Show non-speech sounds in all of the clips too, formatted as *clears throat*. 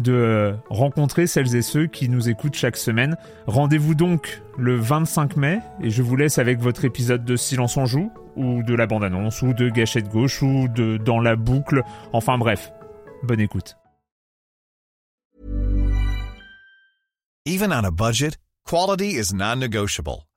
de rencontrer celles et ceux qui nous écoutent chaque semaine. Rendez-vous donc le 25 mai et je vous laisse avec votre épisode de Silence en joue ou de la bande-annonce ou de Gâchette gauche ou de Dans la boucle. Enfin bref, bonne écoute. Even on a budget, quality is non-negotiable.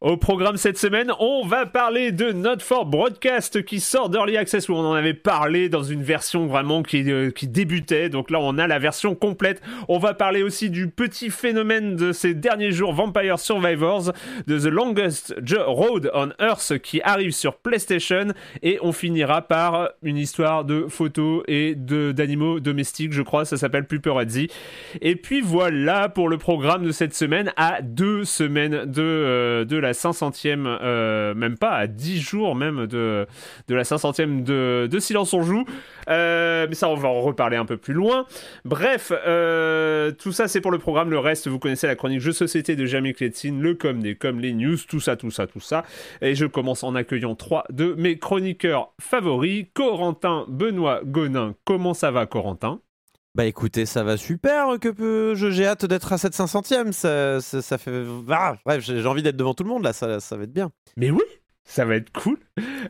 Au programme cette semaine, on va parler de Not for Broadcast qui sort d'Early Access où on en avait parlé dans une version vraiment qui, euh, qui débutait. Donc là, on a la version complète. On va parler aussi du petit phénomène de ces derniers jours Vampire Survivors, de The Longest Road on Earth qui arrive sur PlayStation et on finira par une histoire de photos et d'animaux domestiques, je crois. Ça s'appelle Puperazzi. Et puis voilà pour le programme de cette semaine à deux semaines de, euh, de la 500e, euh, même pas à 10 jours même de, de la 500e de, de Silence on Joue. Euh, mais ça, on va en reparler un peu plus loin. Bref, euh, tout ça, c'est pour le programme. Le reste, vous connaissez la chronique Jeux Société de Jamie Kletzin, le com des com, les news, tout ça, tout ça, tout ça. Et je commence en accueillant trois de mes chroniqueurs favoris. Corentin Benoît Gonin. Comment ça va, Corentin? Bah écoutez, ça va super que peu... j'ai hâte d'être à cette 500ème, ça, ça, ça fait... Ah, bref, j'ai envie d'être devant tout le monde là, ça, ça va être bien. Mais oui, ça va être cool.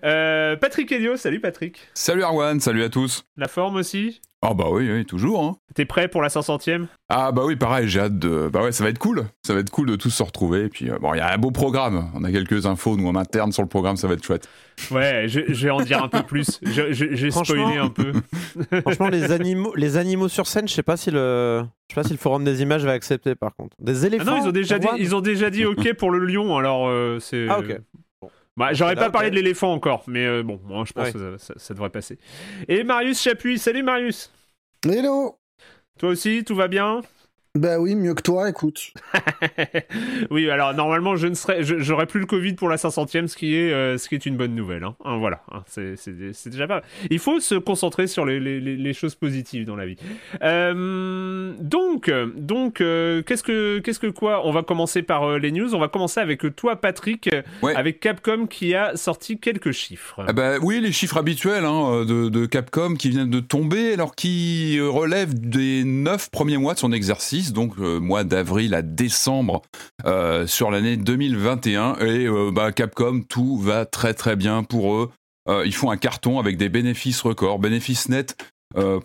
Euh, Patrick Elio, salut Patrick. Salut Arwan, salut à tous. La forme aussi Ah bah oui, oui toujours. Hein. T'es prêt pour la 500ème Ah bah oui, pareil, j'ai hâte de... Bah ouais, ça va être cool. Ça va être cool de tous se retrouver. Et puis, euh, bon, il y a un beau programme. On a quelques infos, nous, en interne sur le programme, ça va être chouette. Ouais, je, je vais en dire un peu plus. J'ai spoilé un peu. *laughs* Franchement, les animaux, les animaux sur scène, je sais pas si le, je sais pas si le forum des images va accepter par contre. Des Ah éléphants. non, ils ont déjà dit, ils ont déjà dit OK pour le lion, alors euh, c'est. Ah ok. Bah, j'aurais pas parlé de l'éléphant encore, mais euh, bon, moi je pense Ouais. que ça, ça- ça devrait passer. Et Marius Chapuis, salut Marius. Hello Toi aussi, tout va bien? Bah oui, mieux que toi, écoute. *laughs* Oui, alors normalement, je ne serais, j'aurais plus le Covid pour la 500e, ce qui est, euh, ce qui est une bonne nouvelle. Hein. Hein, voilà, hein, c'est, c'est, c'est déjà pas. Il faut se concentrer sur les, les, les- choses positives dans la vie. Euh, donc, donc, euh, qu'est-ce que, qu'est-ce que quoi? On va commencer par euh, les news. On va commencer avec toi, Patrick, Ouais. avec Capcom qui a sorti quelques chiffres. Ah bah oui, les chiffres habituels hein, de, de Capcom qui viennent de tomber, alors qui relèvent des neuf premiers mois de son exercice, donc euh, mois d'avril à décembre euh, sur l'année 2021. Et euh, bah, Capcom, tout va très très bien pour eux. Ils font un carton avec des bénéfices records, bénéfices nets.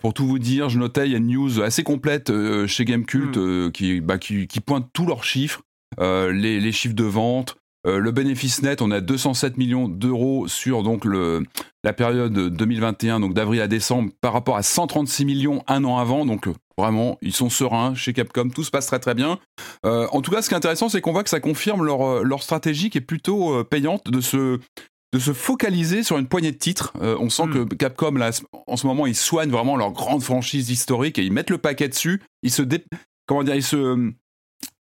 pour tout vous dire, je notais, il y a une news assez complète chez Gamecult Mm. euh, qui, bah, qui, qui pointe tous leurs chiffres, les, les chiffres de vente, euh, le bénéfice net, on a 207 millions d'euros sur donc le, la période 2021, donc d'avril à décembre, par rapport à 136 millions un an avant. Donc vraiment, ils sont sereins chez Capcom, tout se passe très très bien. Euh, en tout cas, ce qui est intéressant, c'est qu'on voit que ça confirme leur, euh, leur stratégie qui est plutôt euh, payante de se de se focaliser sur une poignée de titres. Euh, on sent Mm. que Capcom, là, en ce moment, ils soignent vraiment leur grande franchise historique et ils mettent le paquet dessus. Ils se, dé- comment dire, ils se,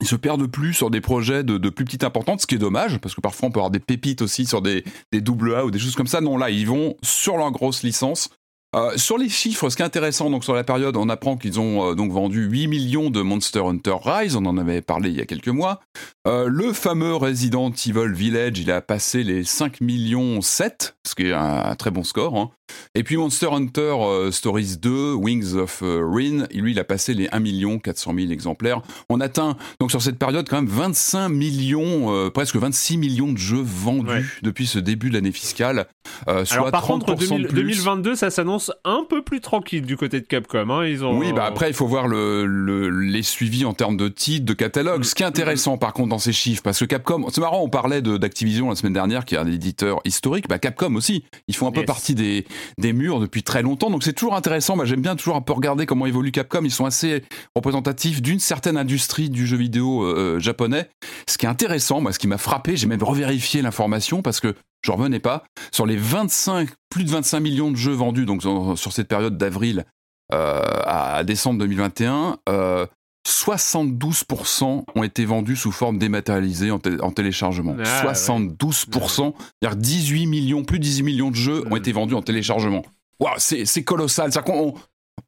ils se perdent plus sur des projets de, de plus petite importance, ce qui est dommage, parce que parfois on peut avoir des pépites aussi sur des, des double A ou des choses comme ça. Non, là, ils vont sur leur grosse licence. Euh, sur les chiffres, ce qui est intéressant, donc sur la période, on apprend qu'ils ont euh, donc vendu 8 millions de Monster Hunter Rise, on en avait parlé il y a quelques mois. Euh, le fameux Resident Evil Village, il a passé les 5 millions 7, ce qui est un, un très bon score. hein. Et puis Monster Hunter euh, Stories 2, Wings of euh, Rin, lui, il a passé les 1 million 400 000 exemplaires. On atteint, donc sur cette période, quand même 25 millions, euh, presque 26 millions de jeux vendus Ouais. depuis ce début de l'année fiscale, soit Alors par 30% contre, de 2000 plus. 2022, ça s'annonce un peu plus tranquille du côté de Capcom. hein. Ils ont... Oui, bah après, il faut voir le, le- les suivis en termes de titres, de catalogue. Ce qui est intéressant, par contre, dans ces chiffres, parce que Capcom, c'est marrant, on parlait d'Activision la semaine dernière, qui est un éditeur historique. Bah, Capcom aussi, ils font un peu partie des, des murs depuis très longtemps. Donc c'est toujours intéressant. J'aime bien toujours un peu regarder comment évolue Capcom. Ils sont assez représentatifs d'une certaine industrie du jeu vidéo euh, japonais. Ce qui est intéressant, ce qui m'a frappé, j'ai même revérifié l'information parce que j'en revenais pas. Sur les 25, plus de 25 millions de jeux vendus, donc sur cette période d'avril euh, à décembre 2021, euh, 72% ont été vendus sous forme dématérialisée en, té- en téléchargement. Ah, ouais. 72%, c'est-à-dire 18 millions, plus de 18 millions de jeux ont été vendus en téléchargement. Waouh, c'est colossal. On-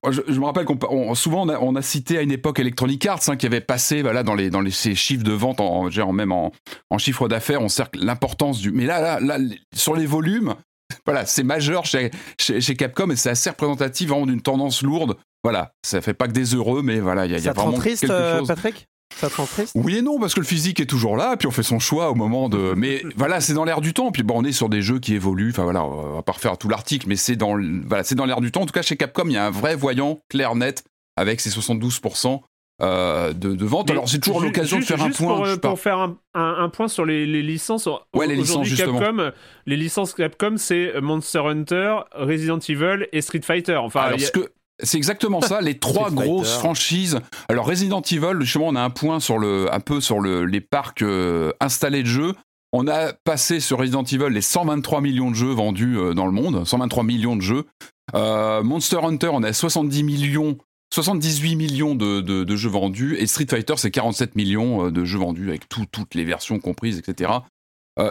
je, je me rappelle qu'on on- souvent on a, on a cité à une époque Electronic Arts hein, qui avait passé voilà, dans, les, dans les, ces chiffres de vente, en, genre même en, en chiffre d'affaires, on cercle l'importance du. Mais là, là, là, sur les volumes, *laughs* voilà, c'est majeur chez, chez, chez Capcom et c'est assez représentatif vraiment d'une tendance lourde. Voilà, ça fait pas que des heureux, mais voilà, il y a, il y a Ça te rend triste, quelque euh, chose. Patrick? Ça te rend triste? Oui et non, parce que le physique est toujours là, puis on fait son choix au moment de. *laughs* Mais voilà, c'est dans l'air du temps. Puis bon, on est sur des jeux qui évoluent. Enfin voilà, on va pas refaire tout l'article, mais c'est dans, voilà, c'est dans l'air du temps. En tout cas, chez Capcom, il y a un vrai voyant clair, net, avec ses 72% euh, de, de vente. Mais Alors c'est toujours l'occasion de faire un point. Pour, je pour faire un, un- un point sur les, les licences. Ouais, les licences, justement. Capcom, les licences Capcom, c'est Monster Hunter, Resident Evil et Street Fighter. Enfin, Alors, a- ce que- c'est exactement ça, les *laughs* trois Street grosses Fighter. franchises. Alors Resident Evil, justement, on a un point sur le, un peu sur le, les parcs euh, installés de jeux. On a passé sur Resident Evil les 123 millions de jeux vendus euh, dans le monde, 123 millions de jeux. Euh, Monster Hunter, on a 70 millions, 78 millions de, de- de jeux vendus, et Street Fighter, c'est 47 millions de jeux vendus avec tout- toutes les versions comprises, etc.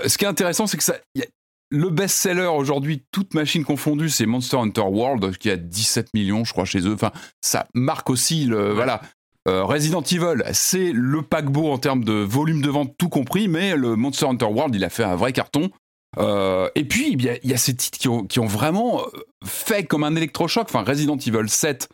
Ce qui est intéressant, c'est que ça, y a- le best-seller aujourd'hui, toute machine confondue, c'est Monster Hunter World, qui a 17 millions, je crois, chez eux. Enfin, ça marque aussi le. Voilà. Euh, Resident Evil, c'est le paquebot en termes de volume de vente, tout compris, mais le Monster Hunter World, il a fait un vrai carton. Euh, et puis, il y, a- il y a ces titres qui ont, qui ont vraiment euh, fait comme un électrochoc. Enfin, Resident Evil 7,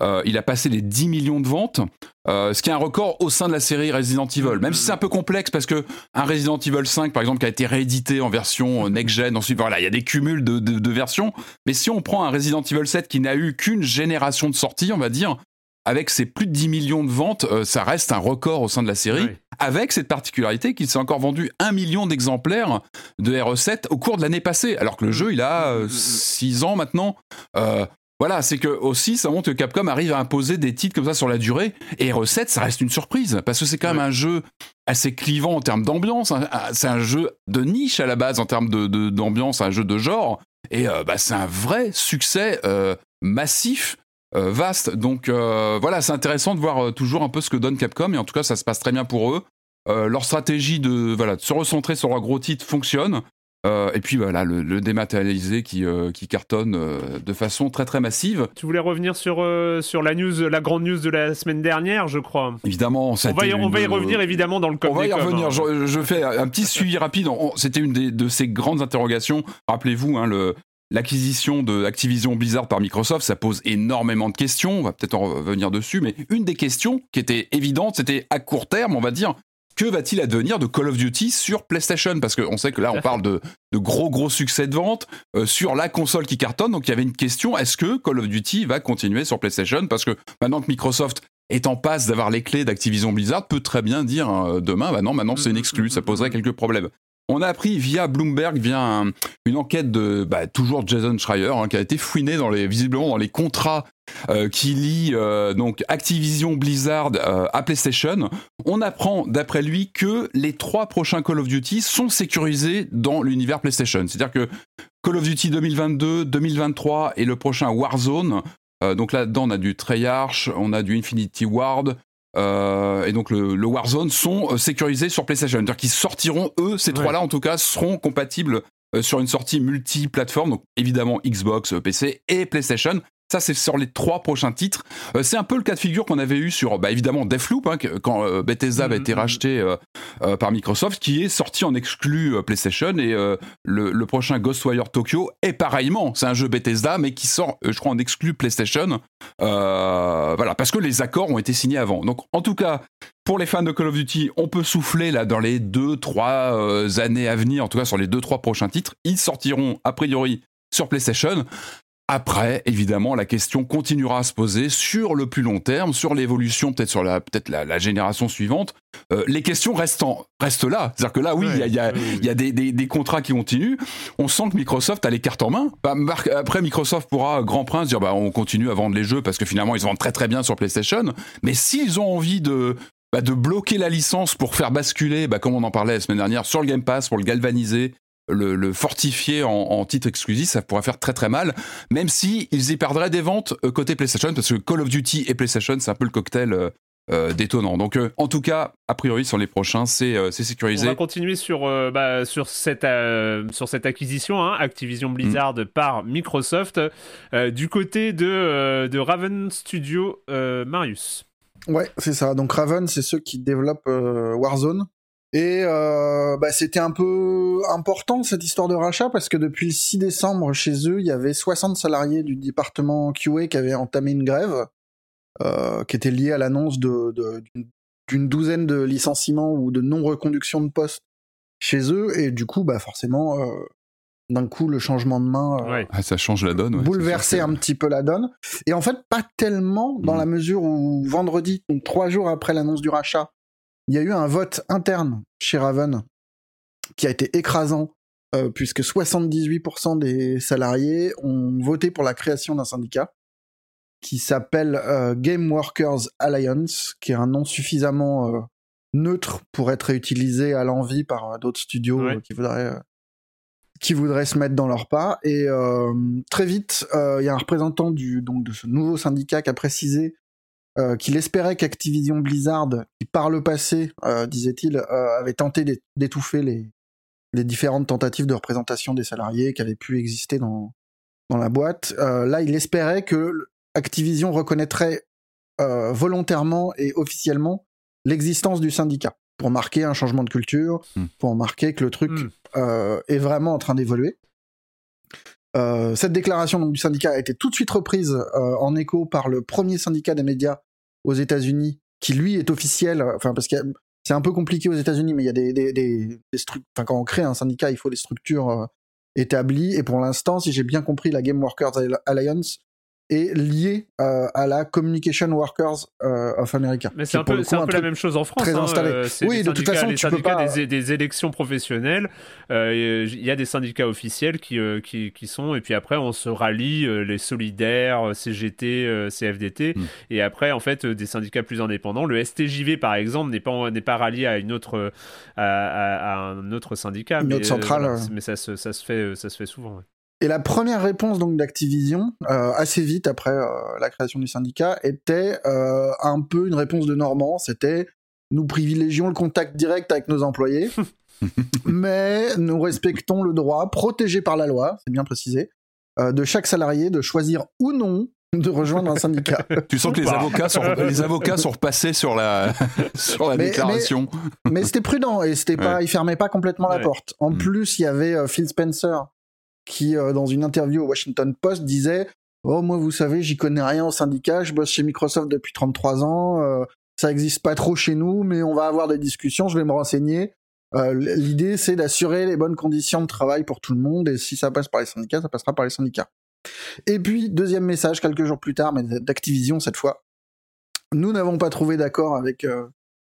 euh, il a passé les 10 millions de ventes, euh, ce qui est un record au sein de la série Resident Evil. Même si c'est un peu complexe parce que un Resident Evil 5, par exemple, qui a été réédité en version euh, next-gen, ensuite, voilà, il y a des cumuls de, de- de versions. Mais si on prend un Resident Evil 7 qui n'a eu qu'une génération de sortie, on va dire, avec ses plus de 10 millions de ventes, euh, ça reste un record au sein de la série avec cette particularité qu'il s'est encore vendu un million d'exemplaires de RE7 au cours de l'année passée, alors que le jeu, il a 6 ans maintenant. Euh, voilà, c'est que aussi, ça montre que Capcom arrive à imposer des titres comme ça sur la durée, et RE7, ça reste une surprise, parce que c'est quand même Ouais. un jeu assez clivant en termes d'ambiance, hein. Ah, c'est un jeu de niche à la base en termes de- de- d'ambiance, un jeu de genre, et euh, bah, c'est un vrai succès euh, massif euh, vaste. Donc voilà, c'est intéressant de voir toujours un peu ce que donne Capcom, et en tout cas, ça se passe très bien pour eux. Leur stratégie de, voilà, de se recentrer sur leurs gros titres fonctionne. Euh, et puis voilà, le, le dématérialisé qui, euh, qui cartonne euh, de façon très très massive. Tu voulais revenir sur, sur la news, la grande news de la semaine dernière, je crois. Évidemment, On va, y, on va y revenir évidemment dans le On va y revenir. hein. Je, je fais un petit suivi rapide. C'était une des- de ces grandes interrogations. Rappelez-vous, hein, le- l'acquisition de Activision Blizzard par Microsoft, ça pose énormément de questions. On va peut-être en revenir dessus. Mais une des questions qui était évidente, c'était à court terme, on va dire, que va-t-il advenir de Call of Duty sur PlayStation? Parce qu'on sait que là, on parle de, de gros gros succès de vente euh, sur la console qui cartonne. Donc il y avait une question est-ce que Call of Duty va continuer sur PlayStation? Parce que maintenant que Microsoft est en passe d'avoir les clés d'Activision Blizzard, peut très bien dire euh, demain, bah non, maintenant c'est une exclue, ça poserait quelques problèmes. On a appris via Bloomberg, via un- une enquête de bah, toujours Jason Schreier, hein, qui a été fouiné dans les, visiblement dans les contrats euh, qui lient euh, donc Activision Blizzard euh, à PlayStation. On apprend d'après lui que les trois prochains Call of Duty sont sécurisés dans l'univers PlayStation. C'est-à-dire que Call of Duty 2022, 2023 et le prochain Warzone. euh, donc là-dedans, on a du Treyarch, on a du Infinity Ward. Euh, et donc le, le Warzone sont euh, sécurisés sur PlayStation. C'est-à-dire qu'ils sortiront, eux, ces Ouais. trois-là en tout cas, seront compatibles euh, sur une sortie multi-plateforme, donc évidemment Xbox, PC et PlayStation. Ça, c'est sur les trois prochains titres. Euh, c'est un peu le cas de figure qu'on avait eu sur, bah, évidemment, Deathloop, hein, quand euh, Bethesda avait été Mhm. racheté euh, par Microsoft, qui est sorti en exclu PlayStation. Et le, le prochain Ghostwire Tokyo est pareillement, c'est un jeu Bethesda, mais qui sort, je crois, en exclu PlayStation. voilà, parce que les accords ont été signés avant. Donc, en tout cas, pour les fans de Call of Duty, on peut souffler là dans les 2-3 années à venir, en tout cas sur les 2-3 prochains titres. Ils sortiront a priori sur PlayStation. Après, évidemment, la question continuera à se poser sur le plus long terme, sur l'évolution, peut-être sur la, peut-être la, la génération suivante. Euh, les questions restent, en, restent là. C'est-à-dire que là, oui, il y a, y a, y a des, des, des, contrats qui continuent. On sent que Microsoft a les cartes en main. Bah, après, Microsoft pourra, grand prince, dire bah, on continue à vendre les jeux parce que finalement, ils vendent très très bien sur PlayStation. Mais s'ils ont envie de, bah, de bloquer la licence pour faire basculer, bah, comme on en parlait la semaine dernière, sur le Game Pass, pour le galvaniser, le, le, fortifier en, en, titre exclusif, ça pourrait faire très très mal, même si ils y perdraient des ventes euh, côté PlayStation, parce que Call of Duty et PlayStation, c'est un peu le cocktail euh, euh, détonnant. Donc, en tout cas, a priori, sur les prochains, c'est euh, sécurisé. On va continuer sur, euh, bah, sur, cette, euh, sur cette acquisition, hein, Activision Blizzard mm. par Microsoft, euh, du côté de, de Raven Studio, Marius. Ouais, c'est ça. Donc Raven, c'est ceux qui développent Warzone. Et euh, bah, c'était un peu important cette histoire de rachat parce que depuis le 6 décembre chez eux, il y avait 60 salariés du département QA qui avaient entamé une grève euh, qui était liée à l'annonce de, d'une douzaine de licenciements ou de non-reconduction de postes chez eux. Et du coup, bah, forcément, euh, d'un coup, le changement de main ouais. ah, ça change la donne. Ouais, bouleversait un petit peu la donne. Et en fait, pas tellement dans mmh. la mesure où vendredi, donc trois jours après l'annonce du rachat, il y a eu un vote interne chez Raven qui a été écrasant, euh, puisque 78% des salariés ont voté pour la création d'un syndicat qui s'appelle euh, Game Workers Alliance, qui est un nom suffisamment euh, neutre pour être utilisé à l'envie par d'autres studios ouais. qui voudraient qui voudraient se mettre dans leur pas. Et très vite, il y a un représentant du, donc, de ce nouveau syndicat qui a précisé euh, qu'il espérait qu'Activision Blizzard, qui par le passé, euh, disait-il, euh, avait tenté d'étouffer les, les différentes tentatives de représentation des salariés qui avaient pu exister dans, dans la boîte, là, il espérait que Activision reconnaîtrait volontairement et officiellement l'existence du syndicat pour marquer un changement de culture, mm. pour marquer que le truc mm. est vraiment en train d'évoluer. Euh, cette déclaration donc, du syndicat a été tout de suite reprise euh, en écho par le premier syndicat des médias aux États-Unis, qui lui est officiel. Enfin, parce que c'est un peu compliqué aux États-Unis, mais il y a des, des, des, des structures. Enfin, quand on crée un syndicat, il faut des structures euh, établies. Et pour l'instant, si j'ai bien compris, la Game Workers Alliance est liée euh, à la Communication Workers euh, of America. Mais c'est un peu, un un peu la même chose en France. Très hein, installé. Euh, oui, de toute façon, les tu peux pas... des, des, élections professionnelles, euh, il y a des syndicats officiels qui, euh, qui, qui, sont, et puis après on se rallie, euh, les solidaires, CGT, CFDT, mm. et après en fait des syndicats plus indépendants. Le STJV par exemple n'est pas, n'est pas rallié à une autre, à, à, à un autre syndicat, une mais, autre centrale. Mais ça, se, ça, se fait, ça se fait souvent. Ouais. Et la première réponse donc d'Activision, euh, assez vite après euh, la création du syndicat, était euh, un peu une réponse de Normand. C'était nous privilégions le contact direct avec nos employés, *laughs* mais nous respectons le droit protégé par la loi, c'est bien précisé, euh, de chaque salarié de choisir ou non de rejoindre un syndicat. *laughs* tu sens que les avocats sont, les avocats sont repassés sur la, *laughs* sur la mais, déclaration. Mais, mais c'était prudent et c'était pas, Ouais. ils fermaient pas complètement la porte. En Mm. plus, il y avait euh, Phil Spencer qui, euh, dans une interview au Washington Post, disait Oh, moi, vous savez, j'y connais rien au syndicat, je bosse chez Microsoft depuis 33 ans, euh, ça existe pas trop chez nous, mais on va avoir des discussions, je vais me renseigner. Euh, L'idée, c'est d'assurer les bonnes conditions de travail pour tout le monde, et si ça passe par les syndicats, ça passera par les syndicats. Et puis, deuxième message, quelques jours plus tard, mais d'Activision cette fois. Nous n'avons pas trouvé d'accord avec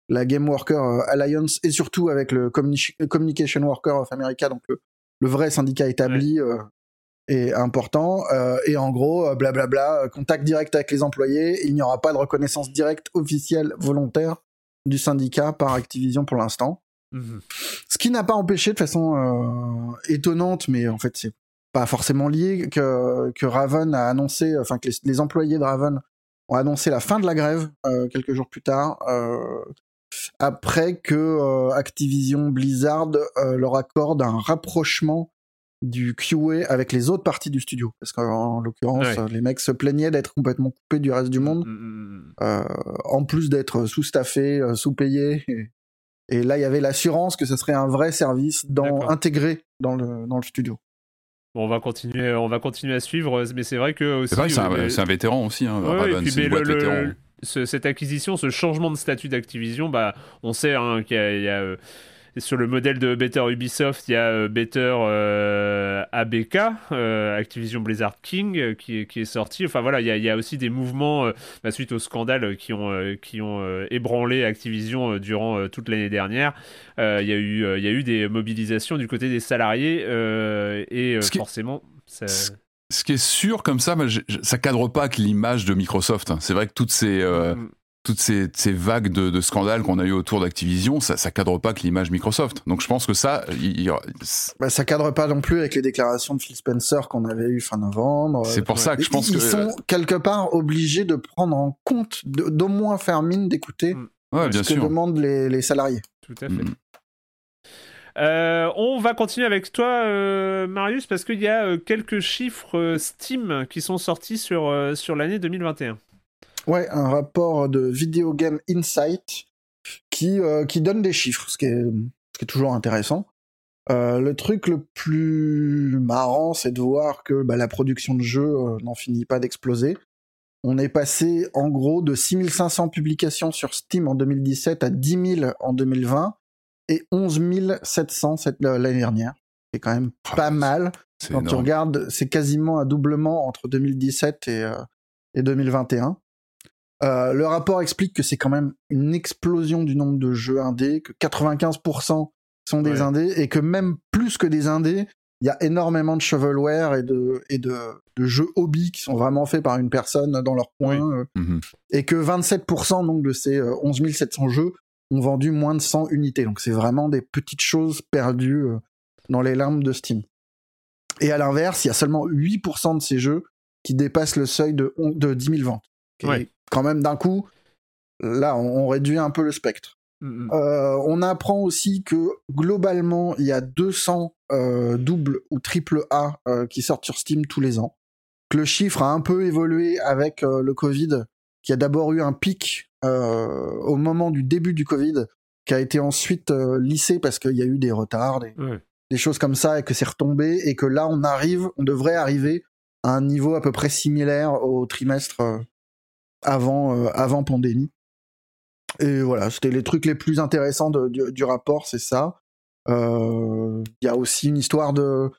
la Game Worker Alliance et surtout avec le Communi- Communication Worker of America, donc le, le vrai syndicat établi euh, et important. Euh, et en gros, euh, blablabla, contact direct avec les employés. Il n'y aura pas de reconnaissance directe officielle volontaire du syndicat par Activision pour l'instant. Mhm. Ce qui n'a pas empêché de façon étonnante, mais en fait c'est pas forcément lié, que, que Raven a annoncé, enfin que les, les employés de Raven ont annoncé la fin de la grève euh, quelques jours plus tard, euh, après que euh, Activision Blizzard euh, leur accorde un rapprochement du QA avec les autres parties du studio. Parce qu'en l'occurrence, Ouais. les mecs se plaignaient d'être complètement coupés du reste du monde, Mm, mm, mm. euh, en plus d'être sous-staffés, sous-payés. Et, et là, il y avait l'assurance que ce serait un vrai service dans, intégré dans le, dans le studio. Bon, on va continuer, on va continuer à suivre, mais c'est vrai que aussi. C'est vrai que c'est un, euh, vétéran aussi. Hein, Ouais, ouais, et Raven, puis, c'est mais une boîte le-. Ce- cette acquisition, ce changement de statut d'Activision, bah, on sait hein, qu'il y a, il y a, euh, sur le modèle de Better Ubisoft, il y a euh, Better euh, ABK, euh, Activision Blizzard King, euh, qui, est- qui est sorti. Enfin voilà, il y a, il y a aussi des mouvements bah, suite au scandale qui ont, qui ont ébranlé Activision durant toute l'année dernière. Il y, a eu, il y a eu des mobilisations du côté des salariés et qui- forcément. ça- Ce- qui est sûr comme ça, moi, je- ça cadre pas avec l'image de Microsoft. hein. C'est vrai que toutes ces, euh, Mm. toutes ces, ces vagues de, de scandales qu'on a eu autour d'Activision, ça, ça cadre pas avec l'image Microsoft. Donc je pense que ça, il- il- Bah, ça cadre pas non plus avec les déclarations de Phil Spencer qu'on avait eu fin novembre. c'est pour ça que je pense ils que sont quelque part obligés de prendre en compte, d'au moins faire mine d'écouter Mm. ouais, bien ce que sûr. demandent les, les salariés. Tout à fait. Mm. Euh, on va continuer avec toi, euh, Marius, parce qu'il y a euh, quelques chiffres Steam qui sont sortis sur, sur l'année 2021. Ouais, un rapport de Video Game Insight qui, qui donne des chiffres, ce qui est, toujours intéressant. Le truc le plus marrant, c'est de voir que bah, la production de jeux n'en finit pas d'exploser. On est passé en gros de 6500 publications sur Steam en 2017 à 10 000 en 2020 et 11 700 cette- euh, l'année dernière. C'est quand même Ah, pas mal. Quand tu regardes, c'est quasiment un doublement entre 2017 et, euh, et 2021. Euh, le rapport explique que c'est quand même une explosion du nombre de jeux indés, que 95% sont des Ouais. indés, et que même plus que des indés, il y a énormément de shovelware et de, et de, de jeux hobby qui sont vraiment faits par une personne dans leur coin, euh, Mhm. et que 27% donc, de ces euh, 11 700 jeux ont vendu moins de 100 unités. Donc c'est vraiment des petites choses perdues euh, dans les larmes de Steam. Et à l'inverse, il y a seulement 8% de ces jeux qui dépassent le seuil de, de 10 000 ventes. Ouais. quand même d'un coup, là, on, on réduit un peu le spectre. Mm. Euh, on apprend aussi que globalement, il y a 200 euh, doubles ou triple A euh, qui sortent sur Steam tous les ans. Que le chiffre a un peu évolué avec le Covid, qui a d'abord eu un pic au moment du début du Covid, qui a été ensuite euh, lissé parce qu'il y a eu des retards, des, Ouais. des choses comme ça, et que c'est retombé, et que là, on arrive, on devrait arriver à un niveau à peu près similaire au trimestre euh, avant, euh, avant pandémie. Et voilà, c'était les trucs les plus intéressants de- du, du rapport, c'est ça. Euh, Il y a aussi une histoire de...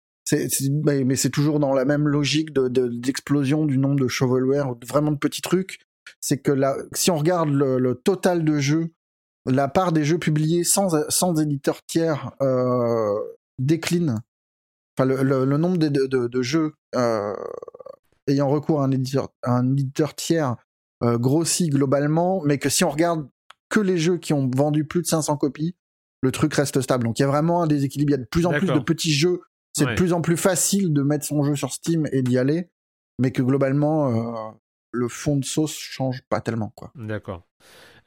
mais mais c'est toujours dans la même logique de- de- d'explosion du nombre de shovelware, de- vraiment de petits trucs. C'est que si on regarde le, le total de jeux, la part des jeux publiés sans, sans éditeur tiers euh, décline. Enfin, le, le- le nombre de, de- de- de jeux euh, ayant recours à un éditeur, à un éditeur tiers euh, grossit globalement, mais que si on regarde que les jeux qui ont vendu plus de 500 copies, le truc reste stable. Donc il y a vraiment un déséquilibre. Il y a de plus en plus de petits jeux. C'est Ouais. de plus en plus facile de mettre son jeu sur Steam et d'y aller, mais que globalement, le fond de sauce change pas tellement. Quoi. D'accord.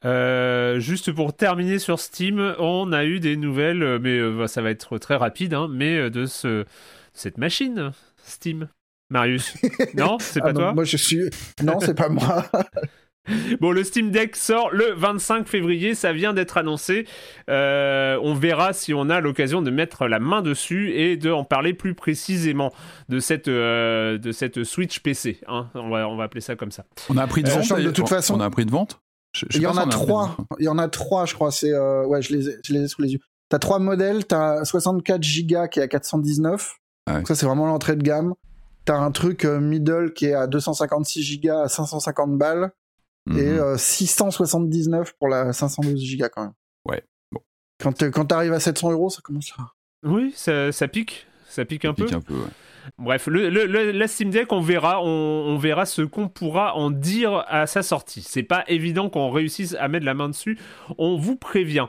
Euh, juste pour terminer sur Steam, on a eu des nouvelles, euh, mais euh, ça va être très rapide, hein, mais de ce, cette machine Steam. Marius *laughs* Non, c'est pas Ah non, toi? Moi je suis. Non, c'est pas moi. *laughs* *laughs* Bon, le Steam Deck sort le 25 février, ça vient d'être annoncé. Euh, on verra si on a l'occasion de mettre la main dessus et de en parler plus précisément de cette, euh, de cette Switch PC. hein. On, va, on va appeler ça comme ça. On a un prix de Euh, vente. de toute façon- on a un prix de vente. Je- je sais Il y en a trois. vente. Il y en a trois, je crois. C'est euh, ouais, je les, ai, je les ai sous les yeux. T'as trois modèles. T'as 64 Go qui est à 419. Ouais. Donc ça c'est vraiment l'entrée de gamme. T'as un truc middle qui est à 256 Go à 550 balles et Mhm. euh, 679 pour la 512 Go quand même. Ouais, bon. Quand quand t'arrives à 700 euros, ça commence à. Oui, ça, ça pique. Ça pique un Ça pique peu. un peu, ouais. Bref, le, le- le- la Steam Deck, on verra, on, on verra ce qu'on pourra en dire à sa sortie. C'est pas évident qu'on réussisse à mettre la main dessus. On vous prévient.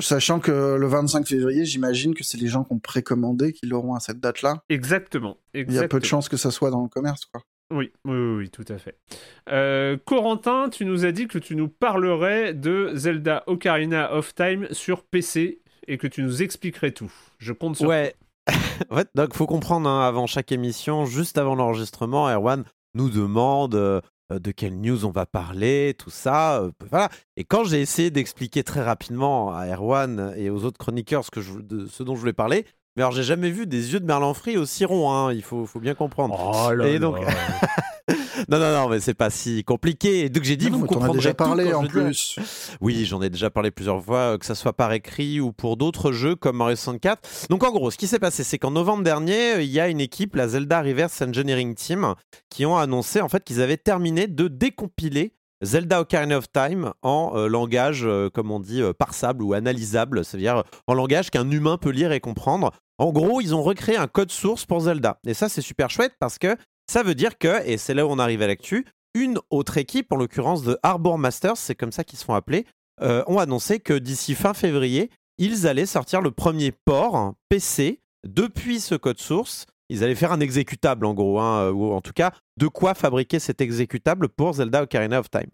Sachant que le 25 février, j'imagine que c'est les gens qui ont précommandé qui l'auront à cette date-là. Exactement. Il y a peu de chances que ça soit dans le commerce, quoi. Oui, oui, oui, oui, tout à fait. Euh, Corentin, tu nous as dit que tu nous parlerais de Zelda Ocarina of Time sur PC et que tu nous expliquerais tout. Je compte sur Ouais. *laughs* fait, donc faut comprendre hein, avant chaque émission, juste avant l'enregistrement, Erwan nous demande euh, de quelle news on va parler, tout ça. euh, voilà. Et quand j'ai essayé d'expliquer très rapidement à Erwan et aux autres chroniqueurs ce, que je, de, ce dont je voulais parler, mais alors j'ai jamais vu des yeux de Merlan Free aussi ronds, hein, il faut, faut bien comprendre. Oh là Et donc- *laughs* Non, non, non, mais c'est pas si compliqué. Et donc j'ai dit, Non, vous comprendrez déjà parlé en plus. Oui, j'en ai déjà parlé plusieurs fois, euh, que ça soit par écrit ou pour d'autres jeux comme Mario 64. Donc en gros, ce qui s'est passé, c'est qu'en novembre dernier, euh, il y a une équipe, la Zelda Reverse Engineering Team, qui ont annoncé en fait qu'ils avaient terminé de décompiler Zelda Ocarina of Time en euh, langage, euh, comme on dit, euh, parsable ou analysable, c'est-à-dire en langage qu'un humain peut lire et comprendre. En gros, ils ont recréé un code source pour Zelda. Et ça, c'est super chouette parce que ça veut dire que, et c'est là où on arrive à l'actu, une autre équipe, en l'occurrence de Arbor Masters, c'est comme ça qu'ils se font appeler, euh, ont annoncé que d'ici fin février, ils allaient sortir le premier port PC depuis ce code source. Ils allaient faire un exécutable en gros, hein, ou en tout cas de quoi fabriquer cet exécutable pour Zelda Ocarina of Time.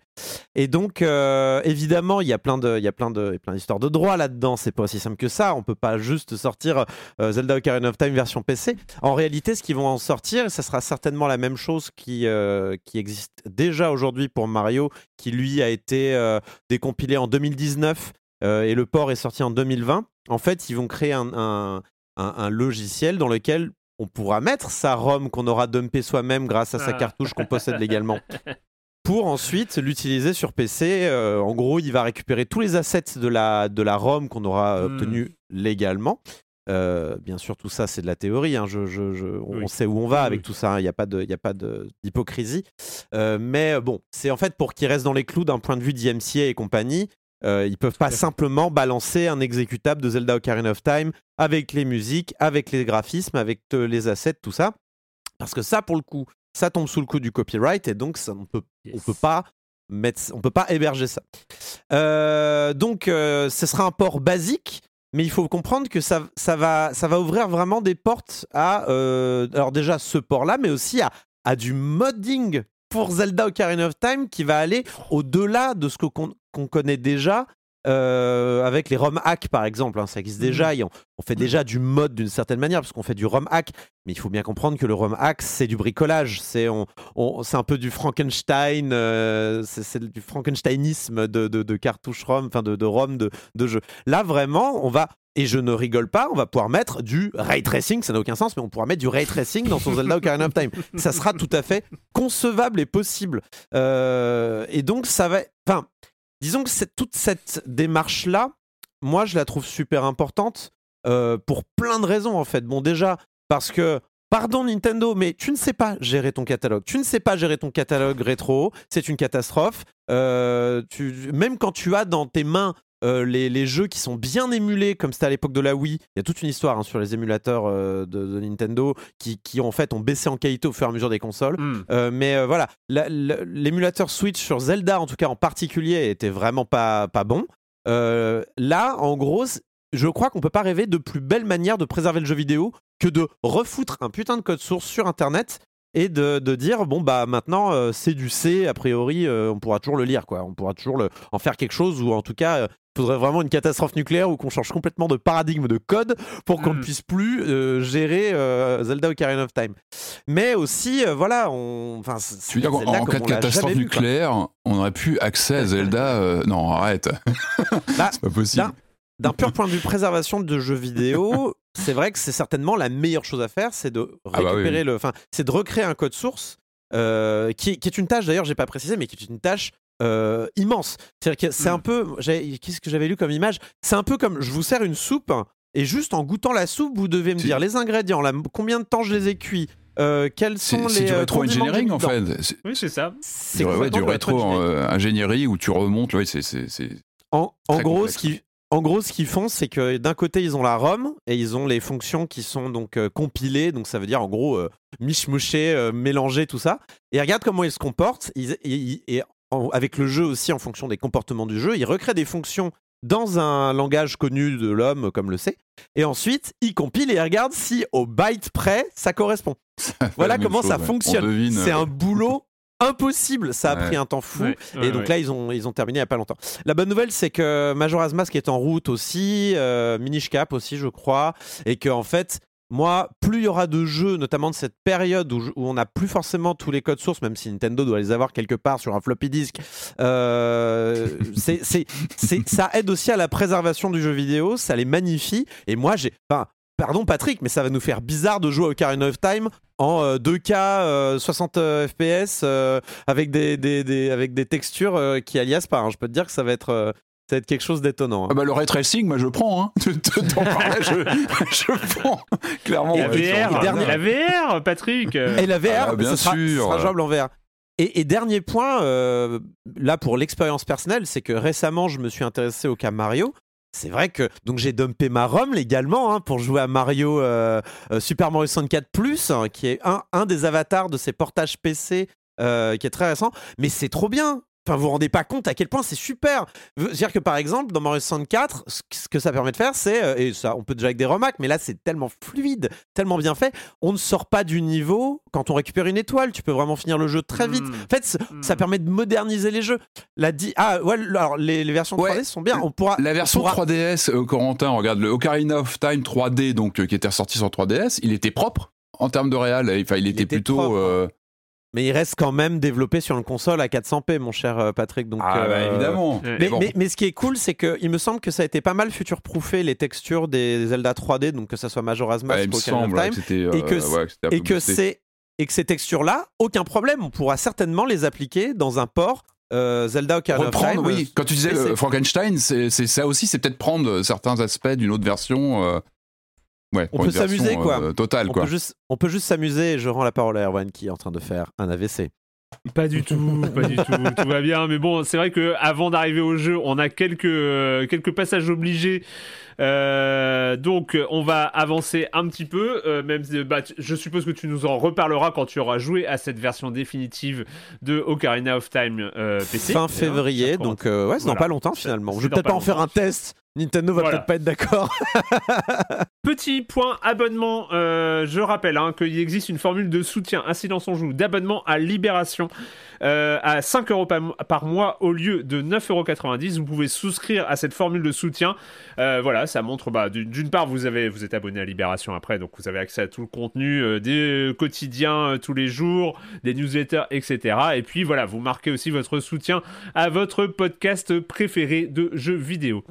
Et donc euh, évidemment, il y a plein de, il y a plein de, plein d'histoires de droit là-dedans. C'est pas aussi simple que ça. On peut pas juste sortir euh, Zelda Ocarina of Time version PC. En réalité, ce qu'ils vont en sortir, ça sera certainement la même chose qui, euh, qui existe déjà aujourd'hui pour Mario, qui lui a été euh, décompilé en 2019 euh, et le port est sorti en 2020. En fait, ils vont créer un- un logiciel dans lequel on pourra mettre sa ROM qu'on aura dumpé soi-même grâce à sa Ah. cartouche qu'on possède légalement. *laughs* Pour ensuite l'utiliser sur PC. Euh, en gros, il va récupérer tous les assets de la, de la ROM qu'on aura Hmm. obtenu légalement. Euh, bien sûr, tout ça, c'est de la théorie. hein. Je, je- je- on Oui. sait où on va avec oui. tout ça. hein. Il n'y a pas de- il y a pas de- d'hypocrisie. Euh, mais euh, bon, c'est en fait pour qu'ils restent dans les clous d'un point de vue d'IMCA et compagnie. Euh, ils peuvent pas simplement balancer un exécutable de Zelda Ocarina of Time avec les musiques, avec les graphismes, avec les assets, tout ça. Parce que ça, pour le coup, ça tombe sous le coup du copyright et donc ça, on peut on peut pas mettre, on peut pas héberger ça. Euh, donc, euh, ce sera un port basique, mais il faut comprendre que ça, ça va, ça va ouvrir vraiment des portes à, euh, alors déjà ce port-là, mais aussi à, à du modding pour Zelda Ocarina of Time qui va aller au-delà de ce que qu'on connaît déjà. euh, avec les ROM hack par exemple, hein, ça existe déjà. et on, on fait déjà du mod d'une certaine manière parce qu'on fait du ROM hack, mais il faut bien comprendre que le ROM hack c'est du bricolage, c'est on, on- c'est un peu du Frankenstein, euh, c'est du Frankensteinisme de, de, de cartouches ROM, enfin de, de ROM de, de jeu. Là vraiment, on va et je ne rigole pas, on va pouvoir mettre du ray tracing, ça n'a aucun sens, mais on pourra mettre du ray tracing dans son Zelda *laughs* Ocarina of Time. Ça sera tout à fait concevable et possible. Euh, et donc ça va, enfin, disons que toute cette démarche là, moi je la trouve super importante euh, pour plein de raisons en fait. Bon déjà parce que Pardon Nintendo, mais tu ne sais pas gérer ton catalogue. Tu ne sais pas gérer ton catalogue rétro. C'est une catastrophe. Euh, tu, même quand tu as dans tes mains euh, les, les jeux qui sont bien émulés, comme c'était à l'époque de la Wii, il y a toute une histoire hein, sur les émulateurs euh, de, de Nintendo qui, qui en fait ont baissé en qualité au fur et à mesure des consoles. Hmm. Euh, mais voilà, la- la- l'émulateur Switch sur Zelda, en tout cas en particulier, était vraiment pas, pas bon. Là, en gros, je crois qu'on peut pas rêver de plus belle manière de préserver le jeu vidéo que de refoutre un putain de code source sur Internet et de, de dire bon bah maintenant euh, c'est du C a priori euh, on pourra toujours le lire quoi on pourra toujours le, en faire quelque chose ou en tout cas euh, faudrait vraiment une catastrophe nucléaire ou qu'on change complètement de paradigme de code pour qu'on ne Mm. puisse plus euh, gérer euh, Zelda Ocarina of Time mais aussi euh, voilà on enfin Tu veux dire qu'en cas de catastrophe quoi. nucléaire, on aurait pu accès à *laughs* Zelda euh, Non, arrête. *laughs* Bah, c'est pas possible. d'un pur point de vue préservation de jeux vidéo, c'est vrai que c'est certainement la meilleure chose à faire, c'est de Ah bah oui, récupérer oui. le, enfin, c'est de recréer un code source euh, qui, est- qui est une tâche d'ailleurs, j'ai pas précisé, mais qui est une tâche euh, immense. C'est-à-dire que c'est Mm. un peu, j'ai- qu'est-ce que j'avais lu comme image? C'est un peu comme je vous sers une soupe et juste en goûtant la soupe, vous devez me C'est- dire les ingrédients, la- combien de temps je les ai cuits. euh, quels C'est sont c'est les du euh, rétro-engineering en condiments que j'ai mis fait. C'est- Oui, c'est ça. C'est Du, ouais, du du rétro-engineering. rétro-ingénierie où tu remontes. Ouais, c'est- c'est c'est- En, en gros, complexe. ce qui, en gros, ce qu'ils font, c'est que d'un côté, ils ont la ROM et ils ont les fonctions qui sont donc euh, compilées. Donc, ça veut dire en gros euh, miche-moucher, euh, mélanger, tout ça. Et regarde comment ils se comportent. Ils- ils- et en- avec le jeu aussi, en fonction des comportements du jeu, ils recréent des fonctions dans un langage connu de l'homme, comme le C. Et ensuite, ils compilent et ils regardent si au byte près, ça correspond. *laughs* Voilà comment chose, ça ouais. Fonctionne. devine, C'est un boulot *laughs* impossible. Ça a Ouais. pris un temps fou. Ouais, Et ouais, donc ouais. là, ils ont, ils ont terminé il n'y a pas longtemps. La bonne nouvelle, c'est que Majora's Mask est en route aussi, euh, Minish Cap aussi, je crois, et que en fait, moi, plus il y aura de jeux, notamment de cette période où, on n'a plus forcément tous les codes sources, même si Nintendo doit les avoir quelque part sur un floppy disk, euh, c'est, c'est, c'est, ça aide aussi à la préservation du jeu vidéo, ça les magnifie. Et moi, j'ai. Enfin, pardon Patrick, mais ça va nous faire bizarre de jouer au Ocarina of Time en euh, 2K 60 FPS avec, des, des, des- avec des textures euh, qui aliasent pas. hein. Je peux te dire que ça va être, euh, ça va être quelque chose d'étonnant. hein. Ah bah, le ray tracing, moi je prends. Hein. *laughs* T'en parlais, je, *laughs* je prends. Clairement. La VR, dernier- la VR, Patrick. Et la VR, Ah, bien ce sera, sûr. ce sera jouable en VR. Et, et dernier point, euh, là pour l'expérience personnelle, c'est que récemment je me suis intéressé au cas Mario. C'est vrai que donc j'ai dumpé ma ROM légalement hein, pour jouer à Mario euh, euh, Super Mario 64 Plus, hein, qui est un, un des avatars de ces portages PC euh, qui est très récent. Mais c'est trop bien. Enfin, vous vous rendez pas compte à quel point c'est super. C'est-à-dire que par exemple, dans Mario 64, ce que- ça permet de faire, c'est, euh, et ça, on peut déjà avec des remarques, mais là c'est tellement fluide, tellement bien fait, on ne sort pas du niveau quand on récupère une étoile. Tu peux vraiment finir le jeu très vite. Mm. En fait, ça permet de moderniser les jeux. La di- ah ouais, alors les, les versions Ouais. 3D sont bien. On pourra. La version on pourra- 3DS, euh, Corentin, regarde le Ocarina of Time 3D, donc euh, qui était ressorti sur 3DS, il était propre en termes de réal. Enfin, il était, était plutôt. euh, Mais il reste quand même développé sur une console à 400p, mon cher euh, Patrick. Donc, Ah, bah, euh, évidemment. Mais, bon. mais, mais ce qui est cool, c'est que il me semble que ça a été pas mal future-proofé les textures des Zelda 3D, donc que ça soit Majora's bah, Mask me ou semble Time, que et que euh, ouais, que et que boosté. c'est et que ces textures-là, aucun problème, on pourra certainement les appliquer dans un port euh, Zelda Ocarina of Time. Reprendre, oui. Quand tu disais le Frankenstein, c'est c'est ça aussi, c'est peut-être prendre certains aspects d'une autre version. euh, Ouais, On peut s'amuser, quoi. euh, totale, On quoi. peut juste, on peut juste s'amuser et je rends la parole à Erwan qui est en train de faire un AVC. Pas du tout, pas du tout, *laughs* tout va bien. Mais bon, c'est vrai que avant d'arriver au jeu, on a quelques euh, quelques passages obligés. Euh, donc, on va avancer un petit peu. euh, même, bah, je suppose que tu nous en reparleras quand tu auras joué à cette version définitive de Ocarina of Time euh, PC. Fin Hein, février, cher donc euh, ouais, c'est dans pas longtemps finalement. Je vais peut-être pas pas en faire un test. Nintendo va Voilà. peut-être pas être d'accord. *laughs* Petit point abonnement. Euh, je rappelle hein, qu'il existe une formule de soutien à Silence on Joue d'abonnement à Libération euh, à 5 euros par, par mois au lieu de 9,90 euros. Vous pouvez souscrire à cette formule de soutien. Euh, voilà, ça montre bah, d'une part vous avez vous êtes abonné à Libération après, donc vous avez accès à tout le contenu des quotidiens tous les jours, des newsletters, etc. Et puis voilà, vous marquez aussi votre soutien à votre podcast préféré de jeux vidéo.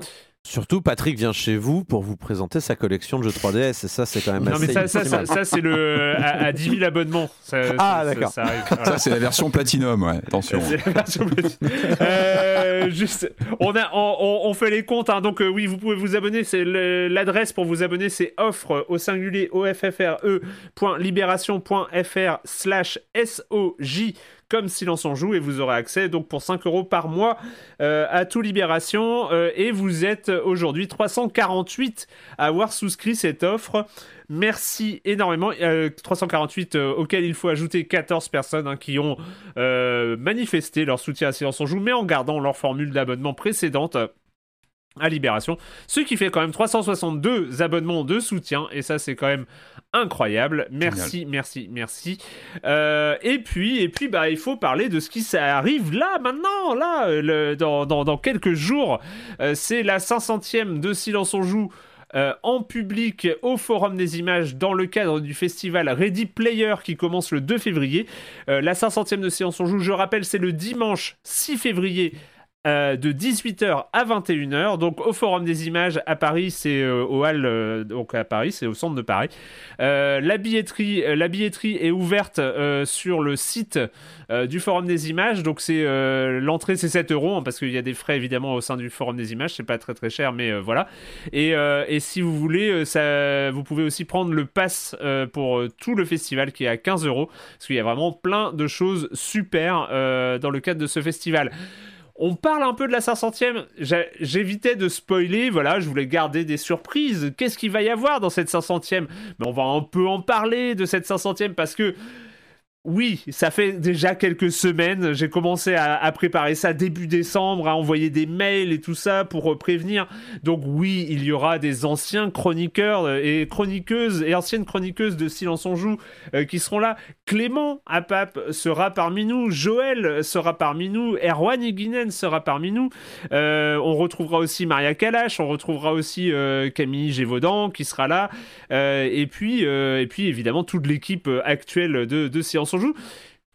Surtout, Patrick vient chez vous pour vous présenter sa collection de jeux 3DS et ça, c'est quand même Non assez mais ça, ça, ça, inestimable. ça, c'est le à, à 10 000 abonnements. Ça- Ah, d'accord. Ça, arrive. Voilà. Ça, c'est la version Platinum, ouais. Attention. C'est la version petite. Euh, juste, on a, on, on- on fait les comptes. hein. donc euh, oui, vous pouvez vous abonner. C'est l'adresse pour vous abonner, c'est offre au singulier offre.libération.fr slash soj comme silence en joue et vous aurez accès donc pour 5 euros par mois euh, à tout Libération euh, et vous êtes aujourd'hui 348 à avoir souscrit cette offre. Merci énormément. Euh, 348 euh, auxquels il faut ajouter 14 personnes hein, qui ont euh, manifesté leur soutien à Silence on Joue, mais en gardant leur formule d'abonnement précédente euh, à Libération, ce qui fait quand même 362 abonnements de soutien, et ça c'est quand même incroyable. Merci, merci, merci. Euh, et puis, et puis, bah, il faut parler de ce qui ça arrive là, maintenant, là, le- dans, dans- dans quelques jours. Euh, c'est la 500e de Silence on Joue. euh, en public au Forum des Images dans le cadre du festival Ready Player qui commence le 2 février. La 500e de Silence on Joue, je rappelle, c'est le dimanche 6 février euh, de 18h à 21h. Donc au Forum des Images à Paris, c'est euh, au hall, euh, donc à Paris, c'est au centre de Paris. La billetterie, la billetterie est ouverte sur le site du Forum des Images. Donc c'est l'entrée, c'est 7 euros hein, parce qu'il y a des frais évidemment au sein du Forum des Images. C'est pas très très cher, mais voilà. Et, et si vous voulez, ça, vous pouvez aussi prendre le pass pour tout le festival qui est à 15 euros parce qu'il y a vraiment plein de choses super dans le cadre de ce festival. On parle un peu de la 500e. J'a- J'évitais de spoiler, voilà, je voulais garder des surprises. Qu'est-ce qu'il va y avoir dans cette 500e Mais on va un peu en parler de cette 500e parce que oui, ça fait déjà quelques semaines. J'ai commencé à, préparer ça début décembre, à envoyer des mails et tout ça pour euh, prévenir. Donc oui, il y aura des anciens chroniqueurs et chroniqueuses et anciennes chroniqueuses de Silence on joue euh, qui seront là. Clément Apap sera parmi nous, Joël sera parmi nous, Erwan Higuinen sera parmi nous. Euh, on retrouvera aussi Maria Kalash, on retrouvera aussi Camille Gévaudan qui sera là. et puis et évidemment toute l'équipe actuelle de, de Silence joue.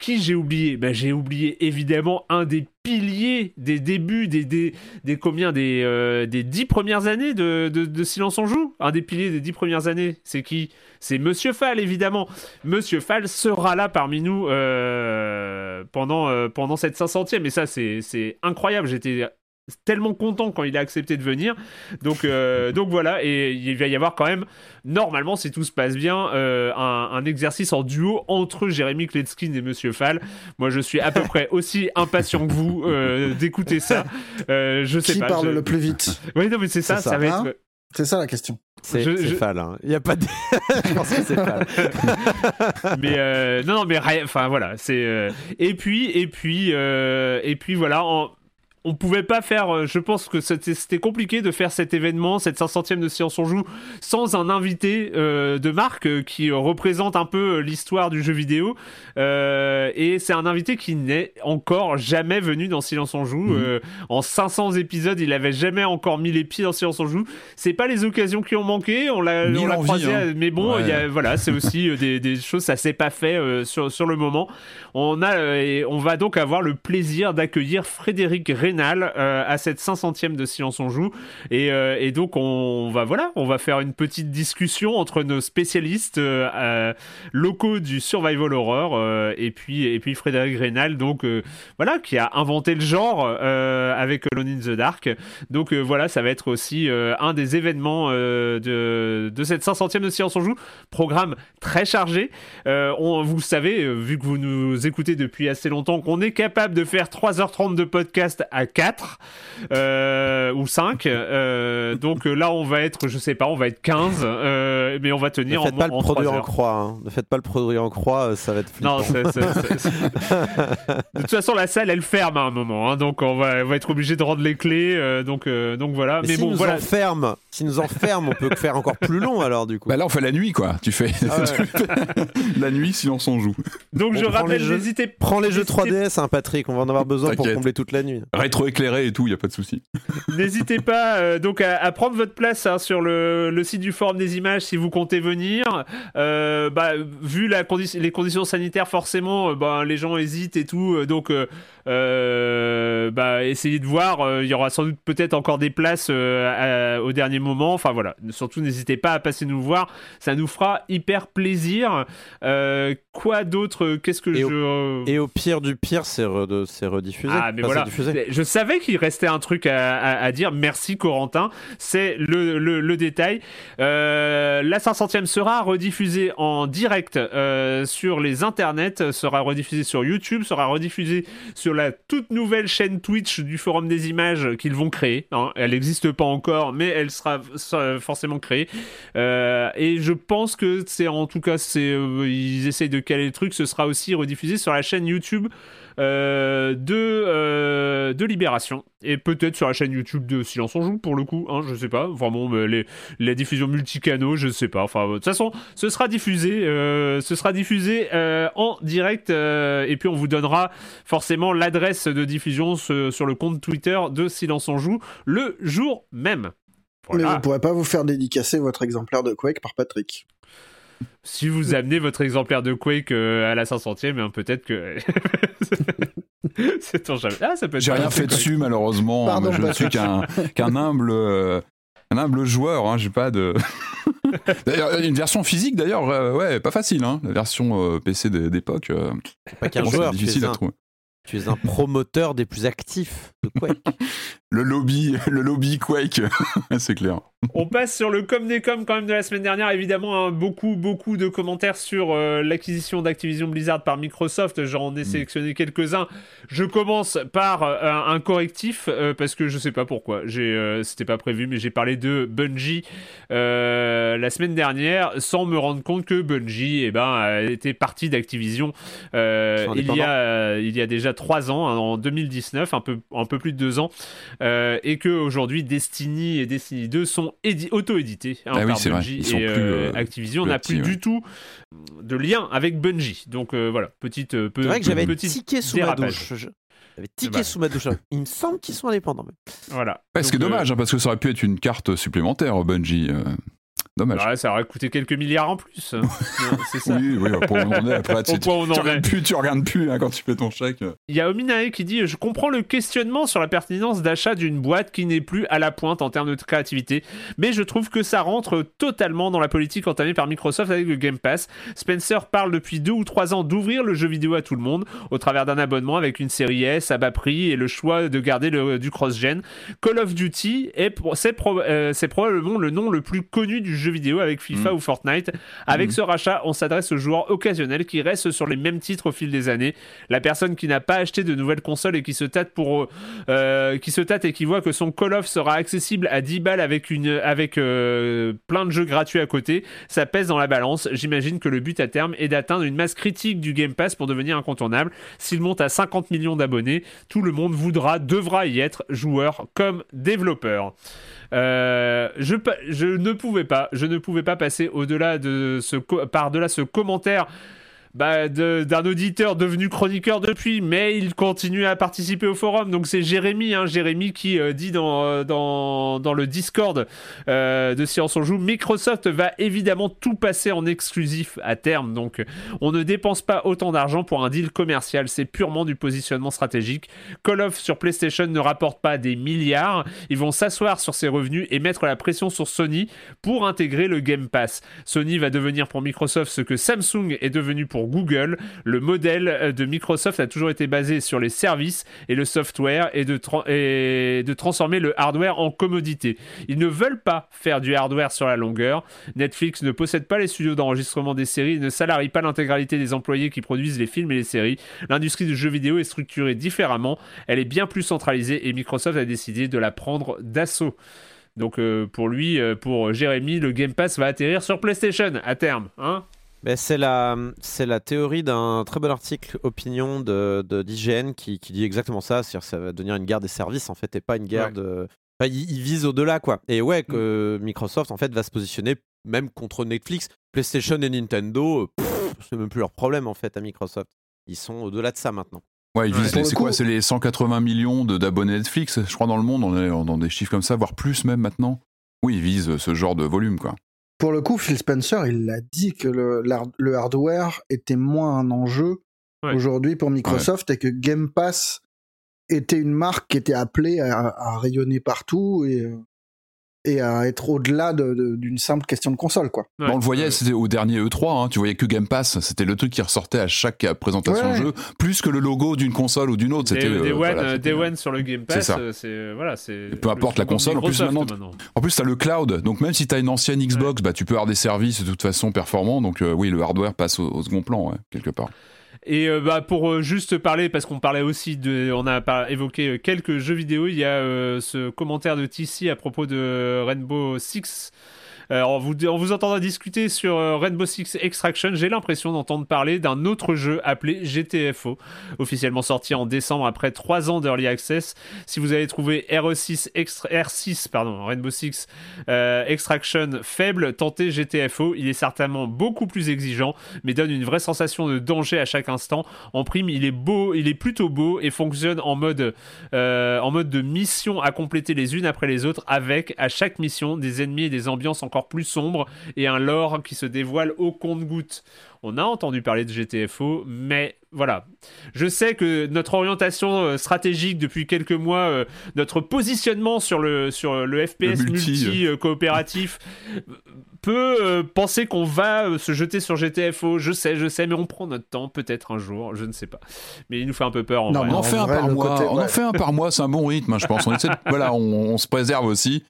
Qui j'ai oublié? Ben, J'ai oublié évidemment un des piliers des débuts, des, des, des combien des, euh, des dix premières années de, Silence on Joue? Un des piliers des dix premières années, c'est qui? C'est Monsieur Fall, évidemment. Monsieur Fall sera là parmi nous euh, pendant, euh, pendant cette 500e. Et ça, c'est incroyable. J'étais tellement content quand il a accepté de venir. Donc, euh, donc voilà, et il va y avoir quand même, normalement, si tout se passe bien, euh, un, exercice en duo entre Jérémy Kletskin et Monsieur Fall. Moi, je suis à peu près aussi impatient que vous euh, d'écouter ça. je sais Qui pas. parle le plus vite *laughs* Oui, non, mais c'est ça, ça, va être. Hein c'est ça la question. C'est Fall. Hein. Il n'y a pas de. *laughs* je pense que c'est Fall. *laughs* mais non, non, mais enfin voilà, c'est. et puis, et puis, et puis voilà. En on pouvait pas faire, euh, je pense que c'était compliqué de faire cet événement, cette 500e de Science on Joue, sans un invité euh, de marque euh, qui représente un peu l'histoire du jeu vidéo. et c'est un invité qui n'est encore jamais venu dans Silence on Joue. Mhm. en 500 épisodes, il avait jamais encore mis les pieds dans Silence on Joue. C'est pas les occasions qui ont manqué, on l'a croisé, hein. mais bon, voilà, c'est *laughs* aussi des, choses, ça s'est pas fait sur, sur le moment. On, a, on va donc avoir le plaisir d'accueillir Frédéric Ré euh, à cette 500e de Silence on joue. Euh, et, donc on va voilà, on va faire une petite discussion entre nos spécialistes euh, locaux du survival horror et puis et puis Frédéric Rénal donc voilà qui a inventé le genre avec Alone in the Dark. Donc voilà, ça va être aussi un des événements de, de cette 500e de Silence on joue. Programme très chargé. on, vous savez, vu que vous nous écoutez depuis assez longtemps, qu'on est capable de faire 3h30 de podcast à 4 euh, ou 5. Euh, donc euh, là, on va être, je sais pas, on va être 15, mais on va tenir ne faites pas le produit en croix. Hein. Ne faites pas le produit en croix, ça va être flippant. Non, *laughs* de toute façon, la salle, elle ferme à un moment, hein, donc on va, va, être obligé de rendre les clés. donc, donc voilà. Mais, si bon, nous voilà. Enferme, si nous enferme, on peut faire encore plus long alors du coup. Bah là, on fait la nuit, quoi. Tu fais ah *laughs* la nuit, sinon on joue. Donc je rappelle, n'hésitez Prends les jeux 3DS, hein, Patrick. On va en avoir besoin pour combler toute la nuit éclairé et tout, il y a pas de souci. *laughs* N'hésitez pas euh, donc à, prendre votre place hein, sur le, site du forum des images si vous comptez venir. Euh, bah, vu les conditions sanitaires, forcément, euh, bah, les gens hésitent et tout, donc bah, essayez de voir. Il y aura sans doute peut-être encore des places au dernier moment. Enfin voilà, surtout n'hésitez pas à passer nous voir, ça nous fera hyper plaisir. quoi d'autre? Qu'est-ce que et je au, et au pire du pire, c'est rediffusé. Ah mais voilà, je savais qu'il restait un truc à, dire. Merci Corentin. C'est le, détail. Euh, la 500e sera rediffusée en direct euh, sur les internets, sera rediffusée sur YouTube, sera rediffusée sur la toute nouvelle chaîne Twitch du Forum des Images qu'ils vont créer. Hein. Elle n'existe pas encore, mais elle sera, forcément créée. Euh, et je pense que c'est en tout cas, c'est ils essayent de caler le truc. Ce sera aussi rediffusé sur la chaîne YouTube euh, de, euh, de Libération et peut-être sur la chaîne YouTube de Silence on joue pour le coup, hein, je sais pas. Vraiment, les, la diffusion multicanaux, je sais pas. Enfin, de toute façon, ce sera diffusé, euh, ce sera diffusé en direct et puis on vous donnera forcément l'adresse de diffusion sur le compte Twitter de Silence on joue le jour même. Mais vous pourrez pas vous faire dédicacer votre exemplaire de Quake par Patrick si vous amenez votre exemplaire de Quake euh, à la 500e, hein, peut-être que. *laughs* c'est jamais. Ah, ça peut J'ai rien fait dessus, malheureusement. je ne suis qu'un humble. Euh, un humble joueur, hein, j'ai pas de. *laughs* une version physique d'ailleurs, euh, ouais, pas facile, hein, la version PC d'époque. pas qu'un joueur, difficile à trouver. Tu es un promoteur des plus actifs de Quake. *laughs* Le lobby, *laughs* le lobby Quake, *laughs* c'est clair. On passe sur le com des com quand même de la semaine dernière. Évidemment, hein, beaucoup, beaucoup de commentaires sur euh, l'acquisition d'Activision Blizzard par Microsoft. J'en ai mm. sélectionné quelques-uns. Je commence par euh, un, correctif euh, parce que je sais pas pourquoi. C'était pas prévu, mais j'ai parlé de Bungie la semaine dernière sans me rendre compte que Bungie, eh ben, était partie d'Activision il y a, il y a déjà trois ans, hein, en 2019, un peu, un peu plus de deux ans, et que aujourd'hui Destiny et Destiny 2 sont auto-édité hein, ah par Bungie et euh, Activision n'a plus du tout de lien avec Bungie. Donc euh, voilà, petite. Euh, c'est vrai que j'avais tiqué sous ma douche. J'avais tiqué sous ma douche. Il me semble qu'ils sont indépendants. Voilà. ce qui est dommage, hein, parce que ça aurait pu être une carte supplémentaire Bungie. Dommage. ça aurait coûté quelques milliards en plus. *laughs* c'est ça. Oui, oui, pour on en est. Après, *laughs* tu, tu, regardes plus, tu regardes plus hein, quand tu fais ton chèque. Il y a Ominae qui dit Je comprends le questionnement sur la pertinence d'achat d'une boîte qui n'est plus à la pointe en termes de créativité, mais je trouve que ça rentre totalement dans la politique entamée par Microsoft avec le Game Pass. Spencer parle depuis deux ou trois ans d'ouvrir le jeu vidéo à tout le monde au travers d'un abonnement avec une série S à bas prix et le choix de garder le, du cross-gen. Call of Duty, c'est euh, probablement le nom le plus connu du jeu vidéo avec FIFA mm. ou Fortnite. Avec mm. ce rachat, on s'adresse aux joueurs occasionnels qui restent sur les mêmes titres au fil des années. La personne qui n'a pas acheté de nouvelles consoles et qui se tâte pour euh, qui se tâte et qui voit que son Call of sera accessible à 10 balles avec une avec euh, plein de jeux gratuits à côté, ça pèse dans la balance. J'imagine que le but à terme est d'atteindre une masse critique du Game Pass pour devenir incontournable. S'il monte à 50 millions d'abonnés, tout le monde voudra, devra y être, joueur comme développeur. Euh, je, je ne pouvais pas, je ne pouvais pas passer au-delà de ce, par-delà ce commentaire bah, d'un auditeur devenu chroniqueur depuis, mais il continue à participer au forum. Donc c'est Jérémy, hein, Jérémy qui euh, dit dans, euh, dans, dans, le Discord euh, de Science on Joue, Microsoft va évidemment tout passer en exclusif à terme. Donc on ne dépense pas autant d'argent pour un deal commercial, c'est purement du positionnement stratégique. Call of sur PlayStation ne rapporte pas des milliards. Ils vont s'asseoir sur ces revenus et mettre la pression sur Sony pour intégrer le Game Pass. Sony va devenir pour Microsoft ce que Samsung est devenu pour Google. Le modèle euh, de Microsoft a toujours été basé sur les services et le software et de, transformer le hardware en commodité. Ils ne veulent pas faire du hardware sur la longueur. Netflix ne possède pas les studios d'enregistrement des séries ne salarie pas l'intégralité des employés qui produisent les films et les séries. L'industrie du jeu vidéo est structurée différemment. Elle est bien plus centralisée et Microsoft a décidé de la prendre d'assaut. Donc euh, pour lui, euh, pour Jérémy, le Game Pass va atterrir sur PlayStation à terme. Hein c'est la, c'est la théorie d'un très bon article opinion de, d'IGN qui, qui, dit exactement ça, c'est-à-dire que ça va devenir une guerre des services en fait et pas une guerre de... Enfin, il, vise au-delà quoi. Et ouais, que mm. Microsoft en fait va se positionner même contre Netflix, PlayStation et Nintendo, c'est même plus leur problème en fait à Microsoft. Ils sont au-delà de ça maintenant. Ouais, ils visent, c'est quoi C'est les 180 millions de, d'abonnés Netflix, je crois, dans le monde, on est dans des chiffres comme ça, voire plus même maintenant. Oui, ils visent ce genre de volume, quoi. Pour le coup, Phil Spencer, il a dit que le, le hardware était moins un enjeu aujourd'hui pour Microsoft et que Game Pass était une marque qui était appelée à, rayonner partout et, euh, et à être au-delà d'une simple question de console quoi. on le voyait, c'était au dernier E3, hein, tu voyais que Game Pass, c'était le truc qui ressortait à chaque présentation de jeu, plus que le logo d'une console ou d'une autre. C'était Day, euh, Day, One, sur le Game Pass, c'est euh, voilà, c'est. Peu importe la console, en plus maintenant, en plus t'as le cloud, donc même si t'as une ancienne Xbox, bah tu peux avoir des services de toute façon performants, donc euh, oui le hardware passe au, second plan quelque part. Et euh, bah, pour euh, juste parler, parce qu'on parlait aussi de. On a évoqué euh, quelques jeux vidéo, il y a ce commentaire de TC à propos de Rainbow Six euh, en, vous, en vous entendant discuter sur euh, Rainbow Six Extraction, j'ai l'impression d'entendre parler d'un autre jeu appelé GTFO, officiellement sorti en décembre après 3 ans d'Early Access. Si vous avez trouvé RE6 R6 pardon, Rainbow Six euh, Extraction faible, tentez GTFO. Il est certainement beaucoup plus exigeant, mais donne une vraie sensation de danger à chaque instant. En prime, il est beau, il est plutôt beau et fonctionne en mode, en mode de mission à compléter les unes après les autres, avec à chaque mission des ennemis et des ambiances encore plus sombre et un lore qui se dévoile au compte-goutte. On a entendu parler de GTFO, mais voilà. Je sais que notre orientation euh, stratégique depuis quelques mois, euh, notre positionnement sur le, sur le FPS multi, euh. coopératif *laughs* peut euh, penser qu'on va euh, se jeter sur GTFO. Je sais, je sais, mais on prend notre temps, peut-être un jour, je ne sais pas. Mais il nous fait un peu peur. En Non, vrai. On en en fait un par mois. côté- On en fait un par mois, c'est un bon rythme, je pense. On essaie de- *laughs* voilà, on, on se préserve aussi.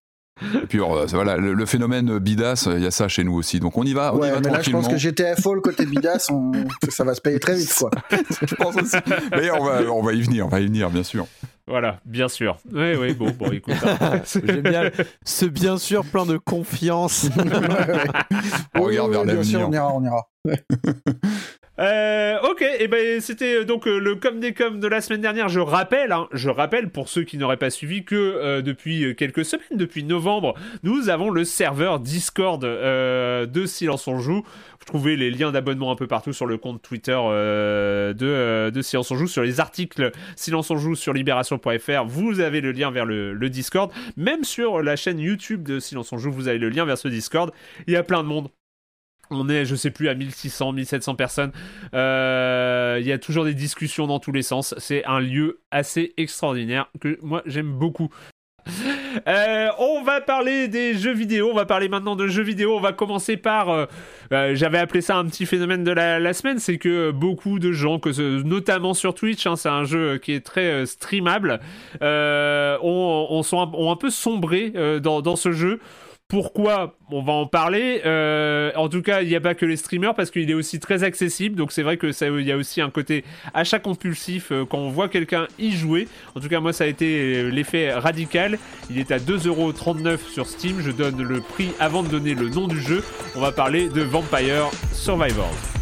Et puis euh, voilà, le, le phénomène bidas, il y a ça chez nous aussi. Donc on y va, on y Ouais, va mais là, je pense que GTFO, le côté bidas, on- ça va se payer très vite, quoi. *laughs* Je pense aussi. Mais on va, on va y venir, on va y venir, bien sûr. Voilà, bien sûr. Oui, oui, bon, bon, écoute. hein. J'aime bien ce bien sûr plein de confiance. *laughs* On regarde vers bien sûr, l'avenir. on ira, on ira. *laughs* Euh, ok, et ben c'était euh, donc euh, le com des com de la semaine dernière. Je rappelle, hein, je rappelle pour ceux qui n'auraient pas suivi que euh, depuis quelques semaines, depuis novembre, nous avons le serveur Discord de Silence on joue. Vous trouvez les liens d'abonnement un peu partout sur le compte Twitter de, de Silence on joue, sur les articles Silence on joue sur libération.fr. Vous avez le lien vers le, le Discord, même sur la chaîne YouTube de Silence on joue, vous avez le lien vers ce Discord. Il y a plein de monde. On est, je sais plus, à 1600, 1700 personnes. Euh, Il y a toujours des discussions dans tous les sens. C'est un lieu assez extraordinaire que moi j'aime beaucoup. Euh, on va parler des jeux vidéo. On va parler maintenant de jeux vidéo. On va commencer par. euh, J'avais appelé ça un petit phénomène de la, semaine. C'est que beaucoup de gens, que notamment sur Twitch, hein, c'est un jeu qui est très streamable, ont, un- peu sombré dans ce jeu. Pourquoi On va en parler. Euh, en tout cas, il n'y a pas que les streamers parce qu'il est aussi très accessible. Donc c'est vrai que ça, il y a aussi un côté achat compulsif euh, quand on voit quelqu'un y jouer. En tout cas, moi, ça a été euh, l'effet radical. Il est à 2,39€ sur Steam. Je donne le prix avant de donner le nom du jeu. On va parler de Vampire Survivors.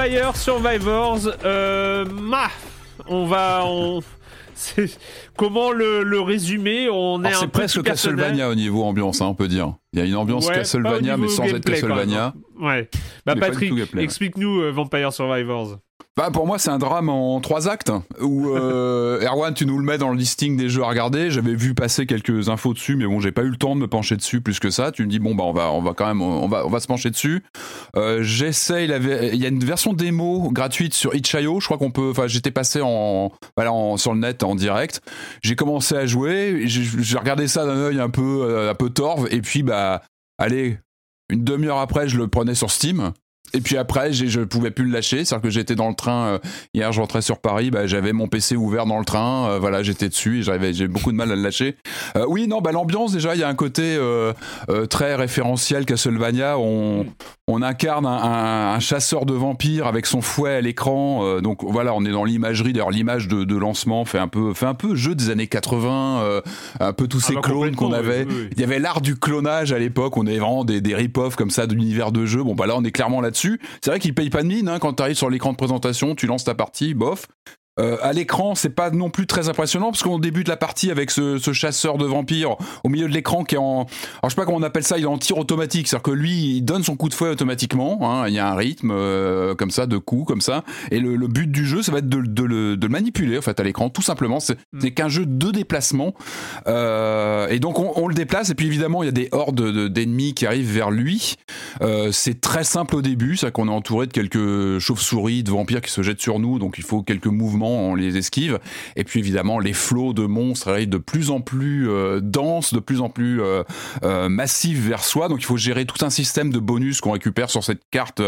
Vampire Survivors, euh, ma, on va, on, c'est- comment le, le résumer On est presque. Castlevania au niveau ambiance, hein, on peut dire. Il y a une ambiance Ouais, Castlevania, mais sans être gameplay, Castlevania. Ouais. Bah Patrick, explique-nous euh, Vampire Survivors. Bah pour moi c'est un drame en trois actes où *laughs* euh, Erwan tu nous le mets dans le listing des jeux à regarder. J'avais vu passer quelques infos dessus mais bon j'ai pas eu le temps de me pencher dessus plus que ça. Tu me dis bon bah on va on va quand même on va on va se pencher dessus. Euh, j'essaye il y a une version démo gratuite sur itch.io je crois qu'on peut enfin j'étais passé en voilà en- sur le net en direct. J'ai commencé à jouer. J'ai j'ai regardé ça d'un œil un peu euh, un peu torve. Et puis bah allez une demi-heure après je le prenais sur Steam et puis après, je pouvais plus le lâcher. C'est-à-dire que j'étais dans le train euh, hier, je rentrais sur Paris, bah, j'avais mon PC ouvert dans le train, euh, voilà, j'étais dessus et j'avais j'ai beaucoup de mal à le lâcher. Euh, oui, non, bah l'ambiance déjà, il y a un côté très référentiel Castlevania. On on incarne un, un- un chasseur de vampires avec son fouet à l'écran. donc voilà, on est dans l'imagerie. D'ailleurs, l'image de, de lancement fait un peu fait un peu jeu des années 80, euh, un peu tous Ah ces bah, clones qu'on avait. oui, oui, oui. Il y avait l'art du clonage à l'époque, on est vraiment des, des rip-off comme ça d'univers de jeu. Bon, bah là, on est clairement là-dessus. C'est vrai qu'il paye pas de mine hein, quand tu arrives sur l'écran de présentation, tu lances ta partie, bof. Euh, à l'écran, c'est pas non plus très impressionnant parce qu'on débute la partie avec ce, ce chasseur de vampires au milieu de l'écran qui est en. Alors, je sais pas comment on appelle ça, il est en tir automatique. C'est-à-dire que lui, il donne son coup de fouet automatiquement. hein, il y a un rythme euh, comme ça, de coups comme ça. Et le, le but du jeu, ça va être de, de le, de le manipuler en fait à l'écran, tout simplement. C'est Mm. c'est qu'un jeu de déplacement. Euh, et donc, on, on le déplace. Et puis, évidemment, il y a des hordes de- d'ennemis qui arrivent vers lui. Euh, c'est très simple au début, c'est qu'on est entouré de quelques chauves-souris, de vampires qui se jettent sur nous, donc il faut quelques mouvements, on les esquive. Et puis évidemment, les flots de monstres arrivent de plus en plus euh, denses, de plus en plus euh, euh, massifs vers soi, donc il faut gérer tout un système de bonus qu'on récupère sur cette carte.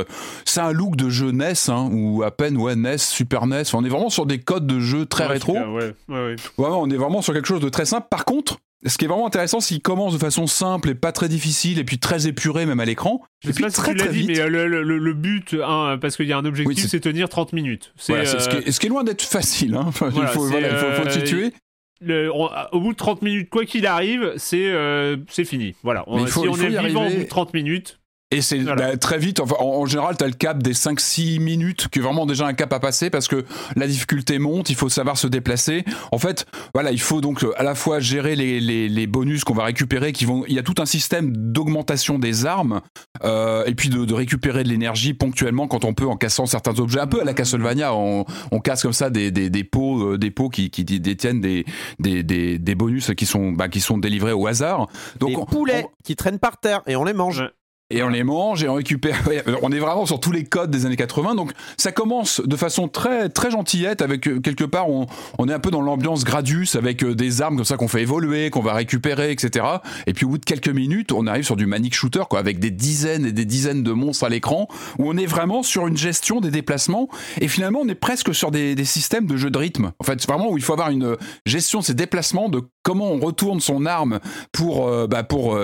C'est un look de jeu NES, hein, ou à peine ouais NES, Super NES. Enfin, on est vraiment sur des codes de jeu très Ouais, rétro. ouais, ouais, on est vraiment sur quelque chose de très simple. Par contre, ce qui est vraiment intéressant, c'est qu'il commence de façon simple et pas très difficile, et puis très épuré même à l'écran. Je Et sais puis pas si très tu très dit, vite. mais euh, le, le- le- le but, hein, parce qu'il y a un objectif, Oui, c'est- tenir 30 minutes. C'est, Voilà, c'est ce, qui euh, est, ce qui est loin d'être facile. Hein. *laughs* Enfin, Voilà, il faut, voilà, il faut, faut le euh, situer. le- on- au bout de 30 minutes, quoi qu'il arrive, c'est euh, fini. Voilà. On- faut- si on est vivant au bout de 30 minutes, Et c'est bah, très vite, enfin, en, général, tu as le cap des 5-6 minutes, qui est vraiment déjà un cap à passer parce que la difficulté monte, il faut savoir se déplacer. En fait, voilà, il faut donc euh, à la fois gérer les, les, les bonus qu'on va récupérer, qui vont, il y a tout un système d'augmentation des armes, euh, et puis de, de récupérer de l'énergie ponctuellement quand on peut en cassant certains objets. Un peu à la Castlevania, on, on casse comme ça des, des, des pots, euh, des pots qui, qui détiennent des, des, des, des bonus qui sont, bah, qui sont délivrés au hasard. Donc, des poulets qui traînent par terre et on les mange et on les mange et on récupère. *laughs* on est vraiment sur tous les codes des années 80. Donc ça commence de façon très très gentillette avec euh, quelque part on, on est un peu dans l'ambiance Gradius avec euh, des armes comme ça qu'on fait évoluer, qu'on va récupérer, etc. Et puis au bout de quelques minutes, on arrive sur du manic shooter quoi, avec des dizaines et des dizaines de monstres à l'écran où on est vraiment sur une gestion des déplacements et finalement on est presque sur des, des systèmes de jeu de rythme. En fait, vraiment où il faut avoir une gestion de ces déplacements, de comment on retourne son arme pour euh, bah pour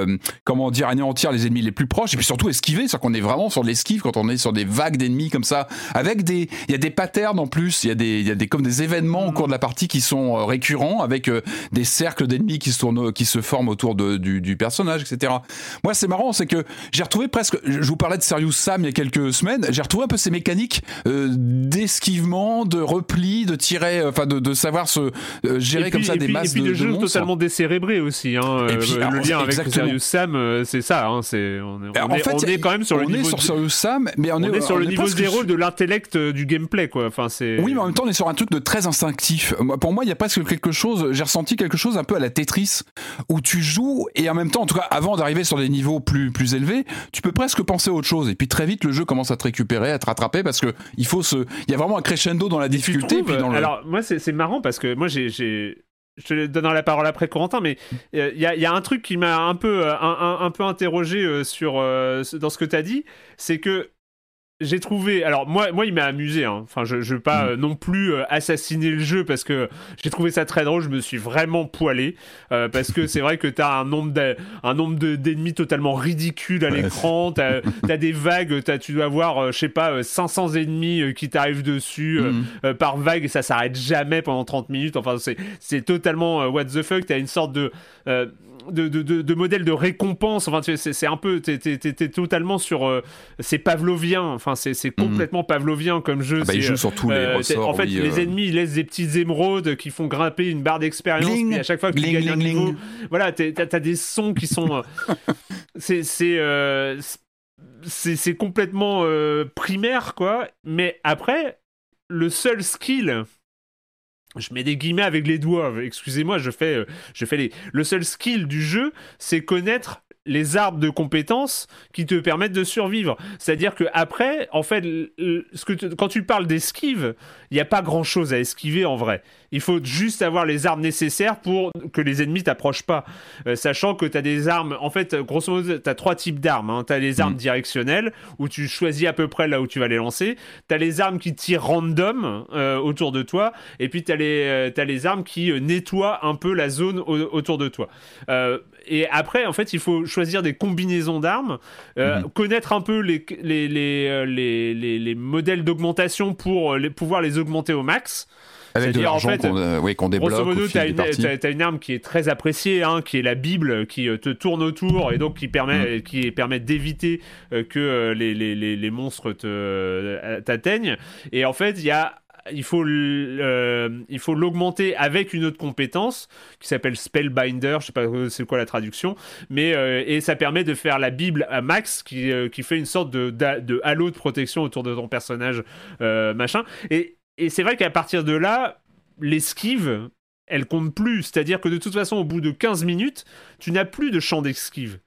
comment dire anéantir les ennemis les plus proches puis surtout esquiver, c'est qu'on est vraiment sur de l'esquive quand on est sur des vagues d'ennemis comme ça, avec des, il y a des patterns en plus, il y a des, il y a des comme des événements au cours de la partie qui sont euh, récurrents, avec euh, des cercles d'ennemis qui se tournent, qui se forment autour de, du, du personnage, etc. Moi, c'est marrant, c'est que j'ai retrouvé presque, je vous parlais de Serious Sam il y a quelques semaines, j'ai retrouvé un peu ces mécaniques euh, d'esquivement, de repli, de tirer, enfin de, de savoir se gérer comme ça des masses et puis de, le jeu monstres. totalement décérébré aussi. Hein, Et puis, le alors, lien avec. Serious Sam, c'est ça. Hein, c'est on on en est- fait, on est quand même sur le est niveau sur de- Sam, mais on, on est sur le niveau zéro de l'intellect euh, du gameplay quoi. Enfin c'est. Oui, mais en même temps, on est sur un truc de très instinctif. Pour moi, il y a presque quelque chose, j'ai ressenti quelque chose un peu à la Tetris, où tu joues, et en même temps, en tout cas, avant d'arriver sur des niveaux plus, plus élevés, tu peux presque penser à autre chose. Et puis très vite, le jeu commence à te récupérer, à te rattraper, parce que il faut se, il y a vraiment un crescendo dans la difficulté, trouves, puis dans le... Alors moi c'est marrant parce que moi j'ai je te donnerai la parole après Corentin, mais euh, il y, a, un truc qui m'a un peu euh, un, peu interrogé euh, sur dans ce que tu as dit, c'est que j'ai trouvé. Alors moi, moi, il m'a amusé. hein. Enfin, je, je veux pas Mm. euh, non plus euh, assassiner le jeu parce que j'ai trouvé ça très drôle. Je me suis vraiment poilé euh, parce que c'est vrai que t'as un nombre d'a- un nombre de- d'ennemis totalement ridicule à l'écran. T'as as des vagues. T'as, tu dois avoir, euh, je sais pas, euh, 500 ennemis euh, qui t'arrivent dessus euh, par vague et ça s'arrête jamais pendant 30 minutes. Enfin, c'est c'est totalement what the fuck. T'as une sorte de euh, de, de, de, de modèle de récompense. Enfin, c'est un peu, t'es, totalement sur, euh, c'est pavlovien. Enfin, c'est c'est complètement pavlovien comme jeu. Mhm. Ah bah, il joue euh, sur tous les euh, ressorts. en fait, oui, les euh, ennemis ils laissent des petites émeraudes qui font grimper une barre d'expérience. Puis à chaque fois que tu gagnes un niveau, voilà, t'as des sons qui sont, euh, *laughs* c'est c'est euh, c'est c'est complètement euh, primaire quoi. Mais après, le seul skill je mets des guillemets avec les doigts, excusez-moi, je fais, euh, je fais les... Le seul skill du jeu, c'est connaître les arbres de compétences qui te permettent de survivre. C'est-à-dire que après, en fait, quand tu parles d'esquive, il n'y a pas grand-chose à esquiver en vrai. Il faut juste avoir les armes nécessaires pour que les ennemis t'approchent pas. Euh, sachant que tu as des armes, en fait, grosso modo, tu as trois types d'armes. Tu as les armes Mm. directionnelles, où tu choisis à peu près là où tu vas les lancer. Tu as les armes qui tirent random euh, autour de toi. Et puis tu as, les, t'as les armes qui euh, nettoient un peu la zone au- autour de toi. Euh, et après, en fait, il faut choisir des combinaisons d'armes, euh, Mhm. connaître un peu les, les, les, euh, les, les- les modèles d'augmentation pour euh, les, pouvoir les augmenter au max. Avec de c'est-à-dire, en l'argent fait, qu'on euh, oui, débloque Grosso modo, t'as des une, arme qui est très appréciée, hein, qui est la Bible, qui euh, te tourne autour et donc qui permet, qui permet d'éviter euh, que euh, les, les, les, les monstres te, euh, t'atteignent. Et en fait, il y a il faut euh, l'augmenter avec une autre compétence qui s'appelle Spellbinder, je sais pas euh, c'est quoi la traduction, mais euh, et ça permet de faire la Bible à max qui, euh, qui fait une sorte de, halo de protection autour de ton personnage euh, machin. Et, et c'est vrai qu'à partir de là, l'esquive, elle compte plus. C'est-à-dire que de toute façon, au bout de 15 minutes, tu n'as plus de champ d'esquive.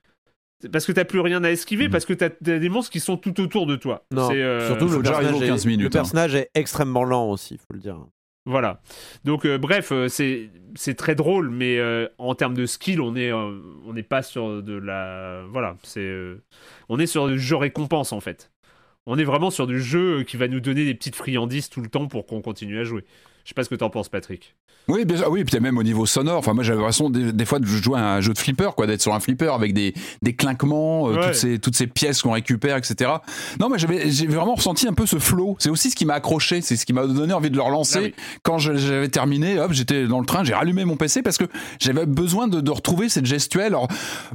Parce que t'as plus rien à esquiver, Mhm. parce que t'as t'as des monstres qui sont tout autour de toi. Non, euh, surtout le personnage, aux 15 est, minutes, le hein. personnage est extrêmement lent aussi, faut le dire. Voilà. Donc, euh, bref, euh, c'est c'est très drôle, mais euh, en termes de skill, on est euh, on n'est pas sur de la voilà, c'est euh, on est sur du jeu récompense en fait. On est vraiment sur du jeu qui va nous donner des petites friandises tout le temps pour qu'on continue à jouer. Je sais pas ce que t'en penses, Patrick. Oui, bien sûr. Oui, puis même au niveau sonore. Enfin, moi, j'avais l'impression des, des fois de jouer à un jeu de flipper, quoi, d'être sur un flipper avec des, des clinquements, euh, Ouais. toutes, ces, toutes ces pièces qu'on récupère, etc. Non, mais j'avais, j'ai vraiment ressenti un peu ce flow. C'est aussi ce qui m'a accroché. C'est ce qui m'a donné envie de le relancer. Ah oui. Quand je- j'avais terminé, hop, j'étais dans le train, j'ai rallumé mon PC parce que j'avais besoin de, de retrouver cette gestuelle. Alors,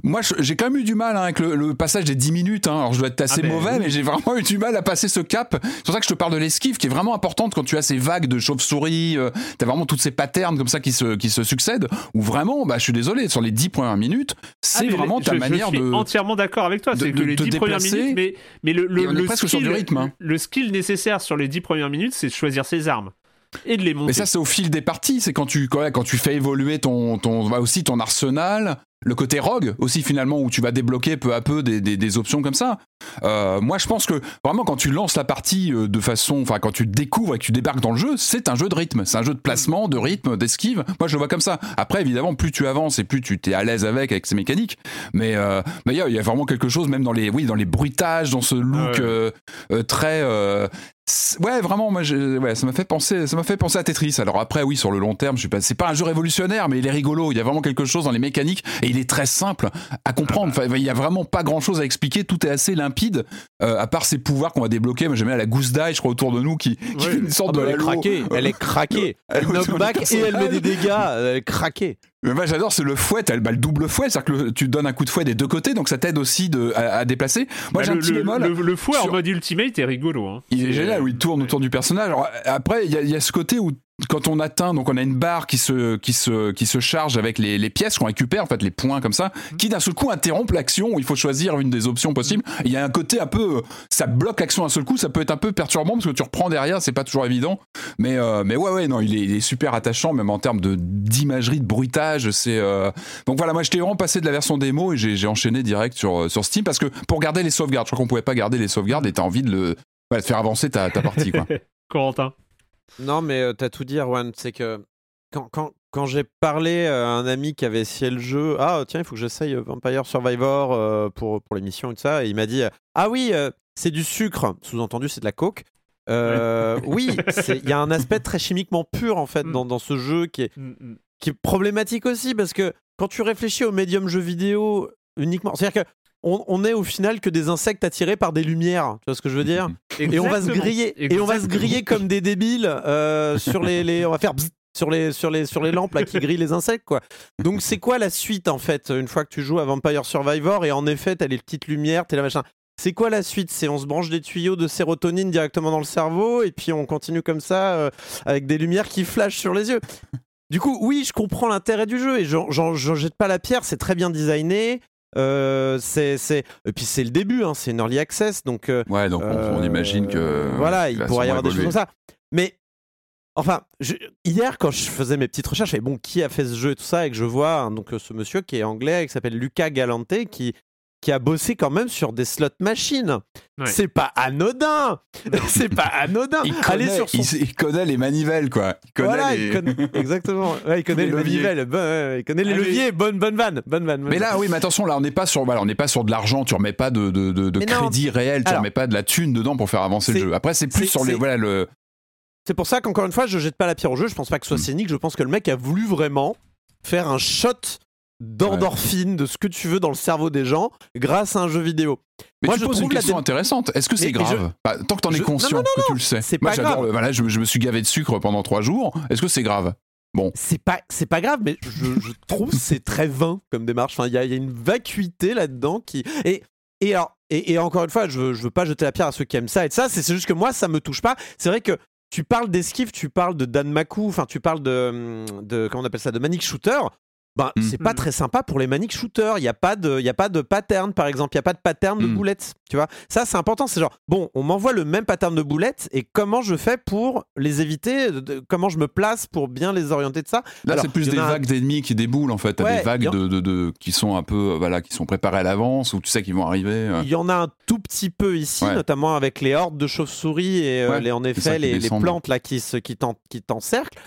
moi, j'ai quand même eu du mal hein, avec le, le passage des 10 minutes. Hein. Alors, je dois être assez Ah ben, mauvais, oui. mais j'ai vraiment eu du mal à passer ce cap. C'est pour ça que je te parle de l'esquive qui est vraiment importante quand tu as ces vagues de chauve-souris. Euh, T'as vraiment toutes ces patterns comme ça qui se, qui se succèdent. Où vraiment, bah, je suis désolé, sur les 10 premières minutes, c'est Ah, mais vraiment je- ta je manière suis de. entièrement d'accord avec toi. C'est que les te 10 premières minutes, mais, mais le, le, le skill, du rythme, hein. le skill nécessaire sur les 10 premières minutes, c'est de choisir ses armes et de les monter. Mais ça, c'est au fil des parties. C'est quand tu, quand, quand tu fais évoluer ton, ton, bah, aussi ton arsenal. Le côté rogue aussi finalement où tu vas débloquer peu à peu des, des, des options comme ça. Euh, moi je pense que vraiment quand tu lances la partie euh, de façon, enfin quand tu découvres et que tu débarques dans le jeu, c'est un jeu de rythme, c'est un jeu de placement, de rythme, d'esquive. Moi je le vois comme ça. Après évidemment plus tu avances et plus tu t'es à l'aise avec avec ces mécaniques. Mais euh, il y, a- il y a vraiment quelque chose même dans les oui dans les bruitages, dans ce look Ouais. euh, très Ouais, vraiment, moi, je- ouais, ça m'a fait penser, ça m'a fait penser à Tetris. Alors après, oui, sur le long terme, je suis pas, c'est pas un jeu révolutionnaire, mais il est rigolo. Il y a vraiment quelque chose dans les mécaniques et il est très simple à comprendre. Enfin, il y a vraiment pas grand chose à expliquer. Tout est assez limpide, euh, à part ces pouvoirs qu'on va débloquer. Moi, j'aime bien la gousse d'ail, je crois, autour de nous, qui, qui fait une sorte Ah bah, de elle est craquée, elle est craquée. *laughs* Elle le knockback et elle met des dégâts, elle est craquée. Mais moi, j'adore, c'est le fouet, bah, le double fouet, c'est-à-dire que tu donnes un coup de fouet des deux côtés, donc ça t'aide aussi de, à, à déplacer. Moi, Bah, j'ai un le, petit le, bémol. le- le fouet en sur- mode ultimate est rigolo. Hein. Il est génial où il tourne autour du personnage. Alors, après, il y, y a ce côté où quand on atteint, donc on a une barre qui se, qui se, qui se charge avec les, les pièces qu'on récupère, en fait, les points comme ça, qui d'un seul coup interrompent l'action où il faut choisir une des options possibles. Il y a un côté un peu, ça bloque l'action d'un seul coup, ça peut être un peu perturbant parce que tu reprends derrière, c'est pas toujours évident. Mais, euh, mais ouais, ouais, non, il est, il est super attachant, même en termes de d'imagerie, de bruitage. C'est euh, donc voilà, moi j'étais vraiment passé de la version démo et j'ai enchaîné direct sur, euh, sur Steam parce que pour garder les sauvegardes, je crois qu'on pouvait pas garder les sauvegardes et t'as envie de le ouais, de faire avancer ta, ta partie quoi. *laughs* Corentin. Non, mais t'as tout dit, Erwan. C'est que quand, quand, quand j'ai parlé à un ami qui avait essayé le jeu, ah tiens, il faut que j'essaye Vampire Survivor pour, pour l'émission et tout ça, et il m'a dit, ah oui, c'est du sucre, sous-entendu, c'est de la coke. Euh, oui, *laughs* il y a un aspect très chimiquement pur en fait Mm. dans, dans ce jeu qui est, Mm, mm. qui est problématique aussi parce que quand tu réfléchis au médium jeu vidéo uniquement, c'est-à-dire que on, on est au final que des insectes attirés par des lumières, tu vois ce que je veux dire? Et on va se Exactement. griller et on va se griller comme des débiles euh, sur les, les- on va faire sur les sur les sur les lampes là qui grillent les insectes quoi. Donc c'est quoi la suite en fait une fois que tu joues à Vampire Survivor et en effet t'as les petites lumières, t'es là machin? C'est quoi la suite? C'est on se branche des tuyaux de sérotonine directement dans le cerveau et puis on continue comme ça euh, avec des lumières qui flashent sur les yeux? Du coup, oui, je comprends l'intérêt du jeu et j'en jette pas la pierre. C'est très bien designé. Euh, c'est c'est et puis c'est le début, hein, c'est une early access donc euh, Ouais, donc on, on euh, imagine que voilà, il pourrait y avoir des choses comme ça. Mais enfin, je- hier quand je faisais mes petites recherches, et bon, qui a fait ce jeu et tout ça, et que je vois hein, donc ce monsieur qui est anglais, qui s'appelle Lucas Galante, qui qui a bossé quand même sur des slot machines. Ouais. C'est pas anodin. *laughs* c'est pas anodin. Il Allez connaît, sur son il, il connaît les manivelles, quoi. Il connaît voilà, les- il connaît, exactement. Ouais, il connaît Les bon, ouais, il connaît les Allez. leviers. Bonne, bonne vanne, bonne vanne. bonne Mais là, vanne. oui, mais attention, là, on n'est pas sur, voilà, on n'est pas sur de l'argent. Tu remets pas de, de, de, de Mais non. crédit réel. Tu Alors. remets pas de la thune dedans pour faire avancer le jeu. Après, c'est plus sur les, c'est- voilà, le. c'est pour ça qu'encore une fois, je jette pas la pierre au jeu. Je pense pas que ce soit Mm. cynique. Je pense que le mec a voulu vraiment faire un shot d'endorphine, de ce que tu veux dans le cerveau des gens, grâce à un jeu vidéo. Mais Moi, tu je poses une la question intéressante. Est-ce que c'est grave? Bah, Tant que t'en es conscient non, non, que tu le sais. c'est Moi, pas grave. Voilà, je, je me suis gavé de sucre pendant trois jours. Est-ce que c'est grave? C'est pas, c'est pas grave, mais je, trouve que c'est très vain comme démarche. Enfin, il y, a- il y a une vacuité là-dedans qui. Et, et alors, et, et encore une fois, je, veux- je veux pas jeter la pierre à ceux qui aiment ça et ça. C'est c'est juste que moi, ça me touche pas. C'est vrai que tu parles d'esquive, tu parles de Dan Maku, enfin, tu parles de, de comment on appelle ça, de manic shooter. Ben, Mm. c'est pas Mm. très sympa pour les manic shooters. Il y a pas de, il y a pas de pattern, par exemple. Il y a pas de pattern de Mm. boulettes. Tu vois, ça c'est important. C'est genre, bon, on m'envoie le même pattern de boulettes et comment je fais pour les éviter de- de- Comment je me place pour bien les orienter de ça? Là, c'est plus des un- vagues d'ennemis qui déboulent en fait. Ouais, des vagues il y en- de, de, de- qui sont un peu, voilà, qui sont préparées à l'avance ou tu sais qu'ils vont arriver. euh. Il y en a un tout petit peu ici, Ouais. notamment avec les hordes de chauves-souris et euh, Ouais, les, en effet les, plantes là qui, se, qui t'encerclent.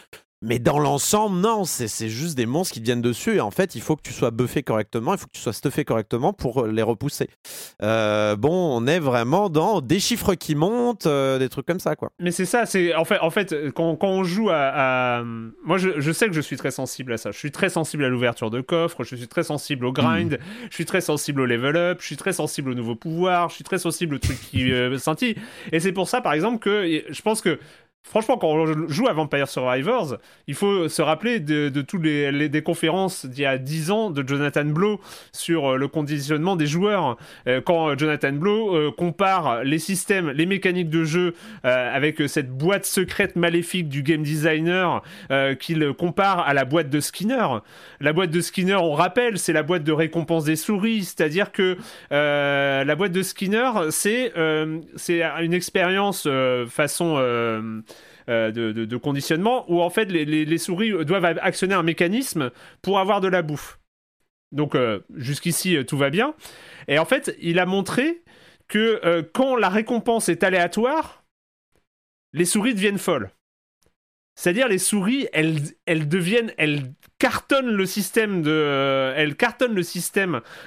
Mais dans l'ensemble, non, c'est juste des monstres qui viennent dessus. Et en fait, il faut que tu sois buffé correctement, il faut que tu sois stuffé correctement pour euh, les repousser. Euh, bon, on est vraiment dans des chiffres qui montent, euh, des trucs comme ça, quoi. Mais c'est ça, c'est en fait, en fait quand, on joue à. Moi, je, sais que je suis très sensible à ça. Je suis très sensible à l'ouverture de coffres, je suis très sensible au grind, je suis très sensible au level up, je suis très sensible aux nouveaux pouvoirs, je suis très sensible aux trucs qui euh. Et c'est pour ça, par exemple, que je pense que. Franchement, quand on joue à Vampire Survivors, il faut se rappeler de, toutes les, conférences d'il y a 10 ans de Jonathan Blow sur euh, le conditionnement des joueurs. Euh, quand Jonathan Blow euh, compare les systèmes, les mécaniques de jeu avec cette boîte secrète maléfique du game designer qu'il compare à la boîte de Skinner. La boîte de Skinner, on rappelle, c'est la boîte de récompense des souris, c'est-à-dire que la boîte de Skinner, c'est c'est une expérience façon de, de- conditionnement où en fait les, souris doivent actionner un mécanisme pour avoir de la bouffe. Donc euh, jusqu'ici euh, tout va bien. Et en fait, il a montré que euh, quand la récompense est aléatoire, les souris deviennent folles. C'est-à-dire les souris, elles, deviennent, elles cartonnent le système de, euh,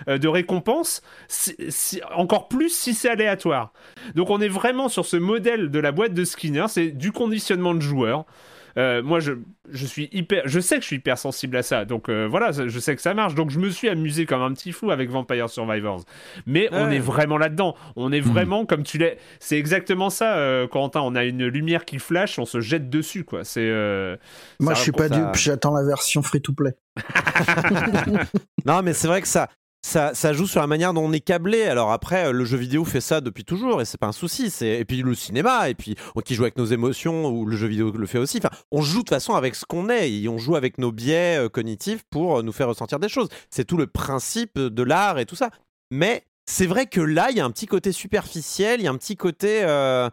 euh, récompense, encore plus si c'est aléatoire. Donc on est vraiment sur ce modèle de la boîte de Skinner, c'est du conditionnement de joueurs. Euh, moi, je, je suis hyper, je sais que je suis hyper sensible à ça, donc euh, voilà, je sais que ça marche. Donc je me suis amusé comme un petit fou avec Vampire Survivors. Mais on est vraiment là-dedans. On est vraiment comme tu l'es. C'est exactement ça, euh, Corentin. On a une lumière qui flash, on se jette dessus, quoi. C'est. euh, Moi, je suis pas dupe, j'attends la version free-to-play. *laughs* Non, mais c'est vrai que ça, ça, joue sur la manière dont on est câblé. Alors après, le jeu vidéo fait ça depuis toujours et c'est pas un souci. Et puis le cinéma et puis on qui joue avec nos émotions ou le jeu vidéo le fait aussi. Enfin, on joue de toute façon avec ce qu'on est et on joue avec nos biais euh, cognitifs pour euh, nous faire ressentir des choses. C'est tout le principe de l'art et tout ça. Mais c'est vrai que là, il y a un petit côté superficiel, il y a un petit côté. euh,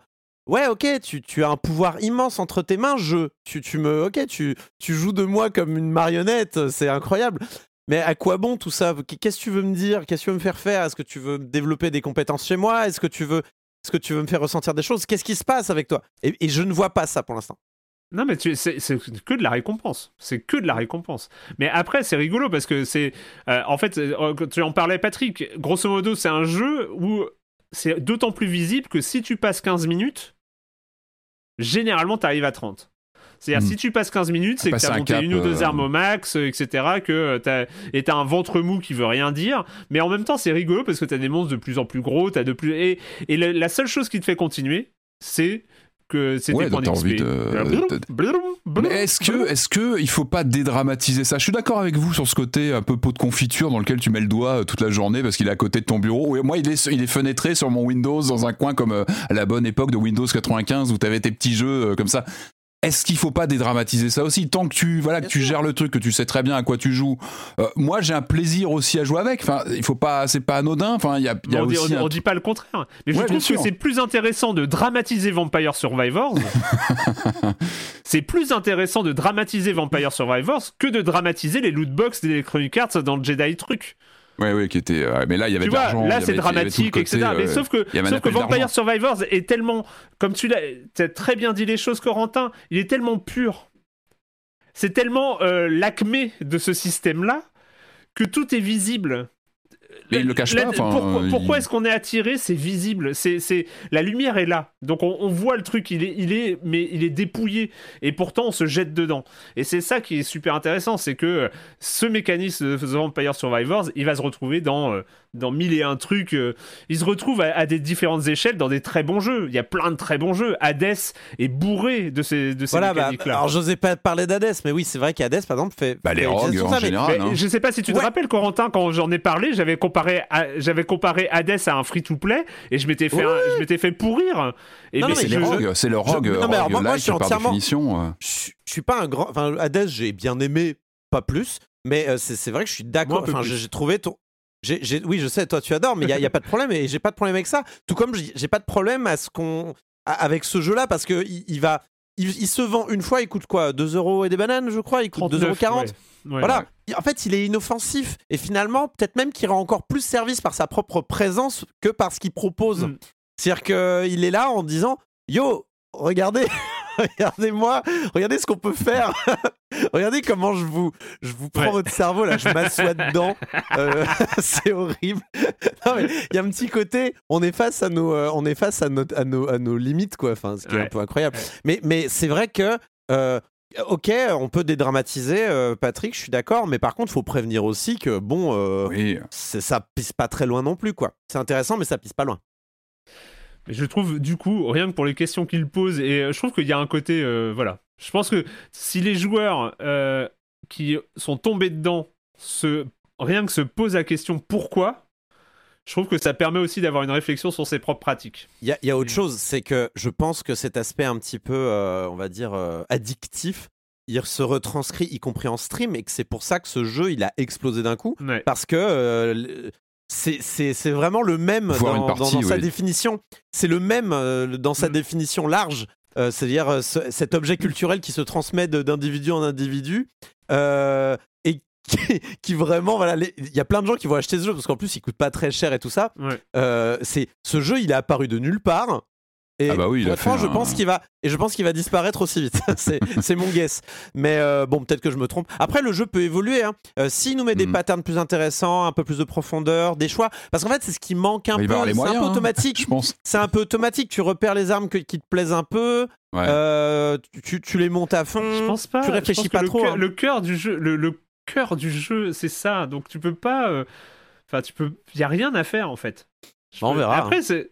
Ouais, ok, tu, tu as un pouvoir immense entre tes mains, je. Tu, tu me. Ok, tu, tu joues de moi comme une marionnette, c'est incroyable. Mais à quoi bon tout ça? Qu'est-ce que tu veux me dire? Qu'est-ce que tu veux me faire faire? Est-ce que tu veux développer des compétences chez moi? Est-ce que tu veux est-ce que tu veux me faire ressentir des choses? Qu'est-ce qui se passe avec toi? Et, je ne vois pas ça pour l'instant. Non, mais c'est que de la récompense. C'est que de la récompense. Mais après, c'est rigolo parce que c'est. euh, en fait, euh, quand tu en parlais, Patrick, grosso modo, c'est un jeu où c'est d'autant plus visible que si tu passes 15 minutes, généralement, tu arrives à 30. C'est-à-dire, Hmm. si tu passes 15 minutes, c'est que as un monté cap, une ou deux euh, armes au max, euh, etc. Que euh, t'as- et t'as un ventre mou qui veut rien dire. Mais en même temps, c'est rigolo parce que t'as des monstres de plus en plus gros. As de plus... Et, et la, la seule chose qui te fait continuer, c'est que c'est Ouais, donc t'as envie de- est-ce que, est-ce que il faut pas dédramatiser ça? Je suis d'accord avec vous sur ce côté un peu pot de confiture dans lequel tu mets le doigt toute la journée parce qu'il est à côté de ton bureau. Et moi, il est, il est fenêtré sur mon Windows dans un coin comme à la bonne époque de Windows 95 où tu avais tes petits jeux comme ça. Est-ce qu'il faut pas dédramatiser ça aussi Tant que tu voilà que Bien tu sûr. gères le truc, que tu sais très bien à quoi tu joues. Euh, moi, j'ai un plaisir aussi à jouer avec. Enfin, il faut pas, c'est pas anodin. Enfin, il y a, il y a on, dit, aussi on- un on dit pas le contraire. Mais je Ouais, trouve que c'est plus intéressant de dramatiser Vampire Survivors. *laughs* c'est plus intéressant de dramatiser Vampire Survivors que de dramatiser les loot box d'Electronic Arts dans le Jedi truc. Ouais, ouais, qui était. euh, mais là, il y avait Tu de l'argent. là c'est dramatique, côté, etc. Mais euh, sauf que, sauf que. Vampire Survivors est tellement, comme tu l'as très bien dit les choses, Corentin, il est tellement pur. C'est tellement euh, l'acmé de ce système-là que tout est visible. Mais il le cache La- pas, pourquoi il- pourquoi est-ce qu'on est attiré? C'est visible. C'est, c'est la lumière est là. Donc on, on voit le truc. Il est, il est, mais il est dépouillé. Et pourtant on se jette dedans. Et c'est ça qui est super intéressant, c'est que euh, ce mécanisme de The Vampire Survivors, il va se retrouver dans euh, dans mille et un trucs. euh, il se retrouve à, à des différentes échelles dans des très bons jeux. Il y a plein de très bons jeux. Hades est bourré de ces de ces Voilà, bah, mécaniques là. alors j'osais pas parler d'Hades, mais oui, c'est vrai qu'Hades par exemple fait. Bah, les fait rogues, en ça, général. Mais hein. je sais pas si tu te Ouais. rappelles, Corentin, quand j'en ai parlé, j'avais comparé, j'avais comparé Hades à un free-to-play et je m'étais fait, un- je m'étais fait pourrir. Et Non, mais non, c'est mais C'est les je- rogues, c'est le rogue, non, mais alors, moi- moi, rogue je suis entièrement- euh. je je suis pas un grand. Enfin, Hades, j'ai bien aimé, pas plus. Mais euh, c'est c'est vrai que je suis d'accord. Enfin, j'ai trouvé ton. j'ai- j'ai- oui, je sais, toi tu adores, mais il n'y a, y a pas de problème. Et j'ai pas de problème avec ça. Tout comme j'ai j'ai pas de problème à ce qu'on. à- avec ce jeu-là, parce que il, il va. Il, il se vend une fois, il coûte quoi 2 euros et des bananes, je crois Il coûte 2,40 euros. ouais. Ouais. Voilà. En fait, il est inoffensif. Et finalement, peut-être même qu'il rend encore plus service par sa propre présence que par ce qu'il propose. Mm. C'est-à-dire qu'il est là en disant Yo, regardez, *laughs* regardez-moi, regardez ce qu'on peut faire. *laughs* *laughs* regardez comment je vous, je vous prends Ouais. votre cerveau là, je m'assois dedans. Euh, *laughs* c'est horrible. *laughs* Il y a un petit côté, on est face à nos, euh, on est face à, notre- à nos, à nos limites quoi. Enfin, ce qui est un peu incroyable. Mais, mais c'est vrai que. euh, Ok, on peut dédramatiser, euh, Patrick, je suis d'accord, mais par contre, faut prévenir aussi que bon, euh, Oui. c'est- ça pisse pas très loin non plus, quoi. C'est intéressant, mais ça pisse pas loin. Mais je trouve, du coup, rien que pour les questions qu'il pose, et je trouve qu'il y a un côté. euh, voilà. Je pense que si les joueurs euh, qui sont tombés dedans, se, rien que se posent la question pourquoi, je trouve que ça permet aussi d'avoir une réflexion sur ses propres pratiques. Il y y a autre Mm. chose, c'est que je pense que cet aspect un petit peu, euh, on va dire, euh, addictif, il se retranscrit, y compris en stream, et que c'est pour ça que ce jeu, il a explosé d'un coup, Ouais. parce que euh, c'est- c'est c'est vraiment le même dans, une partie, dans- dans sa définition. C'est le même euh, dans sa Mm. définition large, euh, c'est-à-dire euh, ce- cet objet culturel qui se transmet d'individu en individu. euh, et qui, *laughs* qui vraiment voilà il y a plein de gens qui vont acheter ce jeu parce qu'en plus il coûte pas très cher et tout ça Ouais. euh, c'est ce jeu, il est apparu de nulle part. Et Ah bah oui, je pense qu'il va et je pense qu'il va disparaître aussi vite. *laughs* c'est c'est mon guess. Mais euh, bon, peut-être que je me trompe. Après, le jeu peut évoluer. Hein. Euh, S'il nous met des Mhm. patterns plus intéressants, un peu plus de profondeur, des choix, parce qu'en fait, c'est ce qui manque un Bah, peu. C'est un peu hein. automatique. Je pense. C'est un peu automatique. Tu repères les armes que- qui te plaisent un peu. Ouais. euh, tu, tu les montes à fond. Je pense pas. Tu je réfléchis pense pas le trop. cœur- hein. Le cœur du jeu, le, le cœur du jeu, c'est ça. Donc tu peux pas. euh, Enfin, tu peux. Il y a rien à faire en fait. Je On verra, hein. Après, c'est.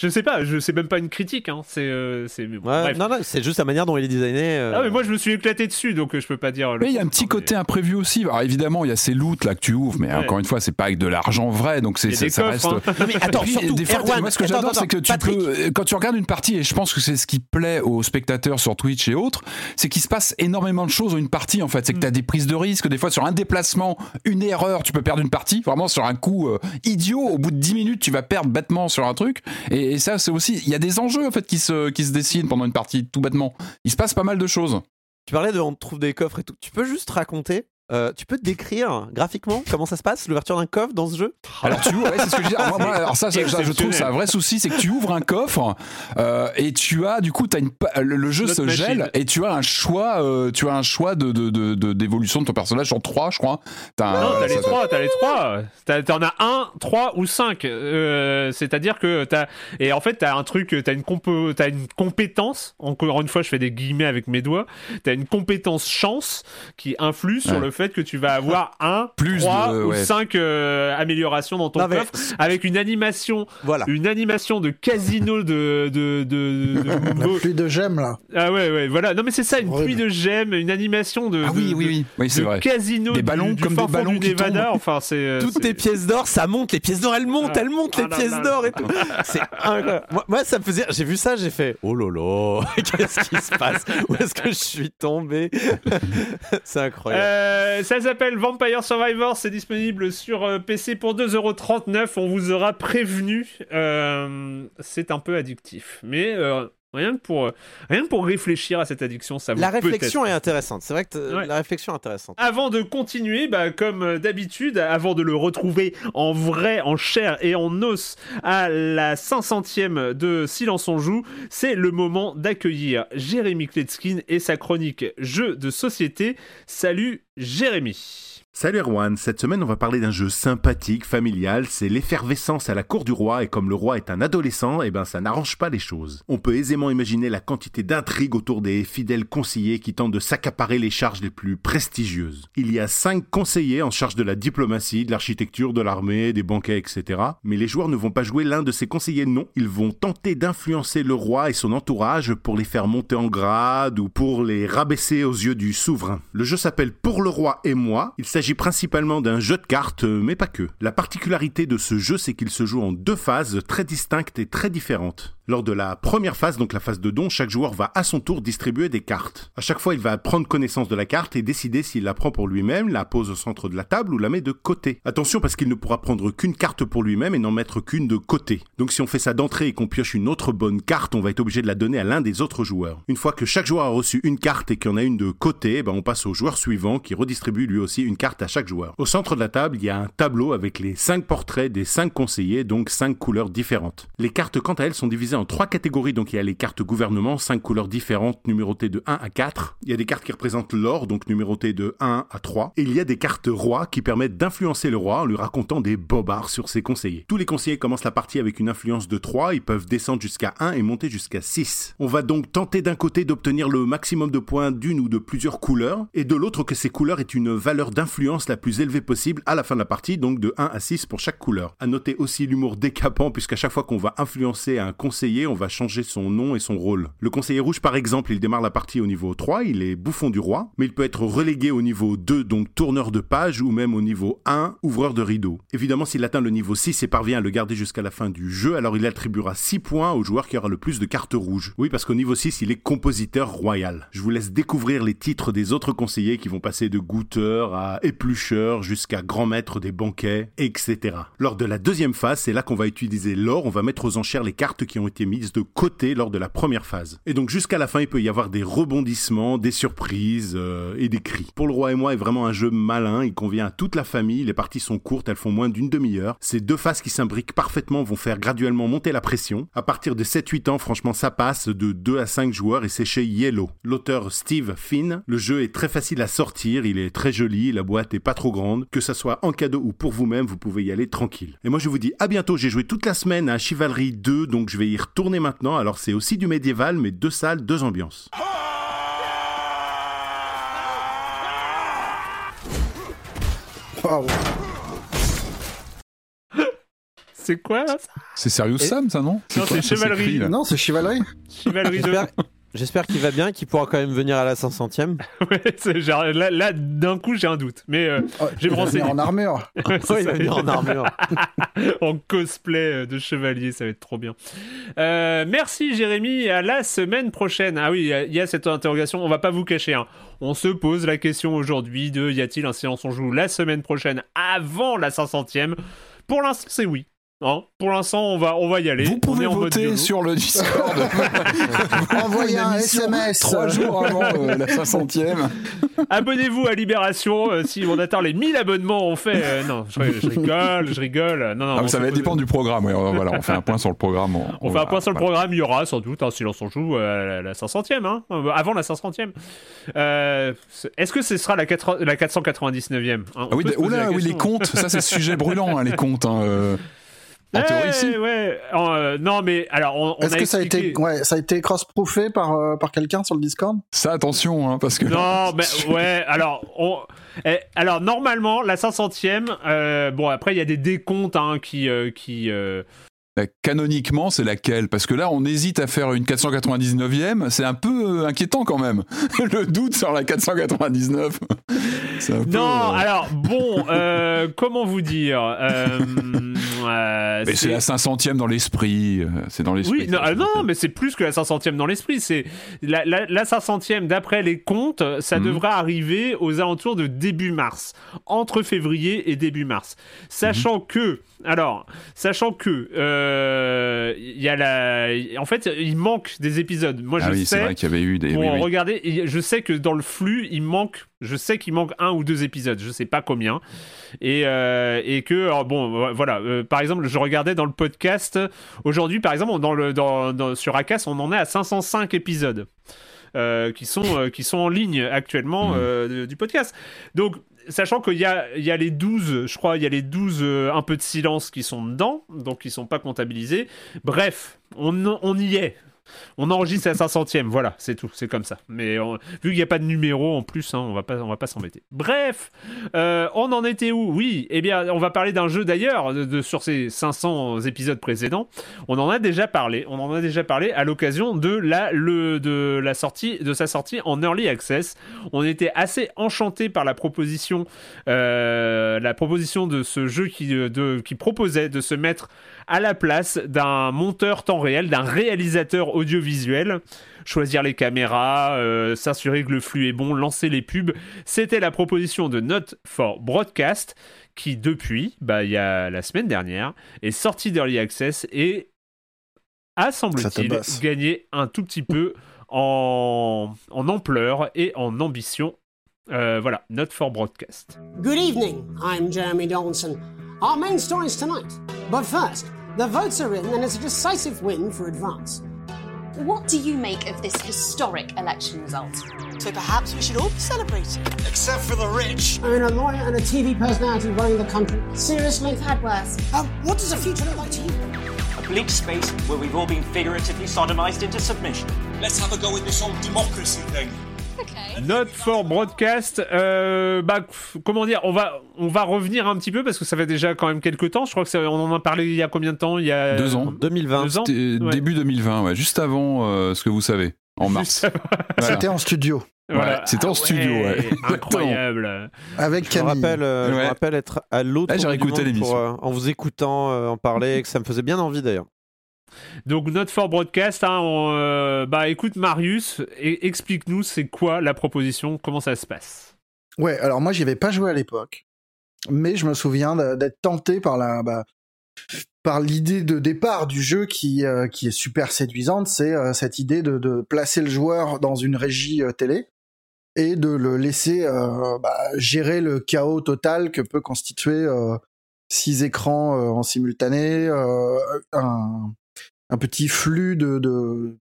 Je sais pas. Je sais même pas une critique. Hein. C'est. euh, c'est. mais bon, Ouais, bref. non, non, c'est juste la manière dont il est designé. euh, Ah mais moi je me suis éclaté dessus donc euh, je peux pas dire. Mais il y a un petit mais- côté imprévu aussi. Alors évidemment, il y a ces loots là que tu ouvres, mais Ouais. encore une fois, c'est pas avec de l'argent vrai, donc c'est ça, coffres, reste. hein. Non, mais attends, puis, surtout, des fois, Erwan, moi, ce que j'adore, c'est que tu Patrick, peux, quand tu regardes une partie, et je pense que c'est ce qui plaît aux spectateurs sur Twitch et autres, c'est qu'il se passe énormément de choses dans une partie, en fait. C'est que tu as des prises de risque, des fois sur un déplacement, une erreur, tu peux perdre une partie, vraiment sur un coup euh, idiot, au bout de 10 minutes, tu vas perdre bêtement sur un truc. Et, et ça, c'est aussi, il y a des enjeux, en fait, qui se, qui se dessinent pendant une partie, tout bêtement. Il se passe pas mal de choses. Tu parlais de on trouve des coffres et tout. Tu peux juste raconter, euh, tu peux décrire graphiquement comment ça se passe, l'ouverture d'un coffre dans ce jeu? Alors tu ouais, c'est ce que je dis. Alors, moi, moi, alors ça, je trouve c'est un vrai souci, c'est que tu ouvres un coffre euh, et tu as du coup as une le, le jeu se machine. gèle et tu as un choix, euh, tu as un choix de de- de- de- d'évolution de, ton personnage sur trois, je crois. T'as un- Non, t'as les trois, t'as les trois. T'en as un, trois ou cinq. Euh, C'est-à-dire que t'as et en fait t'as un truc, t'as une compo, t'as une compétence. Encore une fois, je fais des guillemets avec mes doigts. T'as une compétence chance qui influe sur Ouais. le fait que tu vas avoir un, Plus trois de- ou ouais. cinq euh, améliorations dans ton Non, mais- coffre avec une animation, Voilà. une animation de casino de de de, de- *laughs* La de- pluie de gemmes là. ah ouais ouais voilà. Non mais c'est ça, une pluie de gemmes, une animation de Ah oui, de- oui, oui, oui, c'est de vrai. casino Des du- ballons du comme fin des ballons du qui Nevada. tombent. Enfin, c'est euh, Toutes tes pièces d'or, ça monte, les pièces d'or elles montent, Ah. elles montent, les Ah pièces d'or et tout. C'est incroyable. Moi, moi, ça me faisait. J'ai vu ça, j'ai fait Oh lolo, *laughs* qu'est-ce qui se passe? Où est-ce que je suis tombé? C'est incroyable. Euh, ça s'appelle Vampire Survivor, c'est disponible sur euh, PC pour 2,39€. On vous aura prévenu. Euh, c'est un peu addictif, mais euh, rien que pour euh, rien que pour réfléchir à cette addiction, ça vaut La réflexion est intéressante. C'est vrai que Ouais. la réflexion est intéressante. Avant de continuer, bah, comme euh, d'habitude, avant de le retrouver en vrai, en chair et en os à la 500e de Silence on joue, c'est le moment d'accueillir Jérémy Kletskin et sa chronique Jeux de société. Salut Jérémy. Salut Erwan, cette semaine on va parler d'un jeu sympathique, familial, c'est l'effervescence à la cour du roi et comme le roi est un adolescent, eh ben ça n'arrange pas les choses. On peut aisément imaginer la quantité d'intrigues autour des fidèles conseillers qui tentent de s'accaparer les charges les plus prestigieuses. Il y a cinq conseillers en charge de la diplomatie, de l'architecture, de l'armée, des banquets, etc. Mais les joueurs ne vont pas jouer l'un de ces conseillers, non. Ils vont tenter d'influencer le roi et son entourage pour les faire monter en grade ou pour les rabaisser aux yeux du souverain. Le jeu s'appelle Pour le roi et moi. Principalement d'un jeu de cartes, euh, mais pas que. La particularité de ce jeu, c'est qu'il se joue en deux phases très distinctes et très différentes. Lors de la première phase, donc la phase de don, chaque joueur va à son tour distribuer des cartes. À chaque fois, il va prendre connaissance de la carte et décider s'il la prend pour lui-même, la pose au centre de la table ou la met de côté. Attention parce qu'il ne pourra prendre qu'une carte pour lui-même et n'en mettre qu'une de côté. Donc si on fait ça d'entrée et qu'on pioche une autre bonne carte, on va être obligé de la donner à l'un des autres joueurs. Une fois que chaque joueur a reçu une carte et qu'il en a une de côté, ben on passe au joueur suivant qui redistribue lui aussi une carte à chaque joueur. Au centre de la table, il y a un tableau avec les cinq portraits des cinq conseillers, donc cinq couleurs différentes. Les cartes, quant à elles, sont divisées en trois catégories. Donc il y a les cartes gouvernement, cinq couleurs différentes, numérotées de 1 à 4. Il y a des cartes qui représentent l'or, donc numérotées de 1 à 3. Et il y a des cartes rois qui permettent d'influencer le roi en lui racontant des bobards sur ses conseillers. Tous les conseillers commencent la partie avec une influence de 3, ils peuvent descendre jusqu'à 1 et monter jusqu'à 6. On va donc tenter d'un côté d'obtenir le maximum de points d'une ou de plusieurs couleurs, et de l'autre que ces couleurs aient une valeur d'influence la plus élevée possible à la fin de la partie, donc de 1 à 6 pour chaque couleur. À noter aussi l'humour décapant, puisqu'à chaque fois qu'on va influencer un conseiller, on va changer son nom et son rôle. Le conseiller rouge, par exemple, il démarre la partie au niveau 3, il est bouffon du roi, mais il peut être relégué au niveau 2, donc tourneur de page, ou même au niveau 1, ouvreur de rideau. Évidemment, s'il atteint le niveau 6 et parvient à le garder jusqu'à la fin du jeu, alors il attribuera 6 points au joueur qui aura le plus de cartes rouges. Oui, parce qu'au niveau 6, il est compositeur royal. Je vous laisse découvrir les titres des autres conseillers qui vont passer de goûteur à éplucheur jusqu'à grand maître des banquets, etc. Lors de la deuxième phase, c'est là qu'on va utiliser l'or, on va mettre aux enchères les cartes qui ont été mises de côté lors de la première phase. Et donc jusqu'à la fin, il peut y avoir des rebondissements, des surprises euh, et des cris. Pour le roi et moi est vraiment un jeu malin, il convient à toute la famille, les parties sont courtes, elles font moins d'une demi-heure. Ces deux phases qui s'imbriquent parfaitement vont faire graduellement monter la pression. À partir de 7-8 ans, franchement, ça passe de 2 à 5 joueurs et c'est chez Yellow. L'auteur Steve Finn, le jeu est très facile à sortir, il est très joli, la boîte est pas trop grande, que ça soit en cadeau ou pour vous-même, vous pouvez y aller tranquille. Et moi je vous dis à bientôt, j'ai joué toute la semaine à Chivalry 2, donc je vais y retourner maintenant. Alors c'est aussi du médiéval, mais deux salles, deux ambiances. C'est quoi là ça? C'est Serious Sam, ça, non? Non, c'est Chevalerie. Non, c'est. Chivalry 2. J'espère- qu'il va bien et qu'il pourra quand même venir à la 500ème. *laughs* Ouais, c'est genre, là, là, d'un coup, j'ai un doute. Mais euh, Oh, J'ai *laughs* venir en armure. ouais, il va venir en armure. en cosplay euh, de chevalier, ça va être trop bien. Euh, merci Jérémy, à la semaine prochaine. Ah oui, il y a- il y, a cette interrogation, on va pas vous cacher. hein. On se pose la question aujourd'hui de y a-t-il un silence on joue la semaine prochaine avant la 500e Pour l'instant, c'est oui. Hein Pour l'instant, on va, on va y aller. Vous On pouvez est en mode voter sur le Discord. *laughs* Envoyez un SMS. Trois jours avant euh, la *laughs* 500ème. Abonnez-vous à Libération. euh, si on atteint les 1000 abonnements, on fait. euh, non, je, je rigole, je rigole. Non, non, Ah, ça va pose- dépendre du programme. ouais, voilà, on fait un point sur le programme. On fait un point sur le programme, il y aura sans doute un silence on joue euh, à la 500e, hein, euh, avant la 500e. Euh, c'est- Est-ce que ce sera la, 4 la 499e hein, Ah oui, oula, la oui, les comptes, ça c'est sujet brûlant, hein, les comptes. En Ouais, théorie, si. ouais. Euh, non, mais alors, on, on Est-ce que ça a été, ouais, ça a été cross-proofé par, euh, par quelqu'un sur le Discord? Ça, attention, hein, parce que. Non, *laughs* mais ouais, alors, on... eh, alors normalement, la 500e, euh, bon, après, il y a des décomptes hein, qui. euh, qui Canoniquement, c'est laquelle? Parce que là, on hésite à faire une 499e. C'est un peu euh, inquiétant quand même. *laughs* le doute sur la 499. c'est un peu, Non, euh, alors, bon, euh, *laughs* comment vous dire euh, euh, c'est la 500e dans l'esprit. C'est dans l'esprit. Oui, non, ah, mais c'est plus que la 500e dans l'esprit. C'est la, la, la 500e, d'après les comptes, ça Mhm. devrait arriver aux alentours de début mars, entre février et début mars. Sachant Mhm. que, alors, sachant que, euh, il y a la, en fait, il manque des épisodes. Moi, Ah je oui, c'est sais. vrai qu'il y avait eu des. Pour oui, oui. regarder, et je sais que dans le flux, il manque, je sais qu'il manque un ou deux épisodes, je sais pas combien, et, euh, et que alors bon, voilà, euh, par exemple, je regardais dans le podcast aujourd'hui, par exemple, dans le dans, dans- sur Acas, on en est à 505 épisodes. euh, qui sont euh, qui sont en ligne actuellement euh, de- du podcast. Donc sachant qu'il y a les 12, je crois, il y a les 12 euh, un peu de silence qui sont dedans, donc qui sont pas comptabilisés. Bref, on y est. On enregistre la 500e, voilà, c'est tout, c'est comme ça. Mais on- vu qu'il n'y a pas de numéro en plus, hein, on va va pas s'embêter. Bref, euh, on en était où? Oui, eh bien, on va parler d'un jeu d'ailleurs de, sur ces 500 épisodes précédents. On en a déjà parlé. On en a déjà parlé à l'occasion de la, le, de la sortie, de sa sortie en early access. On était assez enchanté par la proposition, euh, la proposition de ce jeu euh, qui proposait de se mettre à la place d'un monteur temps réel, d'un réalisateur audiovisuel. Choisir les caméras, euh, s'assurer que le flux est bon, lancer les pubs. C'était la proposition de Not for Broadcast qui, depuis, bah, il y a la semaine dernière, est sorti d'Early Access et a, semble-t-il, gagné un tout petit peu en, en ampleur et en ambition. Euh, voilà, Not for Broadcast. Good evening, I'm Jeremy Donaldson. Our main stories tonight. But first, The votes are in, and it's a decisive win for advance. What do you make of this historic election result? So perhaps we should all be celebrating. Except for the rich. I mean, a lawyer and a TV personality running the country. Seriously? We've had worse. Um, what does the future look like to you? A bleak space where we've all been figuratively sodomized into submission. Let's have a go with this whole democracy thing. *laughs* Note for broadcast. Euh, bah, comment dire, on va, on va revenir un petit peu parce que ça fait déjà quand même quelques temps. Je crois que c'est- on en a parlé il y a combien de temps? Il y a Deux ans. 2020. Deux ans? C'était Ouais. Début 2020, ouais, juste avant euh, ce que vous savez, en mars. Juste avant. Voilà. C'était en studio Voilà. Ouais, c'était en Ah studio, ouais. *laughs* Incroyable. avec Je me Camille. rappelle, euh, je me rappelle être à l'autre Ah, j'ai réécouté l'émission. pour, euh, en vous écoutant euh, en parler, que ça me faisait bien envie d'ailleurs. Donc note for broadcast. Hein, on, euh, bah écoute Marius, e- explique-nous c'est quoi la proposition, comment ça se passe? Ouais, alors moi j'y avais pas joué à l'époque, mais je me souviens d'être tenté par la bah, par l'idée de départ du jeu qui euh, qui est super séduisante, c'est euh, cette idée de, de placer le joueur dans une régie télé et de le laisser bah, gérer le chaos total que peut constituer six écrans en simultané, un petit flux de de-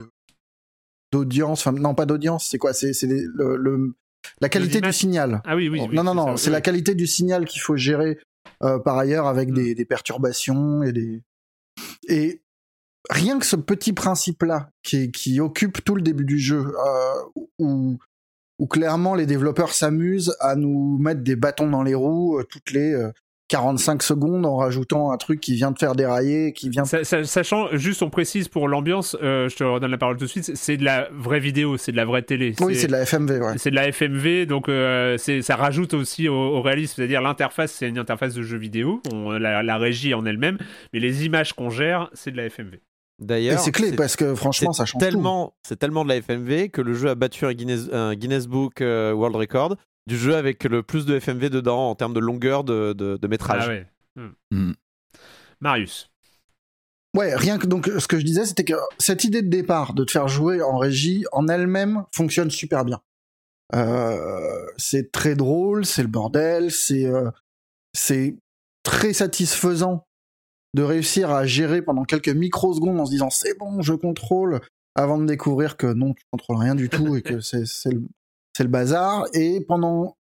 d'audience, enfin non pas d'audience, c'est quoi C'est le, le- la qualité du signal. Ah oui, oui. Oui, non, non, non, c'est oui, la qualité du signal qu'il faut gérer euh, par ailleurs avec Mm. des, des perturbations et des. Et rien que ce petit principe-là qui, qui occupe tout le début du jeu, euh, où, où clairement les développeurs s'amusent à nous mettre des bâtons dans les roues euh, toutes les 45 secondes en rajoutant un truc qui vient de faire dérailler, qui vient. Sa- sa- Sachant, juste on précise pour l'ambiance, euh, je te redonne la parole tout de suite, c'est- de la vraie vidéo, c'est de la vraie télé. Oui, c'est de la FMV, ouais. C'est de la FMV, donc euh, ça rajoute aussi au, au réalisme, c'est-à-dire l'interface, c'est une interface de jeu vidéo, on- la, la régie en elle-même, mais les images qu'on gère, c'est de la FMV. D'ailleurs, c'est clé parce que franchement, ça change tout. tellement, c'est tellement de la FMV que le jeu a battu un Guinness, un Guinness Book euh, World Record du jeu avec le plus de FMV dedans en termes de longueur de, de- de métrage. Ah ouais. Hmm. Hmm. Marius. Ouais, rien que donc ce que je disais, c'était que cette idée de départ de te faire jouer en régie en elle-même fonctionne super bien. Euh, c'est très drôle, c'est le bordel, c'est euh, c'est très satisfaisant de réussir à gérer pendant quelques microsecondes en se disant c'est bon, je contrôle, avant de découvrir que non, tu contrôles rien du tout et que *laughs* c'est c'est le, c'est le bazar. Et pendant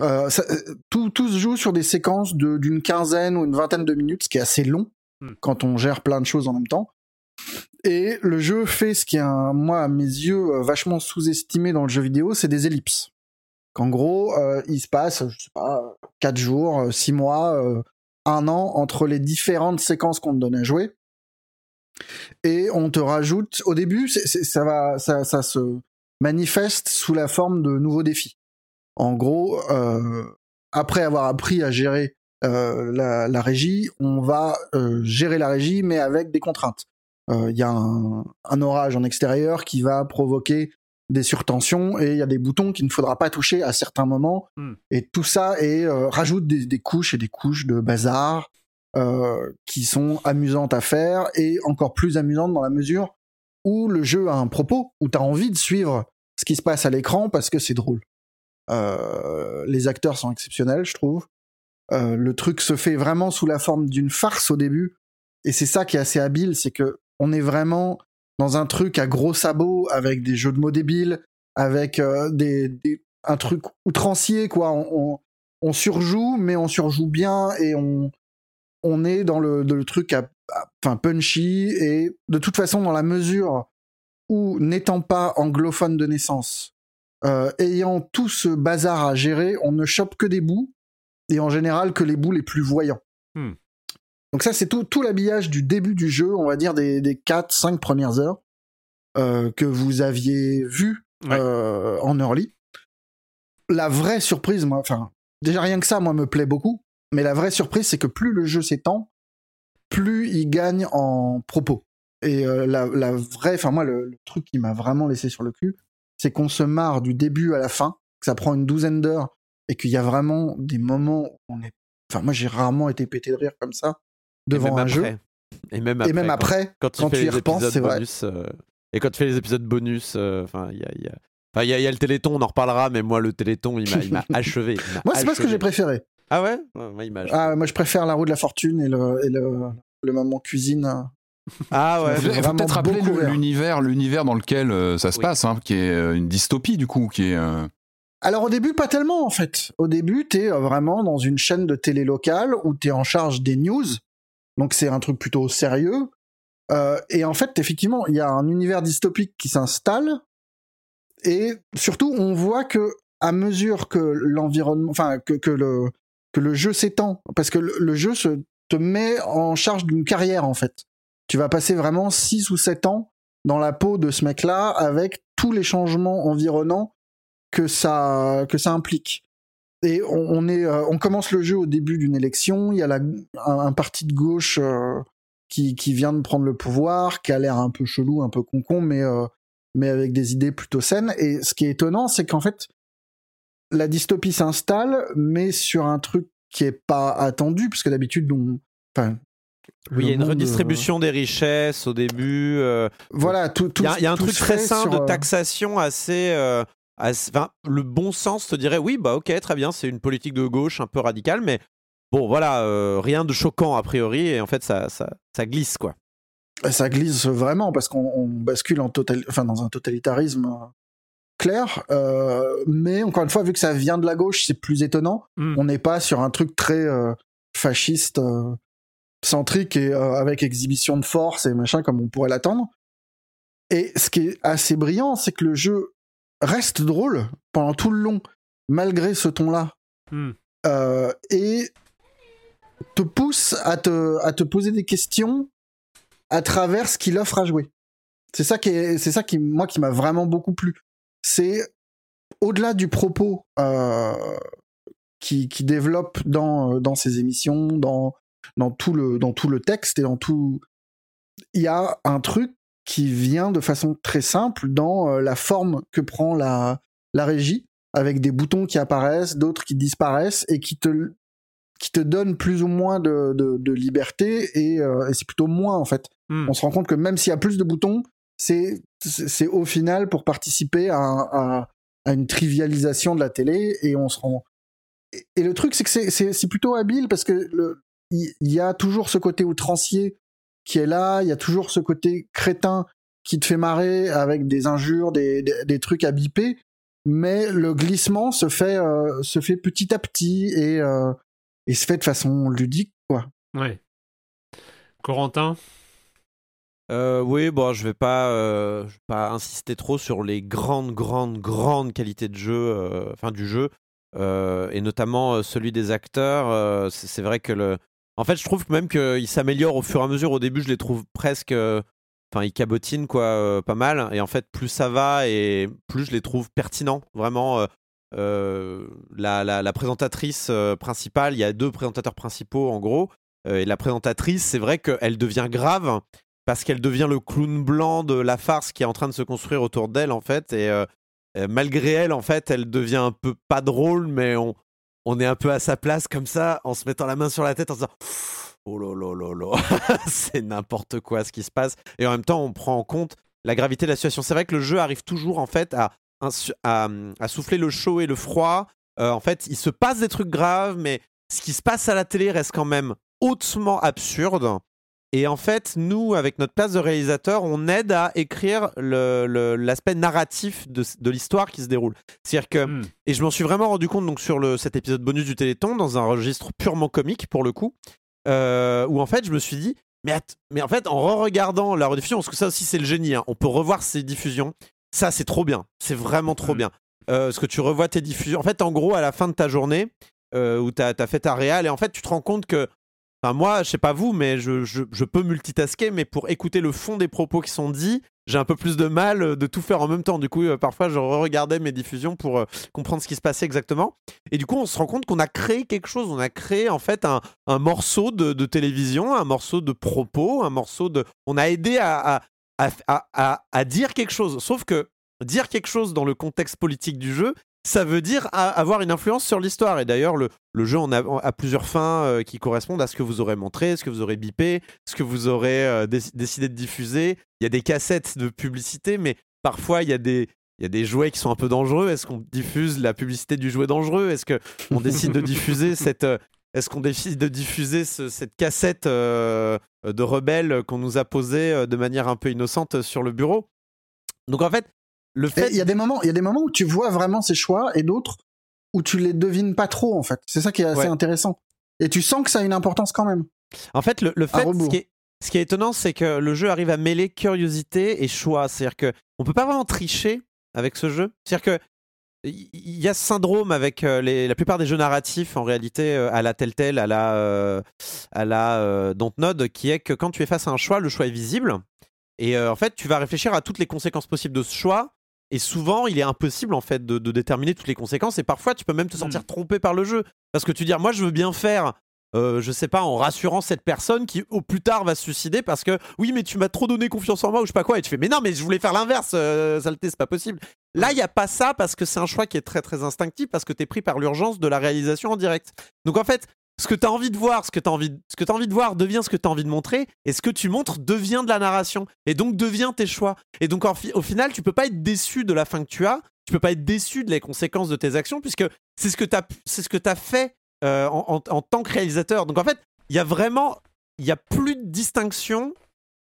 euh, ça- euh, tout, tout se joue sur des séquences de- d'une quinzaine ou une vingtaine de minutes, ce qui est assez long Hmm. quand on gère plein de choses en même temps. Et le jeu fait ce qui est, un, moi, à mes yeux, euh, vachement sous-estimé dans le jeu vidéo, c'est des ellipses. Qu'en gros, euh, il se passe, je sais pas, 4 jours, 6 mois, euh, un an entre les différentes séquences qu'on te donne à jouer. Et on te rajoute, au début, ça, va, ça, ça se manifeste sous la forme de nouveaux défis. En gros, euh, après avoir appris à gérer euh, la, la régie, on va euh, gérer la régie, mais avec des contraintes. Il y a un, un orage en extérieur qui va provoquer des surtensions et il y a des boutons qu'il ne faudra pas toucher à certains moments. Hmm. Et tout ça et euh, rajoute des, des couches et des couches de bazar qui sont amusantes à faire et encore plus amusantes dans la mesure où le jeu a un propos, où tu as envie de suivre ce qui se passe à l'écran parce que c'est drôle. Euh, les acteurs sont exceptionnels, je trouve. Euh, le truc se fait vraiment sous la forme d'une farce au début, et c'est ça qui est assez habile, c'est que on est vraiment dans un truc à gros sabots avec des jeux de mots débiles, avec euh, des, un truc outrancier quoi. On, on surjoue, mais on surjoue bien et on on est dans le, truc à, à- enfin punchy et de toute façon dans la mesure où n'étant pas anglophone de naissance, euh, ayant tout ce bazar à gérer, on ne chope que des bouts et en général que les bouts les plus voyants. Hmm. Donc ça, c'est tout, tout l'habillage du début du jeu, on va dire des, des 4-5 premières heures euh, que vous aviez vu Ouais. euh, en early. La vraie surprise, moi, enfin, déjà rien que ça, moi, me plaît beaucoup, mais la vraie surprise, c'est que plus le jeu s'étend, plus il gagne en propos. Et euh, la, la vraie, enfin moi, le, le truc qui m'a vraiment laissé sur le cul, c'est qu'on se marre du début à la fin, que ça prend une douzaine d'heures, et qu'il y a vraiment des moments où on est... Enfin, moi, j'ai rarement été pété de rire comme ça Et devant même un après. jeu. Et même et après. même quand- après, quand, tu quand fais tu y repenses, c'est vrai. euh, et quand tu fais les épisodes bonus, euh, enfin, il y a, y a- il y a- il y a le Téléthon, on en reparlera, mais moi, le Téléthon, il m'a- *laughs* achevé. il Moi, c'est pas ce que j'ai préféré. Ah ouais? Achevé. Ah, moi, je préfère la roue de la fortune et le, et le, le moment cuisine. Ah ouais. Il faut peut-être rappeler l'univers, l'univers dans lequel euh, ça se Oui. passe, hein, qui est euh, une dystopie du coup, qui est. euh, Alors au début, pas tellement en fait. Au début, t'es vraiment dans une chaîne de télé locale où t'es en charge des news. Donc c'est un truc plutôt sérieux. Euh, et en fait, effectivement, il y a un univers dystopique qui s'installe. Et surtout, on voit que à mesure que l'environnement, enfin que, que le que le jeu s'étend, parce que le, jeu se te met en charge d'une carrière en fait. Tu vas passer vraiment 6 ou 7 ans dans la peau de ce mec-là avec tous les changements environnants que ça que ça implique. Et on, est, euh, on commence le jeu au début d'une élection. Il y a un parti de gauche euh, qui, qui vient de prendre le pouvoir, qui a l'air un peu chelou, un peu concon, mais euh, mais avec des idées plutôt saines. Et ce qui est étonnant, c'est qu'en fait, la dystopie s'installe, mais sur un truc qui est pas attendu, puisque d'habitude, on, enfin, Oui, il y a une redistribution des richesses au début. euh, euh, voilà, tout, Il y a, il y a un truc très sur, de euh, taxation assez. euh, assez- enfin, le bon sens te dirait oui, bah ok, très bien, c'est une politique de gauche un peu radicale, mais bon, voilà, euh, rien de choquant a priori, et en fait, ça, ça, ça glisse quoi. ça glisse vraiment parce qu'on on bascule en total, enfin dans un totalitarisme euh, clair. euh, mais encore une fois, vu que ça vient de la gauche, c'est plus étonnant. Mm. On n'est pas sur un truc très euh, fasciste, euh, centrique et avec exhibition de force et machin comme on pourrait l'attendre. Et ce qui est assez brillant, c'est que le jeu reste drôle pendant tout le long, malgré ce ton-là. Mm. Euh, et te pousse à te, à te poser des questions à travers ce qu'il offre à jouer. C'est ça qui est, c'est ça qui, moi, qui m'a vraiment beaucoup plu. C'est au-delà du propos euh, qui, qui développe dans, euh, dans ses émissions, dans, dans, tout le, dans tout le texte et dans tout. Il y a un truc qui vient de façon très simple dans euh, la forme que prend la, la régie, avec des boutons qui apparaissent, d'autres qui disparaissent et qui te, qui te donnent plus ou moins de, de, de liberté et, euh, et c'est plutôt moins en fait. Hmm. On se rend compte que même s'il y a plus de boutons, c'est au final pour participer à, un- à, à une trivialisation de la télé et on se rend. Et, et le truc c'est que c'est- plutôt habile parce que il y, a toujours ce côté outrancier qui est là, il y a toujours ce côté crétin qui te fait marrer avec des injures, des, trucs à biper, mais le glissement se fait euh, petit à petit et euh, et se fait de façon ludique quoi. Ouais. Corentin? Euh, oui, bon, je vais pas, euh, vais pas insister trop sur les grandes, grandes, grandes qualités de jeu, euh, enfin du jeu, et notamment celui des acteurs. c'est vrai que en fait, je trouve même qu'il s'améliore au fur et à mesure. Au début, je les trouve presque, enfin, ils cabotinent quoi, pas mal. Et en fait, plus ça va et plus je les trouve pertinents. Vraiment, la, la, présentatrice principale, il y a deux présentateurs principaux en gros. Et la présentatrice, c'est vrai qu'elle devient grave parce qu'elle devient le clown blanc de la farce qui est en train de se construire autour d'elle en fait. Et euh, malgré elle en fait elle devient un peu pas drôle mais on, est un peu à sa place comme ça en se mettant la main sur la tête en se disant oh là là là là! *laughs* C'est n'importe quoi ce qui se passe. Et en même temps on prend en compte la gravité de la situation. C'est vrai que le jeu arrive toujours en fait à souffler le chaud et le froid. Euh, en fait il se passe des trucs graves mais ce qui se passe à la télé reste quand même hautement absurde et en fait, nous, avec notre place de réalisateur, on aide à écrire l'aspect narratif de, de l'histoire qui se déroule. C'est-à-dire que, Hmm. et je m'en suis vraiment rendu compte donc sur le, cet épisode bonus du Téléthon, dans un registre purement comique pour le coup, euh, où en fait, je me suis dit, mais en fait, en re-regardant la rediffusion, parce que ça aussi c'est le génie, hein, on peut revoir ces diffusions, ça c'est trop bien, c'est vraiment trop Hmm. bien. Euh, parce que tu revois tes diffusions, en fait, en gros, à la fin de ta journée, euh, où tu as, fait ta réal, et en fait, tu te rends compte que Enfin, moi, je sais pas vous, mais je, je, peux multitasker, mais pour écouter le fond des propos qui sont dits, j'ai un peu plus de mal euh, de tout faire en même temps. Du coup, euh, parfois, je regardais mes diffusions pour euh, comprendre ce qui se passait exactement. Et du coup, on se rend compte qu'on a créé quelque chose. On a créé en fait un, morceau de, télévision, un morceau de propos, un morceau de. On a aidé à dire quelque chose. Sauf que dire quelque chose dans le contexte politique du jeu, ça veut dire avoir une influence sur l'histoire. Et d'ailleurs, le, le jeu en a, a plusieurs fins euh, qui correspondent à ce que vous aurez montré, ce que vous aurez bipé, ce que vous aurez euh, déc- décidé de diffuser. Il y a des cassettes de publicité, mais parfois il y a des, il y a des jouets qui sont un peu dangereux. Est-ce qu'on diffuse la publicité du jouet dangereux? Est-ce qu'on décide de diffuser *laughs* cette, euh, est-ce qu'on décide de diffuser ce- cette cassette euh, de rebelle qu'on nous a posée de manière un peu innocente sur le bureau? Donc en fait, le fait. Il y a des moments, il y a des moments où tu vois vraiment ces choix et d'autres où tu les devines pas trop en fait. C'est ça qui est assez Ouais. intéressant. Et tu sens que ça a une importance quand même. En fait, le, le fait, ce qui, est, ce qui est étonnant, c'est que le jeu arrive à mêler curiosité et choix. C'est-à-dire que on peut pas vraiment tricher avec ce jeu. C'est-à-dire que il y a ce syndrome avec euh, les- la plupart des jeux narratifs en réalité euh, à la Telltale, à la euh, à la euh, Dontnod, qui est que quand tu es face à un choix, le choix est visible et euh, en fait tu vas réfléchir à toutes les conséquences possibles de ce choix. Et souvent, il est impossible en fait de, de déterminer toutes les conséquences. Et parfois, tu peux même te sentir trompé par le jeu. Parce que tu dis, moi, je veux bien faire euh, je sais pas, en rassurant cette personne qui au plus tard va se suicider parce que oui, mais tu m'as trop donné confiance en moi ou je sais pas quoi. Et tu fais, mais non, mais je voulais faire l'inverse, euh, saleté, c'est pas possible. Là, il y a pas ça parce que c'est un choix qui est très très instinctif parce que t'es pris par l'urgence de la réalisation en direct. Donc en fait, ce que tu as envie de voir, ce que tu as envie, ce que as envie de voir devient ce que tu as envie de montrer, et ce que tu montres devient de la narration, et donc devient tes choix. Et donc fi- au final, tu peux pas être déçu de la fin que tu as, tu peux pas être déçu de les conséquences de tes actions, puisque c'est ce que tu as, c'est ce que fait euh, en, en- en tant que réalisateur. Donc en fait, il y a vraiment, il y a plus de distinction.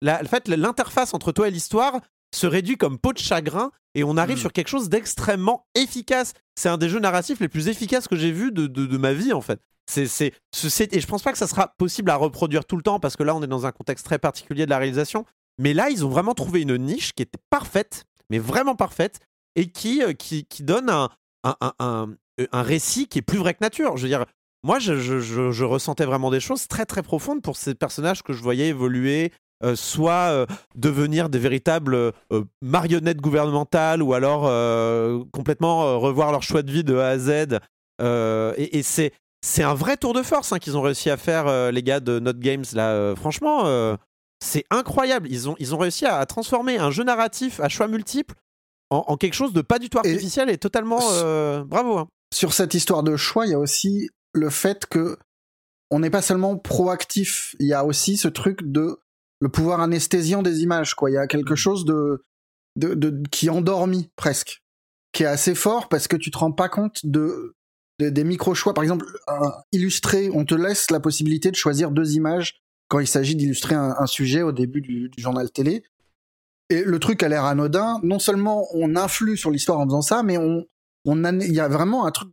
La, en fait, l'interface entre toi et l'histoire se réduit comme peau de chagrin et on arrive sur quelque chose d'extrêmement efficace. C'est un des jeux narratifs les plus efficaces que j'ai vu de, de- de ma vie en fait. C'est, c'est, ce- c'est- et je pense pas que ça sera possible à reproduire tout le temps parce que là on est dans un contexte très particulier de la réalisation. Mais là ils ont vraiment trouvé une niche qui était parfaite, mais vraiment parfaite et qui, euh, qui, qui donne un, un, un, un- récit qui est plus vrai que nature. Je veux dire, moi je, je- je- ressentais vraiment des choses très très profondes pour ces personnages que je voyais évoluer, euh, soit euh, devenir des véritables marionnettes gouvernementales ou alors complètement revoir leur choix de vie de A à Z. Et c'est, c'est un vrai tour de force hein, qu'ils ont réussi à faire, euh, les gars de Not Games. Là, Euh, franchement, euh, c'est incroyable. Ils ont, ils ont réussi à, à transformer un jeu narratif à choix multiples en, en quelque chose de pas du tout artificiel et, totalement bravo. hein. Sur cette histoire de choix, il y a aussi le fait que on n'est pas seulement proactif, il y a aussi ce truc de le pouvoir anesthésiant des images. Quoi. Il y a quelque chose de, de, de- qui endormi presque, qui est assez fort parce que tu te rends pas compte de, de- des micro-choix. Par exemple, un illustré, on te laisse la possibilité de choisir deux images quand il s'agit d'illustrer un, sujet au début du, journal télé. Et le truc a l'air anodin. Non seulement on influe sur l'histoire en faisant ça, mais on, on il y a vraiment un truc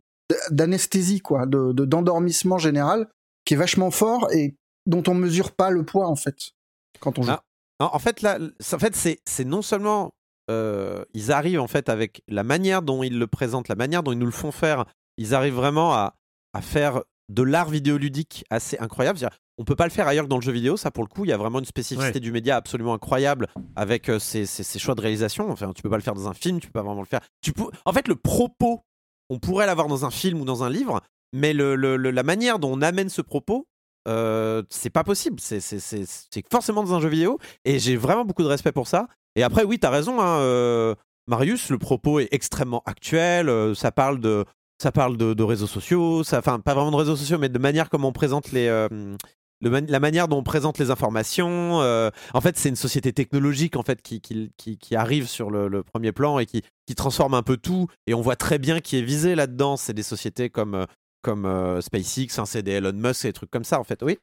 d'anesthésie, quoi, de de- d'endormissement général qui est vachement fort et dont on mesure pas le poids en fait quand on joue. Ah, en fait, là, en fait, c'est non seulement euh, ils arrivent en fait avec la manière dont ils le présentent, la manière dont ils nous le font faire, ils arrivent vraiment à, à faire de l'art vidéoludique assez incroyable. On peut pas le faire ailleurs que dans le jeu vidéo, ça pour le coup, il y a vraiment une spécificité Ouais. du média absolument incroyable avec euh, ces choix de réalisation. Enfin, tu peux pas le faire dans un film, tu peux pas vraiment le faire. Tu peux... En fait, le propos, on pourrait l'avoir dans un film ou dans un livre, mais le, le- le- la manière dont on amène ce propos, euh, c'est pas possible. C'est forcément dans un jeu vidéo. Et j'ai vraiment beaucoup de respect pour ça. Et après, oui, t'as raison, hein, euh, Marius, le propos est extrêmement actuel. euh, ça parle de, ça parle de, réseaux sociaux. Enfin, pas vraiment de réseaux sociaux, mais de manière comme on présente les. euh, la manière dont on présente les informations. euh, en fait, c'est une société technologique en fait qui, arrive sur le, premier plan et qui, transforme un peu tout. Et on voit très bien qui est visé là-dedans. C'est des sociétés comme, euh, comme SpaceX, hein, c'est des Elon Musk et des trucs comme ça en fait. Oui.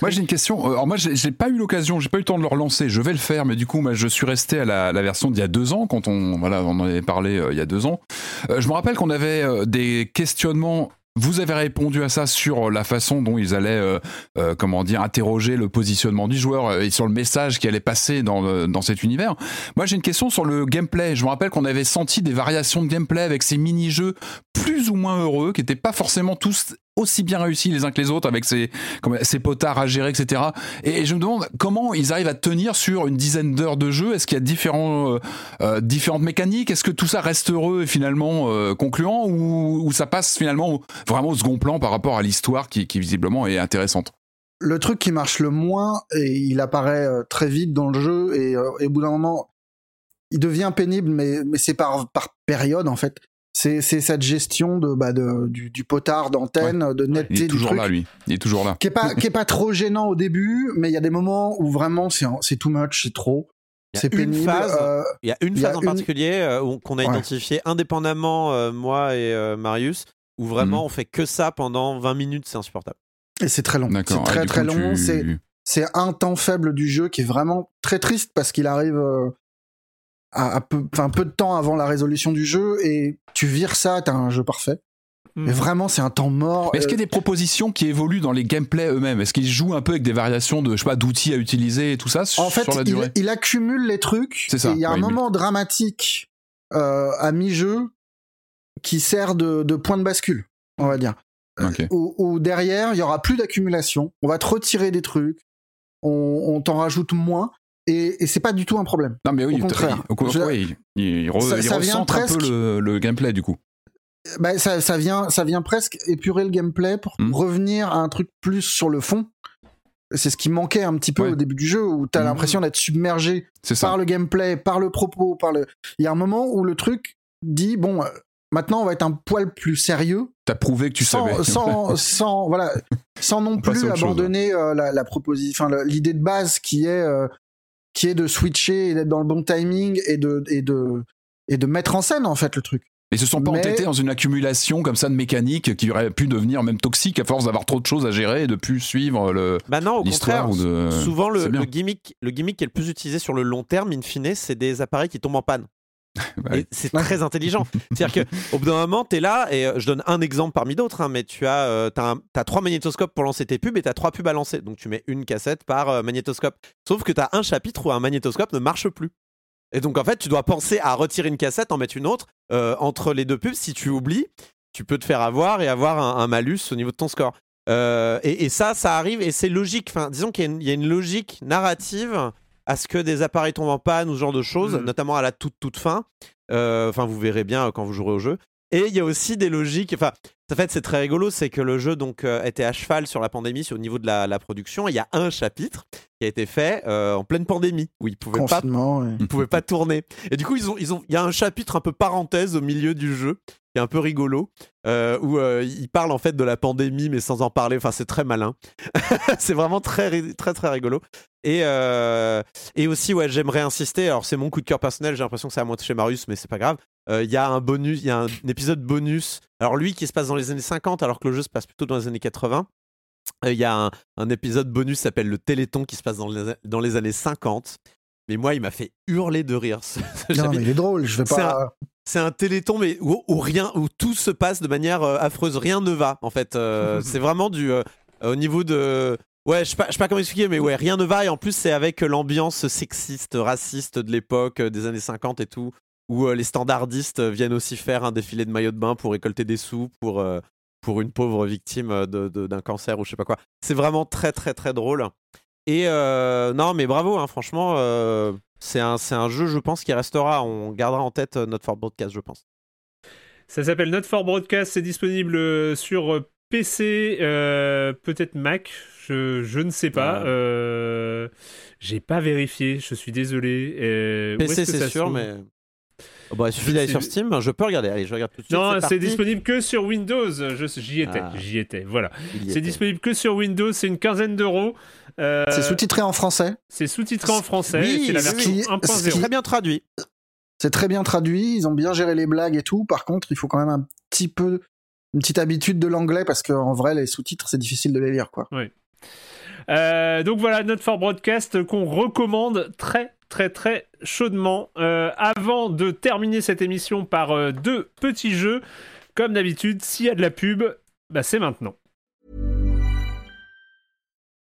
Moi j'ai une question. Euh, Alors moi j'ai pas eu l'occasion, j'ai pas eu le temps de le relancer. Je vais le faire, mais du coup moi je suis resté à la, version d'il y a deux ans quand on voilà on en avait parlé euh, il y a deux ans. Euh, je me rappelle qu'on avait des questionnements. Vous avez répondu à ça sur la façon dont ils allaient, comment dire, interroger le positionnement du joueur et sur le message qui allait passer dans, dans cet univers. Moi, j'ai une question sur le gameplay. Je me rappelle qu'on avait senti des variations de gameplay avec ces mini-jeux plus ou moins heureux, qui n'étaient pas forcément tous aussi bien réussis les uns que les autres, avec ces, comme, potards à gérer, etc. Et, je me demande comment ils arrivent à tenir sur une dizaine d'heures de jeu. Est-ce qu'il y a différents, euh, euh, différentes mécaniques? Est-ce que tout ça reste heureux et finalement euh, concluant? Ou, ou ça passe finalement vraiment au second plan par rapport à l'histoire qui, qui visiblement est intéressante? Le truc qui marche le moins et il apparaît très vite dans le jeu et, et au bout d'un moment il devient pénible mais mais c'est par par période en fait. C'est c'est cette gestion de bah de du, du potard d'antenne, de Il netteté est du toujours truc. là, lui. Il est toujours là. qui est pas qui est pas trop gênant au début, mais il y a des moments où vraiment c'est c'est too much, c'est trop, Il y a c'est une pénible. phase- euh, Il y a une Il y a phase en une- particulier euh, où- qu'on a Ouais. identifié indépendamment, euh, moi et euh, Marius, où vraiment Mhm. on fait que ça pendant 20 minutes, c'est insupportable. Et c'est très long. C'est très du très coup, long. tu- C'est c'est un temps faible du jeu qui est vraiment très triste parce qu'il arrive euh, à, à peu, enfin, peu de temps avant la résolution du jeu et tu vires ça, t'as un jeu parfait. Mais vraiment, c'est un temps mort. Mais Est-ce Euh, qu'il y a des propositions qui évoluent dans les gameplays eux-mêmes? Est-ce qu'ils jouent un peu avec des variations de, je sais pas, d'outils à utiliser et tout ça en fait, sur la il, durée? il accumule les trucs. C'est ça, Il y a ouais, un il moment dramatique euh, à mi-jeu qui sert de, de point de bascule, on va dire. Ok. Où, où derrière, il y aura plus d'accumulation. On va te retirer des trucs. On, on t'en rajoute moins. Et, et c'est pas du tout un problème. Non, mais oui, Au contraire. au co- Je- ouais, il, re- Ça- il ça vient recentre un peu presque- le, le gameplay du coup. Bah, ça, ça, vient, ça vient presque épurer le gameplay pour Hmm. revenir à un truc plus sur le fond. C'est ce qui manquait un petit peu Ouais. au début du jeu, où t'as Hmm. l'impression d'être submergé par le gameplay, par le propos, par le. Il y a un moment où le truc dit bon, euh, maintenant on va être un poil plus sérieux, T'as prouvé que tu sans, savais. sans, *laughs* sans, voilà, sans non On plus chose. abandonner euh, la, la proposition, l'idée de base qui est euh, qui est de switcher et d'être dans le bon timing et de et de et de mettre en scène en fait le truc. Ils se sont pas Mais- entêtés dans une accumulation comme ça de mécanique qui aurait pu devenir même toxique à force d'avoir trop de choses à gérer et de plus suivre le Bah non, au contraire. ou de. Souvent, le gimmick, le gimmick qui est le plus utilisé sur le long terme, in fine, c'est des appareils qui tombent en panne. *laughs* Et c'est très *laughs* intelligent. C'est-à-dire qu'au bout d'un moment, tu es là, et euh, je donne un exemple parmi d'autres, hein, mais tu as, euh, un- trois magnétoscopes pour lancer tes pubs et tu as trois pubs à lancer. Donc tu mets une cassette par euh, magnétoscope. Sauf que tu as un chapitre où un magnétoscope ne marche plus. Et donc en fait, tu dois penser à retirer une cassette, en mettre une autre euh, entre les deux pubs. Si tu oublies, tu peux te faire avoir et avoir un, un malus au niveau de ton score. Et, et ça, ça arrive et c'est logique. Enfin, disons qu'il y a une logique narrative à ce que des appareils tombent en panne ou ce genre de choses, Mhm. notamment à la toute toute fin. Euh, Enfin, vous verrez bien euh, quand vous jouerez au jeu. Et il y a aussi des logiques. Enfin, en fait, c'est très rigolo, c'est que le jeu donc euh, était à cheval sur la pandémie, sur au niveau de la, la production. Il y a un chapitre qui a été fait euh, en pleine pandémie où ils pouvaient pas ouais. ils pouvaient pas *laughs* tourner. Et du coup, ils ont, ils ont, il y a un chapitre un peu parenthèse au milieu du jeu qui est un peu rigolo euh, où euh, ils parlent en fait de la pandémie mais sans en parler. Enfin, c'est très malin. *laughs* c'est vraiment très, très, très rigolo. Et, euh, et aussi, ouais, j'aimerais insister. Alors, c'est mon coup de chez personnel. J'ai l'impression que c'est à moi de chez Marius, mais c'est pas grave. Il y a un bonus, il y a un, un épisode bonus. Alors, lui qui se passe dans les années 50, alors que le jeu se passe plutôt dans les années 80. Euh, Il y a un, un épisode bonus qui s'appelle le Téléthon qui se passe dans les, dans les années 50. Mais moi, il m'a fait hurler de rire. *laughs* Non, mais il est drôle. Je vais pas. C'est un téléthon, mais où, où rien, où tout se passe de manière euh, affreuse. Rien ne va, en fait. Euh, *laughs* c'est vraiment du. euh, au niveau de. Ouais, je sais pas, pas comment expliquer, mais ouais, rien ne va. Et en plus, c'est avec l'ambiance sexiste, raciste de l'époque, des années 50 et tout, où les standardistes viennent aussi faire un défilé de maillots de bain pour récolter des sous pour, pour une pauvre victime euh, de- de- d'un cancer ou je sais pas quoi. C'est vraiment très, très, très drôle. Et euh, non, mais bravo, hein, franchement, euh, c'est un, un jeu, je pense, qui restera. On gardera en tête euh, notre Fort Broadcast, je pense. Ça s'appelle Not for Broadcast, c'est disponible sur PC, euh, peut-être Mac, je, je ne sais pas. Euh, J'ai pas vérifié, je suis désolé. Euh, PC, c'est sûr, mais. Oh, bah, il suffit d'aller sur Steam, je peux regarder. Allez, je regarde tout de suite. Non, c'est disponible que sur Windows. J'y étais, Ah. j'y étais. Voilà. C'est disponible que sur Windows. C'est une quinzaine d'euros. Euh, C'est sous-titré en français. c'est sous-titré en français. Oui, c'est la ce version qui- 1.0. ce qui- Très bien traduit. C'est très bien traduit. Ils ont bien géré les blagues et tout. Par contre, il faut quand même un petit peu une petite habitude de l'anglais parce qu'en vrai, les sous-titres, c'est difficile de les lire, quoi. Euh, donc voilà, notre for broadcast qu'on recommande très très très chaudement. Euh, avant de terminer cette émission par euh, deux petits jeux, comme d'habitude, s'il y a de la pub, bah c'est maintenant.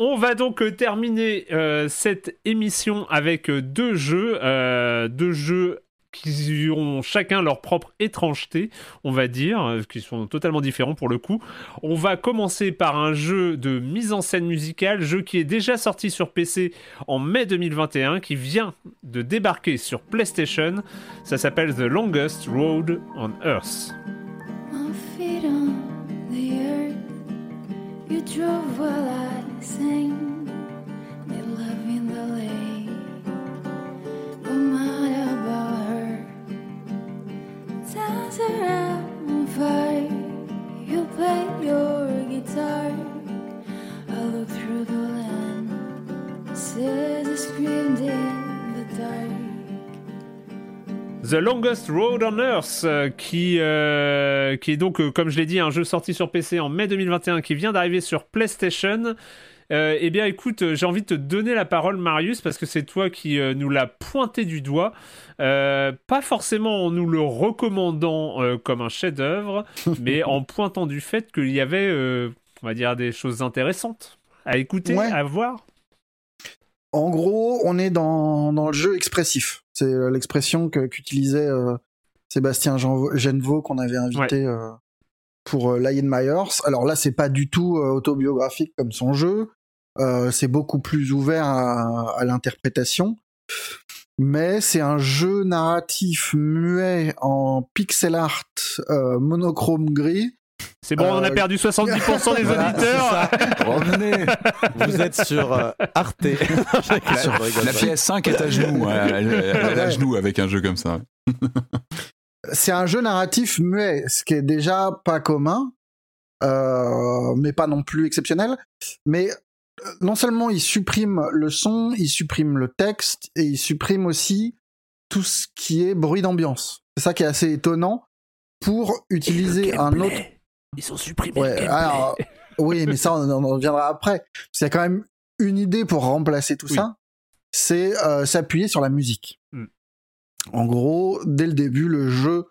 On va donc euh, terminer euh, cette émission avec euh, deux jeux, deux jeux qui ont chacun leur propre étrangeté, on va dire, qui sont totalement différents pour le coup. On va commencer par un jeu de mise en scène musicale, jeu qui est déjà sorti sur PC en mai 2021, qui vient de débarquer sur PlayStation. Ça s'appelle The Longest Road on Earth. The Longest Road on Earth, euh, qui, euh, qui est donc, euh, comme je l'ai dit, un jeu sorti sur PC en mai 2021, qui vient d'arriver sur PlayStation. Euh, eh bien, écoute, euh, j'ai envie de te donner la parole, Marius, parce que c'est toi qui euh, nous l'as pointé du doigt. Euh, pas forcément en nous le recommandant comme un chef-d'œuvre, *laughs* mais en pointant du fait qu'il y avait, on va dire, des choses intéressantes à écouter, Ouais. à voir. En gros, on est dans, dans le jeu expressif. C'est l'expression qu'utilisait Sébastien Genevaux qu'on avait invité pour Lion Myers. Alors là, c'est pas du tout euh, autobiographique comme son jeu. Euh, c'est beaucoup plus ouvert à, à l'interprétation. Mais c'est un jeu narratif muet en pixel art euh, monochrome gris. C'est bon, on en a Euh, perdu 70% des *laughs* Voilà, auditeurs. Revenez Vous êtes sur euh, Arte. *laughs* La pas. PS5 est à genoux, elle, elle- elle est à genoux avec un jeu comme ça. c'est un jeu narratif muet, ce qui est déjà pas commun, euh, mais pas non plus exceptionnel. Mais euh, non seulement il supprime le son, il supprime le texte, et il supprime aussi tout ce qui est bruit d'ambiance. C'est ça qui est assez étonnant pour utiliser un autre. Ils ont supprimé Ouais, alors, oui, mais ça, on en reviendra après. Parce qu'il y a quand même une idée pour remplacer tout Oui. ça, c'est euh, s'appuyer sur la musique. Mm. En gros, dès le début, le jeu,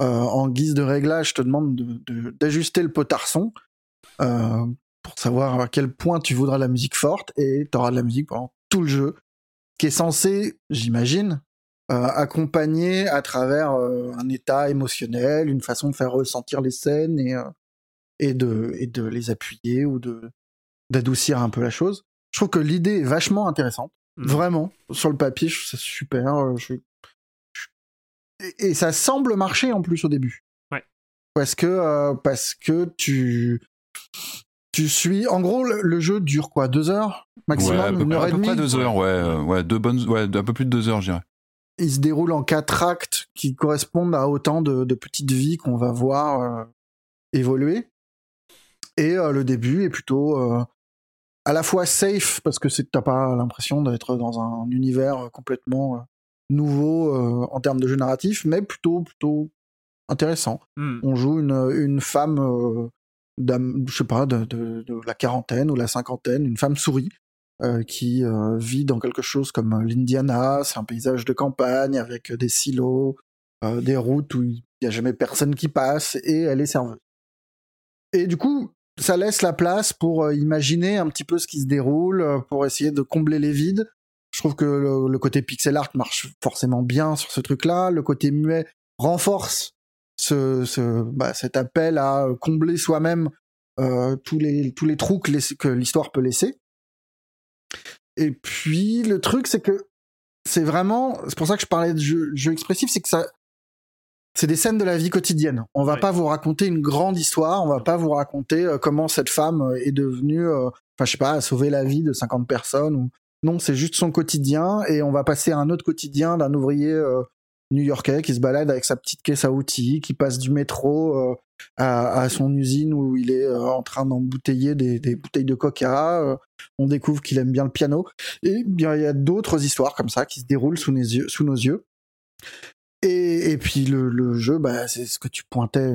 euh, en guise de réglage, te demande de- de- d'ajuster le potard son euh, pour savoir à quel point tu voudras la musique forte, et tu auras de la musique pendant tout le jeu, qui est censé, j'imagine, euh, accompagner à travers euh, un état émotionnel, une façon de faire ressentir les scènes et, euh, et, de, et de les appuyer ou de d'adoucir un peu la chose. Je trouve que l'idée est vachement intéressante. Mm. Vraiment, sur le papier, je trouve ça super. je- je- Et, et ça semble marcher en plus au début. Ouais. Parce que, parce que tu, tu suis. En gros, le, jeu dure quoi Deux heures maximum ouais, à peu, Une heure à et peu demie près deux heures, ouais, euh, ouais, deux bonnes, ouais, un peu plus de deux heures, je dirais. il se déroule en quatre actes qui correspondent à autant de, de petites vies qu'on va voir euh, évoluer. Et euh, le début est plutôt euh, à la fois safe parce que t'as pas l'impression d'être dans un univers complètement nouveau euh, en termes de jeu narratif, mais plutôt plutôt intéressant. Hmm. On joue une, une femme, euh, je sais pas, de, la quarantaine ou la cinquantaine, une femme souris, euh, qui euh, vit dans quelque chose comme euh, l'Indiana. C'est un paysage de campagne avec des silos, des routes où il n'y a jamais personne qui passe, et elle est serveuse. Et du coup, ça laisse la place pour imaginer un petit peu ce qui se déroule, pour essayer de combler les vides. Je trouve que le, le côté pixel art marche forcément bien sur ce truc-là. Le côté muet renforce ce, ce- bah, cet appel à combler soi-même euh, tous, les, tous les trous que, l'histoire peut laisser. Et puis, le truc, c'est que c'est vraiment. C'est pour ça que je parlais de jeu, jeu expressif, c'est que ça. C'est des scènes de la vie quotidienne. On va Ouais. pas vous raconter une grande histoire, on va pas vous raconter euh, comment cette femme euh, est devenue, euh, enfin, je sais pas, a sauvé la vie de 50 personnes. Ou... Non, c'est juste son quotidien et on va passer à un autre quotidien d'un ouvrier euh, new-yorkais qui se balade avec sa petite caisse à outils, qui passe du métro euh, à, son usine où il est euh, en train d'embouteiller des, bouteilles de coca. euh, on découvre qu'il aime bien le piano. Et bien, il y a d'autres histoires comme ça qui se déroulent sous, nos yeux. Et, puis le, jeu, bah, c'est ce que tu pointais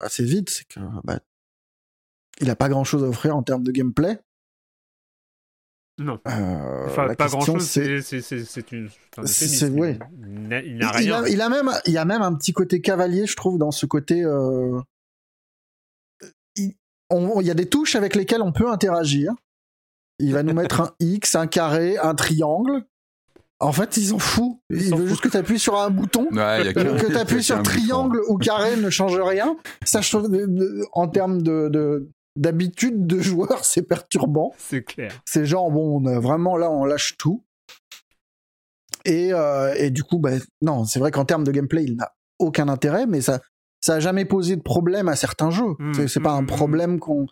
assez vite, c'est que bah, il a pas grand chose à offrir en termes de gameplay. Non. Euh, Enfin, la pas question, grand chose, c'est- une. c'est- ouais. Il il Il, il a, il a même, il y a même un petit côté cavalier, je trouve, dans ce côté. euh, Il on- il y a des touches avec lesquelles on peut interagir. Il va nous *laughs* mettre un X, un carré, un triangle. En fait, ils s'en foutent. Il s'en veut juste que tu appuies sur un bouton. Ouais, il y a *laughs* Que, que- tu appuies il sur triangle ou carré ne change rien. Ça, en termes de, de- d'habitude de joueur, c'est perturbant. C'est clair. C'est genre, bon, on a vraiment là, on lâche tout. Et, euh, et du coup, bah, non, c'est vrai qu'en termes de gameplay, il n'a aucun intérêt, mais ça ça a jamais posé de problème à certains jeux. Mm, c'est, pas mm, un mm. problème qu'on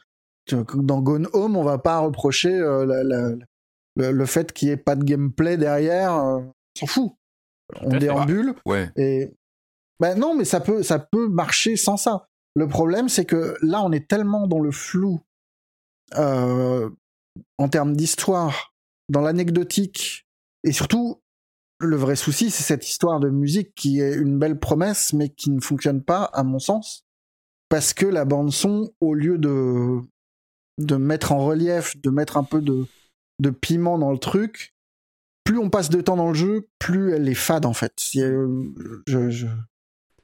Dans Gone Home, on va pas reprocher euh, la- la- le, le fait qu'il y ait pas de gameplay derrière. euh, on s'en fout. On déambule. Ouais. Et ben non, mais ça peut, ça peut marcher sans ça. Le problème, c'est que là, on est tellement dans le flou euh, en termes d'histoire, dans l'anecdotique, et surtout, le vrai souci, c'est cette histoire de musique qui est une belle promesse, mais qui ne fonctionne pas, à mon sens, parce que la bande son, au lieu de mettre en relief, de mettre un peu de de piment dans le truc, plus on passe de temps dans le jeu, plus elle est fade en fait. Euh, je-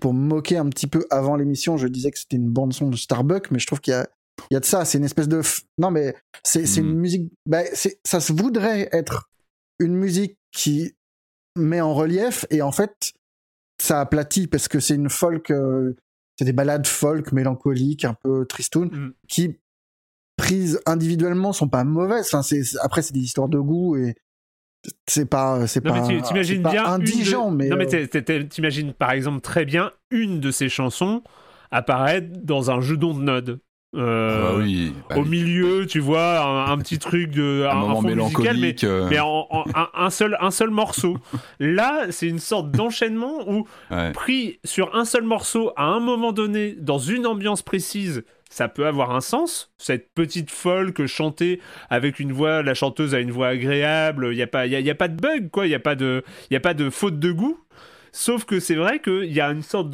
Pour me moquer un petit peu avant l'émission, je disais que c'était une bande son de Starbucks, mais je trouve qu'il y a, il y a de ça. C'est une espèce de. f- Non, mais c'est une musique. bah, ça se voudrait être une musique qui met en relief, et en fait, ça aplatit parce que c'est une folk. euh, c'est des ballades folk mélancoliques, un peu tristoun, qui prises individuellement sont pas mauvaises. Enfin, après c'est des histoires de goût et c'est pas c'est pas t'imagines bien. indigent, de- mais Non, mais euh, t'imagines par exemple très bien une de ces chansons apparaître dans un jeu d'onde node. Euh, Ah oui, bah au oui. milieu, tu vois, un, un petit truc de *laughs* Un moment fond musical, mais, mélancolique, euh. mais en, en- un, un seul un seul morceau. Là, c'est une sorte d'enchaînement où Ouais. pris sur un seul morceau à un moment donné dans une ambiance précise. Ça peut avoir un sens, cette petite folk chantée avec une voix, la chanteuse a une voix agréable, il n'y a, pas- y a, y a pas de bug, quoi, il n'y a, pas de- y a pas de faute de goût. Sauf que c'est vrai qu'il y a une sorte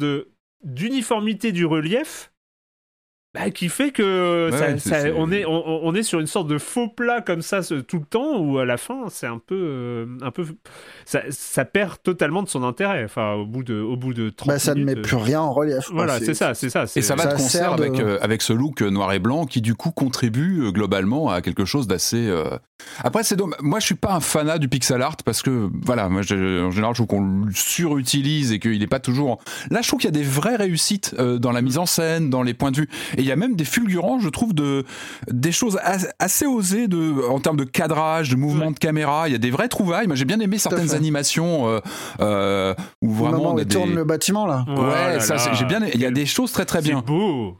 d'uniformité du relief bah, qui fait que Ouais, ça- c'est- ça- c'est- on, est, on, on est sur une sorte de faux plat comme ça ce- tout le temps où à la fin c'est un peu euh, un peu ça, ça perd totalement de son intérêt enfin au bout de au bout de 30 bah, ça ne met minutes, plus rien en relief. voilà c'est ça c'est ça Et ça va de concert de- avec, euh, avec ce look euh, noir et blanc qui du coup contribue euh, globalement à quelque chose d'assez... euh, Après c'est dommage, moi je suis pas un fanat du pixel art parce que voilà, moi je- en général je trouve qu'on le surutilise et qu'il est pas toujours... Là je trouve qu'il y a des vraies réussites euh, dans la mise en scène, dans les points de vue. Et il y a même des fulgurants je trouve de, des choses as- assez osées de, en termes de cadrage, de mouvement de caméra. Il y a des vraies trouvailles. Moi j'ai bien aimé certaines animations euh, euh, où Au vraiment... moment on a il tourne le bâtiment là. Oh Ouais, là ça, là. c'est- j'ai bien. Il y a des choses très très bien. c'est beau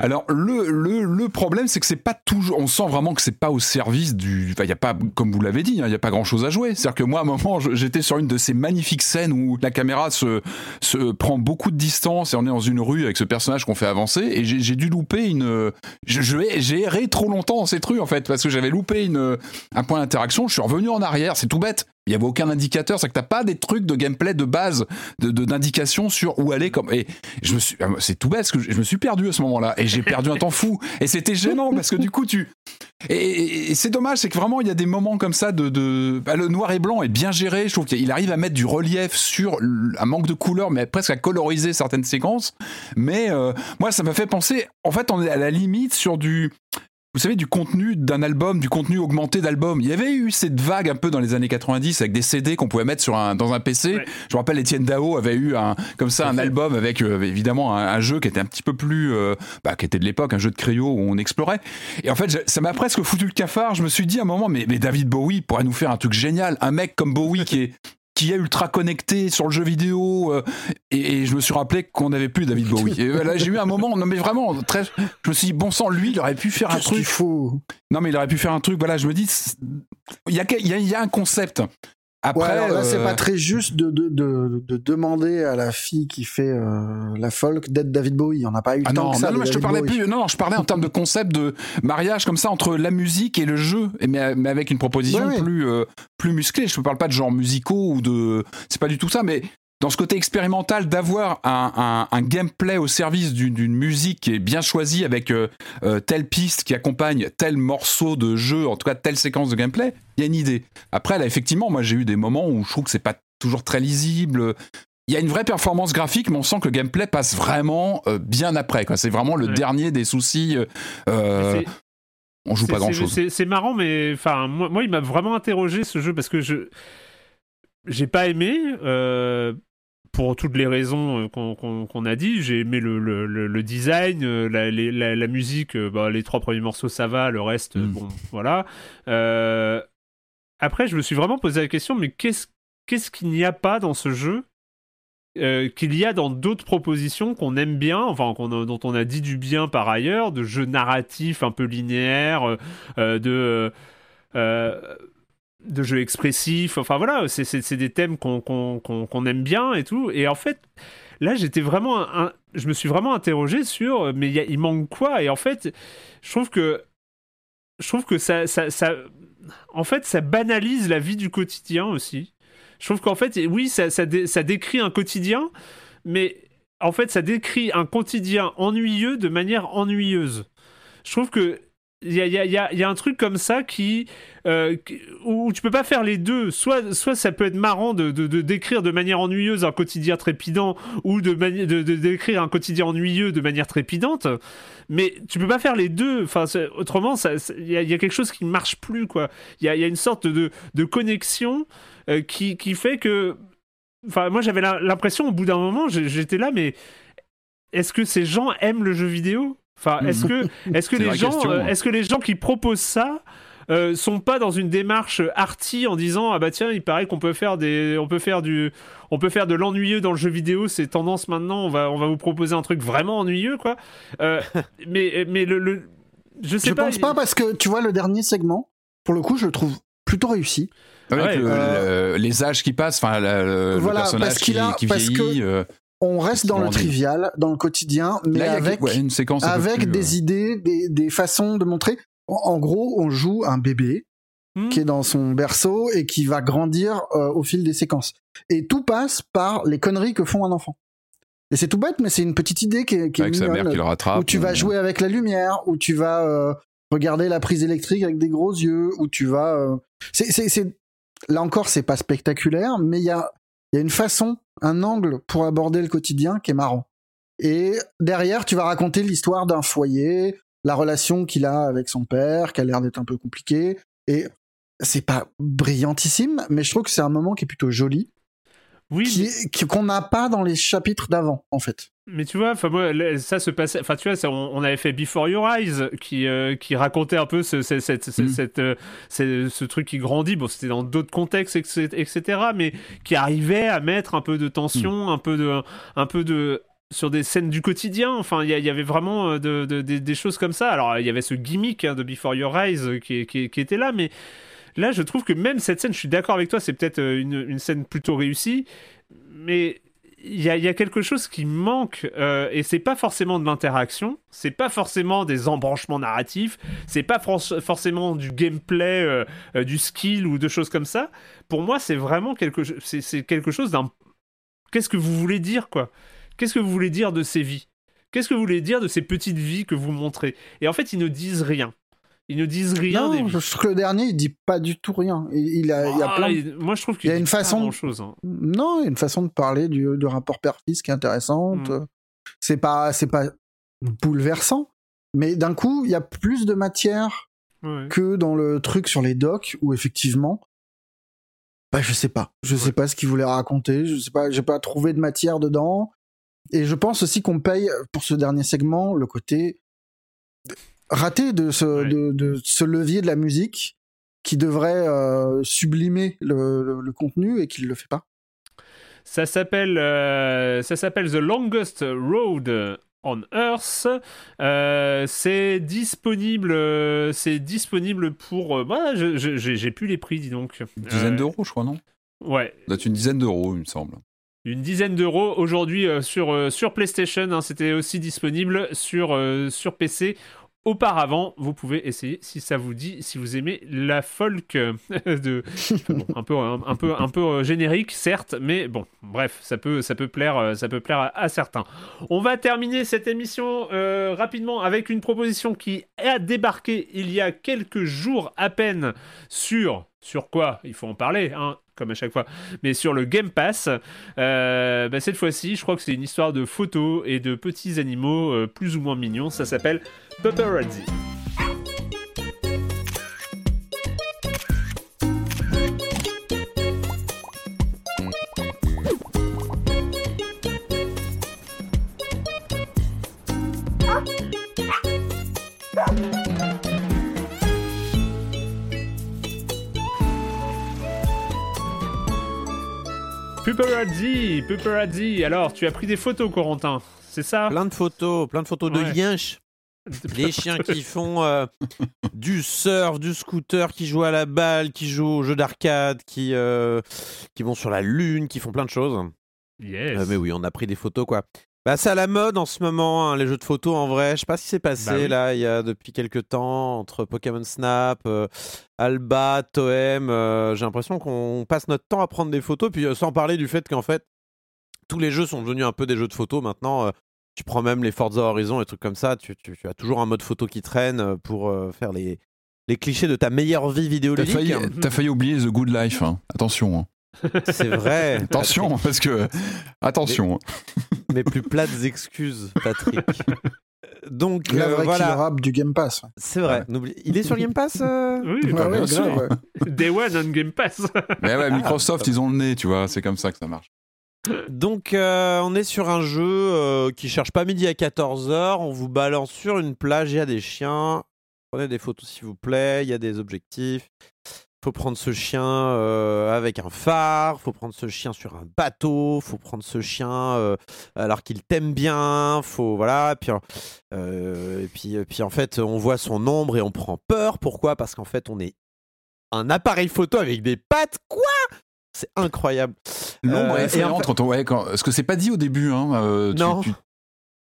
Alors le, le, le problème c'est que c'est pas toujours on sent vraiment que c'est pas au service du enfin il y a pas comme vous l'avez dit hein, il y a pas grand chose à jouer. C'est-à-dire que moi à un moment j'étais sur une de ces magnifiques scènes où la caméra se se prend beaucoup de distance et on est dans une rue avec ce personnage qu'on fait avancer et j'ai j'ai dû louper une je je- j'ai erré trop longtemps dans cette rue en fait parce que j'avais loupé une un point d'interaction je suis revenu en arrière c'est tout bête il y avait aucun indicateur, c'est que t'as pas des trucs de gameplay de base, de de- d'indication sur où aller. Comme et je me suis, c'est tout bête parce que je me suis perdu à ce moment-là et j'ai perdu un temps fou et c'était gênant parce que du coup tu et, c'est dommage, c'est que vraiment il y a des moments comme ça de, de bah, le noir et blanc est bien géré. Je trouve qu'il arrive à mettre du relief sur un manque de couleur, mais presque à coloriser certaines séquences. Mais euh, moi, ça m'a fait penser. En fait, on est à la limite sur du vous savez, du contenu d'un album, du contenu augmenté d'album. Il y avait eu cette vague un peu dans les années 90 avec des CD qu'on pouvait mettre sur un, dans un PC. Je me rappelle, Étienne Dao avait eu un, comme ça un album avec euh, évidemment un, un jeu qui était un petit peu plus, euh, bah, qui était de l'époque, un jeu de Cryo où on explorait. Et en fait, ça m'a presque foutu le cafard. Je me suis dit à un moment, mais, mais David Bowie pourrait nous faire un truc génial. Un mec comme Bowie qui est qui est ultra connecté sur le jeu vidéo euh, et, et je me suis rappelé qu'on n'avait plus David Bowie. Et là j'ai eu un moment non mais vraiment très je me suis dit bon sang lui il aurait pu faire un truc. faut? Non mais il aurait pu faire un truc voilà je me dis c'est- il y a, il y a, il y a un concept après Ouais, alors là, c'est euh, pas très juste de, de, de, de demander à la fille qui fait euh, la folk d'être David Bowie. On n'a pas eu le Ah temps non, que ça. non, je te parlais Bowie. plus. Non, non, je parlais en termes de concept de mariage comme ça entre la musique et le jeu, mais, mais avec une proposition Ouais, ouais. plus euh, plus musclée. Je ne parle pas de genre musicaux ou de. C'est pas du tout ça, mais dans ce côté expérimental d'avoir un, un, un gameplay au service d'une musique qui est bien choisie avec euh, euh, telle piste qui accompagne tel morceau de jeu, en tout cas telle séquence de gameplay, il y a une idée. Après, là, effectivement, moi j'ai eu des moments où je trouve que c'est pas toujours très lisible. Il y a une vraie performance graphique, mais on sent que le gameplay passe vraiment euh, bien après. C'est vraiment le Ouais. dernier des soucis. on joue pas grand chose. C'est c'est marrant, mais enfin, moi, moi, il m'a vraiment interrogé ce jeu parce que je j'ai pas aimé. euh, pour toutes les raisons euh, qu'on a dit, j'ai aimé le, le- le- le design, euh, la, les- la- la musique, euh, bah, les trois premiers morceaux ça va, le reste, Mm. bon, voilà. Euh, après, je me suis vraiment posé la question, mais qu'est-ce qu'est-ce qu'il n'y a pas dans ce jeu euh, qu'il y a dans d'autres propositions qu'on aime bien, enfin a- dont on a dit du bien par ailleurs, de jeux narratifs un peu linéaires, euh, de euh, de jeux expressifs. Enfin voilà, c'est- des thèmes qu'on qu'on- qu'on aime bien et tout. Et en fait, là, j'étais vraiment, je me suis vraiment interrogé sur, mais il manque quoi? Et en fait, je trouve que je trouve que ça, ça, ça, en fait, ça banalise la vie du quotidien aussi. Je trouve qu'en fait, oui, ça, ça, ça décrit un quotidien, mais en fait, ça décrit un quotidien ennuyeux de manière ennuyeuse. Je trouve que il y a, un truc comme ça qui, euh, où tu peux pas faire les deux. Soit, soit ça peut être marrant de, décrire de manière ennuyeuse un quotidien trépidant, ou de, de, décrire un quotidien ennuyeux de manière trépidante. Mais tu peux pas faire les deux. Enfin, autrement, il y, a- quelque chose qui ne marche plus. Il y a, une sorte de, connexion euh, qui, qui fait que. Moi, j'avais l'impression, au bout d'un moment, j'étais là, mais est-ce que ces gens aiment le jeu vidéo? Enfin, est-ce que, *laughs* est-ce que les gens, question, euh, hein. est-ce que les gens qui proposent ça euh, sont pas dans une démarche arty en disant ah bah tiens il paraît qu'on peut faire des on peut faire du on peut faire de l'ennuyeux dans le jeu vidéo c'est tendance maintenant on va on va vous proposer un truc vraiment ennuyeux quoi Euh, mais mais le, le- je sais Je pas pense pas parce que tu vois le dernier segment, pour le coup, je le trouve plutôt réussi. Avec le- euh, le- les âges qui passent, enfin le, Voilà, le personnage parce qui, a- qui parce vieillit. euh, On reste dans le trivial, dans le quotidien, mais là, avec ouais, une séquence un avec plus, des euh, idées, des, des façons de montrer. En, en gros, on joue un bébé Hmm. qui est dans son berceau et qui va grandir euh, au fil des séquences. Et tout passe par les conneries que font un enfant. Et c'est tout bête, mais c'est une petite idée qui est, qui est avec sa mère mignonne, qui le rattrape. où tu vas jouer avec la lumière, où tu vas euh, regarder la prise électrique avec des gros yeux, où tu vas. euh, c'est, c'est, c'est- Là encore, c'est pas spectaculaire, mais il y a, il y a une façon, un angle pour aborder le quotidien qui est marrant. Et derrière, tu vas raconter l'histoire d'un foyer, la relation qu'il a avec son père, qui a l'air d'être un peu compliquée. Et c'est pas brillantissime, mais je trouve que c'est un moment qui est plutôt joli, oui qu'on n'a pas dans les chapitres d'avant, en fait. Mais tu vois, enfin moi, ça se passait. Enfin, tu vois, ça, on, on avait fait Before Your Eyes, qui euh, qui racontait un peu ce, ce- cette, ce, Mm. cette, euh, ce, ce truc qui grandit. Bon, c'était dans d'autres contextes, etc., mais qui arrivait à mettre un peu de tension, un peu de, un peu de sur des scènes du quotidien. Enfin, il y, avait vraiment euh, de, de- des- choses comme ça. Alors, il y avait ce gimmick hein, de Before Your Eyes qui, qui, qui était là, mais là, je trouve que même cette scène, je suis d'accord avec toi, c'est peut-être euh, une, une scène plutôt réussie, mais il y a, y a quelque chose qui manque euh, et c'est pas forcément de l'interaction, c'est pas forcément des embranchements narratifs, c'est pas for- forcément du gameplay, euh, euh, du skill ou de choses comme ça. Pour moi, c'est vraiment quelque, quelque chose d'un. Qu'est-ce que vous voulez dire quoi? Qu'est-ce que vous voulez dire de ces vies? Qu'est-ce que vous voulez dire de ces petites vies que vous montrez? Et en fait, ils ne disent rien. Ils ne disent rien non, je trouve que le dernier, il dit pas du tout rien. Il, il a, il y a Ah, plein de Moi, je trouve il qu'il y a une pas façon de- hein. Non, il y a une façon de parler du, du rapport père-fils qui est intéressante. Mm. C'est pas, c'est pas bouleversant, mais d'un coup, il y a plus de matière Ouais. que dans le truc sur les docks où effectivement, bah je sais pas, je sais pas ce qu'il voulait raconter, je sais pas, j'ai pas trouvé de matière dedans. Et je pense aussi qu'on paye pour ce dernier segment le côté raté de ce, Ouais. de, de ce levier de la musique qui devrait euh, sublimer le, le- le contenu et qui ne le fait pas. Ça s'appelle, euh, ça s'appelle The Longest Road on Earth. Euh, c'est disponible, c'est disponible pour. euh, bah, je- je- j'ai plus les prix, dis donc. Une dizaine Euh, d'euros, je crois, non? Ouais, Ça une dizaine d'euros, il me semble. une dizaine d'euros aujourd'hui euh, sur euh, sur PlayStation. hein, C'était aussi disponible sur euh, sur PC. Auparavant, vous pouvez essayer si ça vous dit, si vous aimez la folk euh, *laughs* de un peu un, peu un peu générique certes, mais bon, bref, ça peut ça peut plaire euh, ça peut plaire à, à certains. On va terminer cette émission euh, rapidement avec une proposition qui a débarqué il y a quelques jours à peine sur sur quoi il faut en parler, hein, comme à chaque fois, mais sur le Game Pass. Euh, bah, cette fois-ci, je crois que c'est une histoire de photos et de petits animaux euh, plus ou moins mignons. Ça s'appelle Paparazzi. Puperazzi, Puperazzi. Alors, tu as pris des photos, Corentin, c'est ça? Plein de photos, plein de photos de liens. Des chiens qui font euh, du surf, du scooter, qui jouent à la balle, qui jouent aux jeux d'arcade, qui, euh, qui vont sur la lune, qui font plein de choses. Yes. Euh, mais oui, on a pris des photos quoi. Bah, c'est à la mode en ce moment, hein, les jeux de photos en vrai. Je sais pas ce qui s'est passé Bah oui. là, il y a depuis quelques temps, entre Pokémon Snap, euh, Alba, Toem. euh, J'ai l'impression qu'on passe notre temps à prendre des photos, puis euh, sans parler du fait qu'en fait, tous les jeux sont devenus un peu des jeux de photos maintenant. tu prends même les Forza Horizon et trucs comme ça, tu, tu- tu as toujours un mode photo qui traîne pour faire les, les clichés de ta meilleure vie T'as vidéoludique. failli, t'as failli oublier The Good Life. hein. Attention. hein. C'est vrai. *laughs* Attention, parce que. Attention. Mes plus plates excuses, Patrick. Donc La euh, vraie voilà. app du Game Pass. C'est vrai. Il est sur Game Pass euh Oui, bah, ouais, bien sûr. grave, ouais. Day One on Game Pass. *laughs* Mais ouais, Microsoft, ils ont le nez, tu vois. C'est comme ça que ça marche. Donc euh, on est sur un jeu euh, qui cherche pas midi à 14h. On vous balance sur une plage, il y a des chiens. Prenez des photos s'il vous plaît, il y a des objectifs. Faut prendre ce chien euh, avec un phare, faut prendre ce chien sur un bateau, faut prendre ce chien euh, alors qu'il t'aime bien, faut voilà, puis euh, et puis et puis en fait on voit son ombre et on prend peur. Pourquoi? Parce qu'en fait on est un appareil photo avec des pattes. Quoi? C'est incroyable. L'ombre est et en effrayante fait- quand on. Ouais, quand... Parce que c'est pas dit au début. Hein. tu- Non. tu-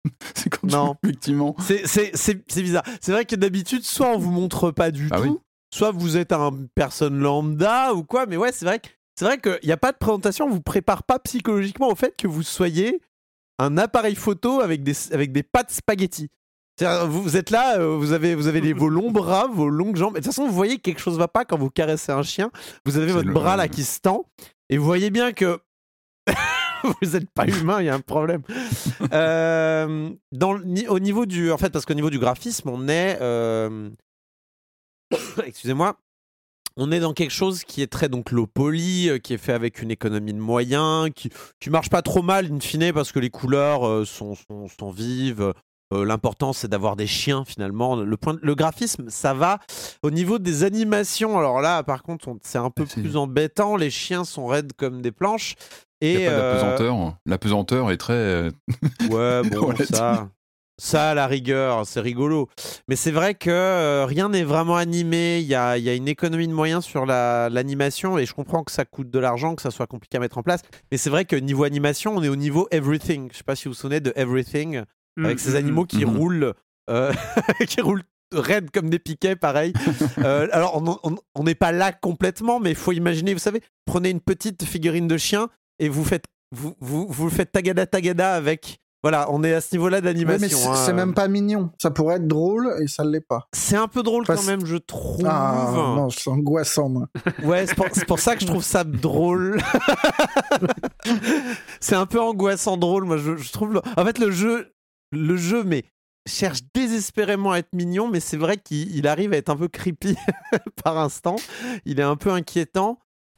*laughs* c'est quand Non. tu... Effectivement. C'est- bizarre. C'est vrai que d'habitude, soit on vous montre pas du Ah tout, oui. Soit vous êtes un personne lambda ou quoi. Mais ouais, c'est vrai que c'est vrai qu'il n'y a pas de présentation. On vous prépare pas psychologiquement au fait que vous soyez un appareil photo avec des avec des pattes spaghetti. Vous, vous êtes là, euh, vous avez, vous avez les, vos longs bras, vos longues jambes. Et de toute façon, vous voyez que quelque chose va pas quand vous caressez un chien. Vous avez votre le- bras là qui se tend. Et vous voyez bien que *laughs* vous n'êtes pas humain, il y a un problème. Euh, dans au niveau du, en fait, parce qu'au niveau du graphisme, on est, euh, *coughs* excusez-moi, on est dans quelque chose qui est très donc low poly, euh, qui est fait avec une économie de moyens, qui, qui marche pas trop mal in fine parce que les couleurs euh, sont, sont, sont vives. Euh, L'important c'est d'avoir des chiens finalement. Le, point, le graphisme ça va. Au niveau des animations, alors là par contre on- c'est un peu plus embêtant. Les chiens sont raides comme des planches. Et n'y a pas euh, d'apesanteur. La pesanteur est très. Ouais, *laughs* bon, ça. Ça, à la rigueur, c'est rigolo. Mais c'est vrai que euh, rien n'est vraiment animé. Il y a, il y a une économie de moyens sur la- l'animation et je comprends que ça coûte de l'argent, que ça soit compliqué à mettre en place. Mais c'est vrai que niveau animation, on est au niveau everything. Je sais pas si vous vous souvenez de everything, avec ces Mm, mm, animaux qui Mhm. roulent, euh, *laughs* qui roulent raides comme des piquets, pareil. Euh, alors, on n'est pas là complètement, mais il faut imaginer, vous savez, prenez une petite figurine de chien et vous faites, vous, vous, vous faites tagada tagada avec. Voilà, on est à ce niveau-là d'animation. mais c'est hein. c'est même pas mignon. Ça pourrait être drôle et ça l'est pas. C'est un peu drôle quand même, je trouve. Ah non, c'est angoissant, moi. *laughs* Ouais, c'est pour, ça que je trouve ça drôle. *laughs* c'est un peu angoissant drôle, moi je, je trouve. le- En fait, le jeu, le jeu, mais cherche désespérément à être mignon, mais c'est vrai qu'il il arrive à être un peu creepy *laughs* par instant. Il est un peu inquiétant.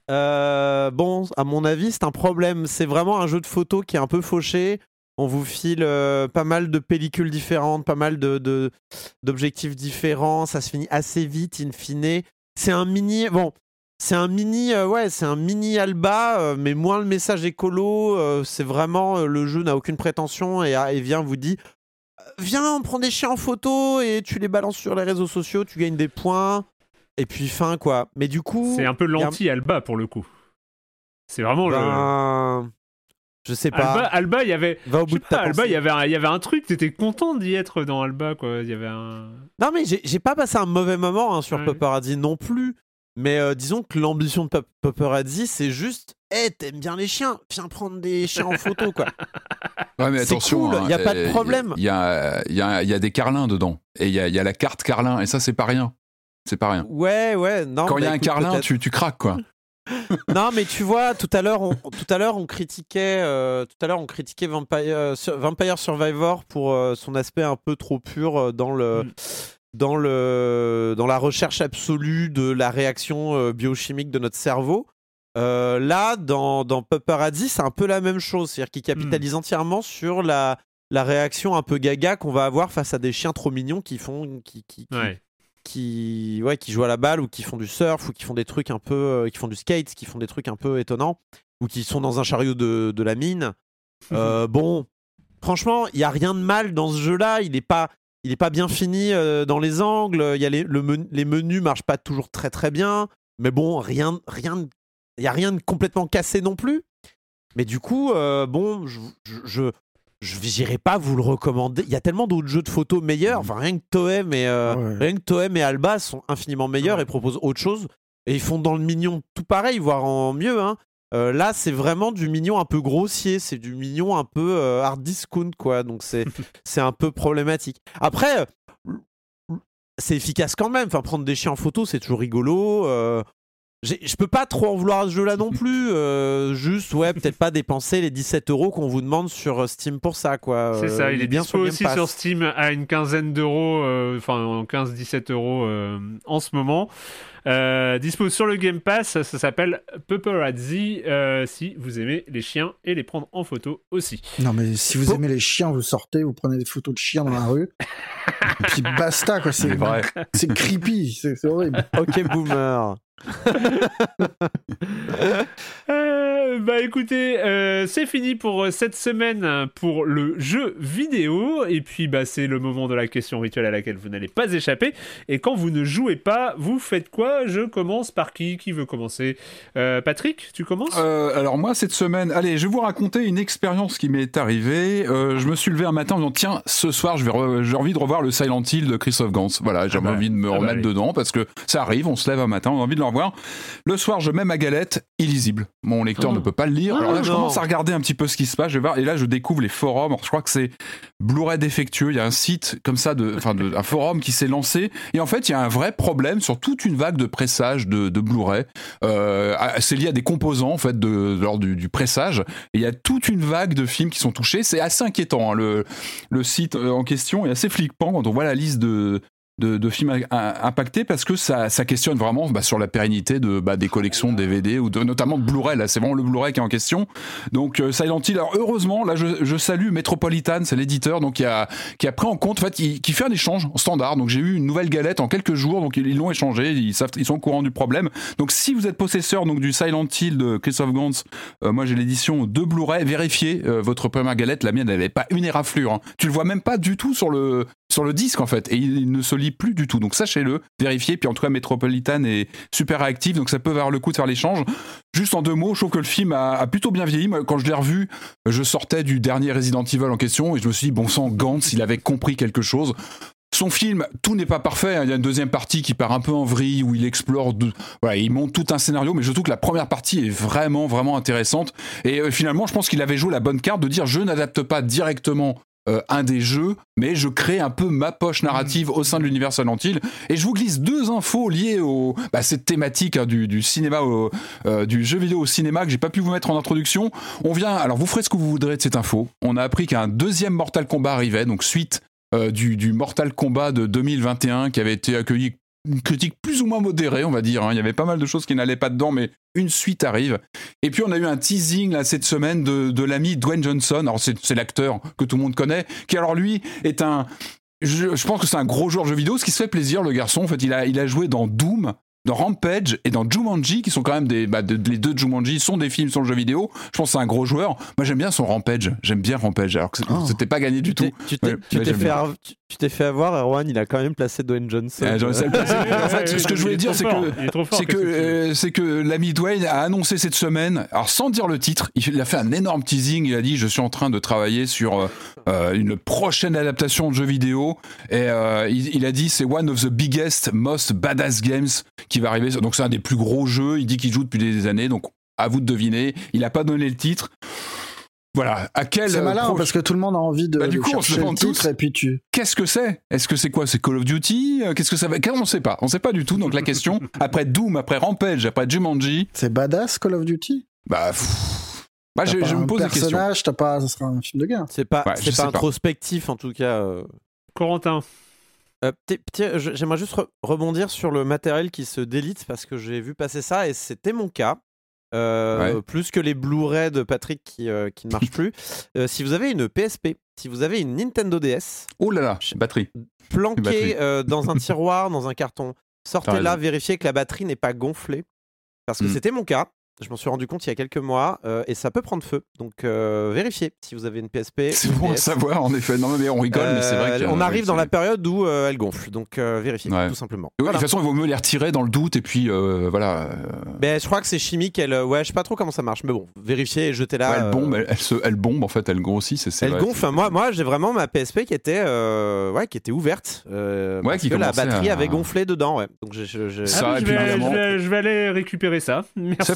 Euh, bon, à mon avis, c'est un problème. C'est vraiment un jeu de photos qui est un peu fauché. On vous file euh, pas mal de pellicules différentes, pas mal de, d'objectifs différents. Ça se finit assez vite, in fine. C'est un mini. Bon, c'est un mini. euh, ouais, c'est un mini Alba, euh, mais moins le message écolo. c'est vraiment. le jeu n'a aucune prétention et, et vient vous dit Viens, on prend des chiens en photo et tu les balances sur les réseaux sociaux, tu gagnes des points. Et puis fin, quoi. Mais du coup. C'est un peu a- l'anti-Alba pour le coup. C'est vraiment le. Je sais pas. Alba, Alba, il y avait. Va au bout ta pas, Alba, il y avait un, il y avait un truc. T'étais content d'y être dans Alba, quoi. Il y avait un. Non, mais j'ai pas passé un mauvais moment hein, sur Ouais. Paparazzi non plus. Mais euh, disons que l'ambition de Pap- Paparazzi, c'est juste Eh, t'aimes bien les chiens Viens prendre des chiens en photo, quoi. *laughs* Ouais, mais attention. cool, hein, y a pas de problème. Il y a, il y, a, il y a des carlins dedans. Et il y a, il y a la carte carlin. Et ça, c'est pas rien. C'est pas rien. Ouais, ouais, non. Quand il y bah, a un écoute, carlin, tu, tu craques, quoi. Non, mais tu vois, tout à l'heure, on, tout à l'heure, on critiquait, euh, tout à l'heure, on critiquait Vampire, euh, Vampire Survivor pour euh, son aspect un peu trop pur dans le, Mm. dans le, dans la recherche absolue de la réaction biochimique de notre cerveau. Euh, là, dans, dans Paparazzi, c'est un peu la même chose, c'est-à-dire qu'il capitalise entièrement sur la, la réaction un peu gaga qu'on va avoir face à des chiens trop mignons qui font, qui, qui, qui- Ouais. Qui, ouais, qui jouent à la balle ou qui font du surf ou qui font des trucs un peu, euh, qui font du skate, qui font des trucs un peu étonnants. ou qui sont dans un chariot de, de la mine. *laughs* Euh, bon, franchement, il y a rien de mal dans ce jeu-là. Il n'est pas, il est pas bien fini euh, dans les angles. Il y a les, le les menus marchent pas toujours très très bien. Mais bon, rien, rien, il y a rien de complètement cassé non plus. Mais du coup, bon, je, je, je, je n'irai pas vous le recommander. Il y a tellement d'autres jeux de photos meilleurs. Enfin, rien que Toem et euh, Ouais. rien que Toem et Alba sont infiniment meilleurs et proposent autre chose. Et ils font dans le mignon tout pareil, voire en mieux. Hein. Euh, là, c'est vraiment du mignon un peu grossier. C'est du mignon un peu euh, hard discount, quoi. Donc c'est *laughs* un peu problématique. Après, c'est efficace quand même. Enfin, prendre des chiens en photo, c'est toujours rigolo. Euh, je peux pas trop en vouloir à ce jeu-là non plus. Euh, juste, ouais, peut-être pas dépenser les 17 euros qu'on vous demande sur euh, Steam pour ça, quoi. C'est Euh, ça, il est bien dispo sur aussi Pass. sur Steam à une quinzaine d'euros, euh, enfin en 15-17 euros euh, en ce moment. Euh, dispo sur le Game Pass, ça, s'appelle Paparazzi, euh, si vous aimez les chiens et les prendre en photo aussi. Non, mais si vous aimez les chiens, vous sortez, vous prenez des photos de chiens dans la rue. et puis basta, quoi. C'est C'est vrai. C'est creepy, c'est c'est horrible. Ok, boomer. *laughs* Euh, bah écoutez, euh, c'est fini pour euh, cette semaine euh, pour le jeu vidéo. Et puis bah c'est le moment de la question rituelle à laquelle vous n'allez pas échapper. Et quand vous ne jouez pas, vous faites quoi? Je commence par qui? Qui veut commencer? Euh, Patrick, tu commences? Alors moi cette semaine, allez, je vais vous raconter une expérience qui m'est arrivée. Je me suis levé un matin en disant tiens, ce soir je vais re- j'ai envie de revoir le Silent Hill de Christophe Gans. Voilà, j'ai bah, envie de me ah bah remettre dedans parce que ça arrive, on se lève un matin, on a envie de le revoir. Le soir, je mets ma galette illisible. Mon lecteur Oh. ne peut pas le lire. Alors là, je commence à regarder un petit peu ce qui se passe. Je vais voir et là, je découvre les forums. Alors, je crois que c'est Blu-ray défectueux. Il y a un site comme ça, de, enfin, un forum qui s'est lancé. Et en fait, il y a un vrai problème sur toute une vague de pressage de, de Blu-ray. Euh, à- c'est lié à des composants en fait de, lors du, du pressage. Et il y a toute une vague de films qui sont touchés. C'est assez inquiétant. hein. Le, le site euh, en question est assez flippant quand on voit la liste de de, de films impactés parce que ça, ça questionne vraiment bah, sur la pérennité de, bah, des collections DVD ou de, notamment de Blu-ray. Là, c'est vraiment le Blu-ray qui est en question. Donc euh, Silent Hill. Alors heureusement, là, je, je salue Metropolitan, c'est l'éditeur, donc qui a qui a pris en compte, en fait, qui, qui fait un échange standard. Donc j'ai eu une nouvelle galette en quelques jours, donc ils l'ont échangé. Ils savent, ils sont au courant du problème. Donc si vous êtes possesseur donc du Silent Hill de Christophe Gans, euh, moi j'ai l'édition de Blu-ray. Vérifiez euh, votre première galette. La mienne, elle n'avait pas une éraflure. hein. Tu le vois même pas du tout sur le sur le disque en fait, et il, ne se lit plus du tout. Donc sachez-le, vérifiez. Puis en tout cas, Metropolitan est super réactif, donc ça peut valoir le coup de faire l'échange. Juste en deux mots, je trouve que le film a, plutôt bien vieilli. Moi, quand je l'ai revu, je sortais du dernier Resident Evil en question et je me suis dit, bon sang, Gantz, il avait compris quelque chose. Son film, tout n'est pas parfait. hein. Il y a une deuxième partie qui part un peu en vrille où il explore, voilà, il monte tout un scénario. Mais je trouve que la première partie est vraiment, vraiment intéressante. Et euh, finalement, je pense qu'il avait joué la bonne carte de dire, je n'adapte pas directement euh, un des jeux, mais je crée un peu ma poche narrative au sein de l'univers Silent Hill. Et je vous glisse deux infos liées au bah, cette thématique hein, du, cinéma, euh, du jeu vidéo au cinéma que j'ai pas pu vous mettre en introduction. On vient, alors vous ferez ce que vous voudrez de cette info. On a appris qu'un deuxième Mortal Kombat arrivait, donc suite euh, du Mortal Kombat de 2021 qui avait été accueilli une critique plus ou moins modérée, on va dire. hein. Il y avait pas mal de choses qui n'allaient pas dedans, mais une suite arrive. Et puis on a eu un teasing là cette semaine de, de l'ami Dwayne Johnson. Alors c'est l'acteur que tout le monde connaît, qui alors lui est un je, je pense que c'est un gros joueur de jeux vidéo, ce qui se fait plaisir, le garçon. En fait, il a, il a joué dans Doom, dans Rampage et dans Jumanji, qui sont quand même des. Bah, de- les deux Jumanji sont des films sur le jeu vidéo. Je pense que c'est un gros joueur. Moi, j'aime bien son Rampage. J'aime bien Rampage, alors que Oh. c'était pas gagné du tout. Tu t'es Ouais, ouais, fait, av- avoir, Erwan, il a quand même placé Dwayne Johnson. Euh, plaisir. En fait, ce que je voulais dire, c'est que c'est que que euh, que l'ami Dwayne a annoncé cette semaine, alors sans dire le titre, il a fait un énorme teasing. Il a dit je suis en train de travailler sur euh, euh, une prochaine adaptation de jeu vidéo et euh, il, il a dit c'est one of the biggest, most badass games qui va arriver. Donc c'est un des plus gros jeux. Il dit qu'il joue depuis des années. Donc à vous de deviner. Il a pas donné le titre. Voilà. À quel C'est euh, malin parce que tout le monde a envie de, Bah, du coup, on se chercher le demande tous. titre et puis tu. Qu'est-ce que c'est? Est-ce que c'est quoi? C'est Call of Duty? Euh, Qu'est-ce que ça va On ne sait pas. On sait pas du tout. Donc la question, *laughs* après Doom, après Rampage, après Jumanji, C'est badass Call of Duty? Bah, pff, bah, je, pas je un me pose des questions. personnage, t'as pas, ça sera un film de guerre. C'est pas, Ouais, c'est pas. introspectif en tout cas. euh. Corentin. Euh, J'aimerais juste re- rebondir sur le matériel qui se délite parce que j'ai vu passer ça et c'était mon cas. Euh, Ouais. Plus que les Blu-ray de Patrick qui, euh, qui ne marchent plus. Si vous avez une PSP, si vous avez une Nintendo DS, Oh là là, batterie. Planquée dans un *laughs* tiroir, dans un carton, sortez-la, vérifiez que la batterie n'est pas gonflée. Parce que Mm. c'était mon cas. Je m'en suis rendu compte il y a quelques mois euh, et ça peut prendre feu. Donc euh, vérifiez si vous avez une PSP. *laughs* C'est bon à PS. savoir, en effet. Non, mais on rigole, mais c'est vrai Euh, que. on arrive dans la période où euh, elle gonfle. Donc euh, vérifiez Ouais. tout simplement. Voilà. De toute façon, il vaut mieux les retirer dans le doute et puis euh, voilà. euh, Ben, je crois que c'est chimique. Elle, ouais, je sais pas trop comment ça marche, mais bon, vérifiez et jetez-la. ouais, elle bombe, elle, elle se, elle bombe en fait, elle grossit. c'est- Elle vrai. gonfle. Moi, moi j'ai vraiment ma PSP qui était, euh, ouais, qui était ouverte. euh, Ouais, parce qui que la batterie à- avait gonflé dedans. Ouais. Donc je, je- Ah, vais, évidemment- je vais aller récupérer ça. Merci. Ça,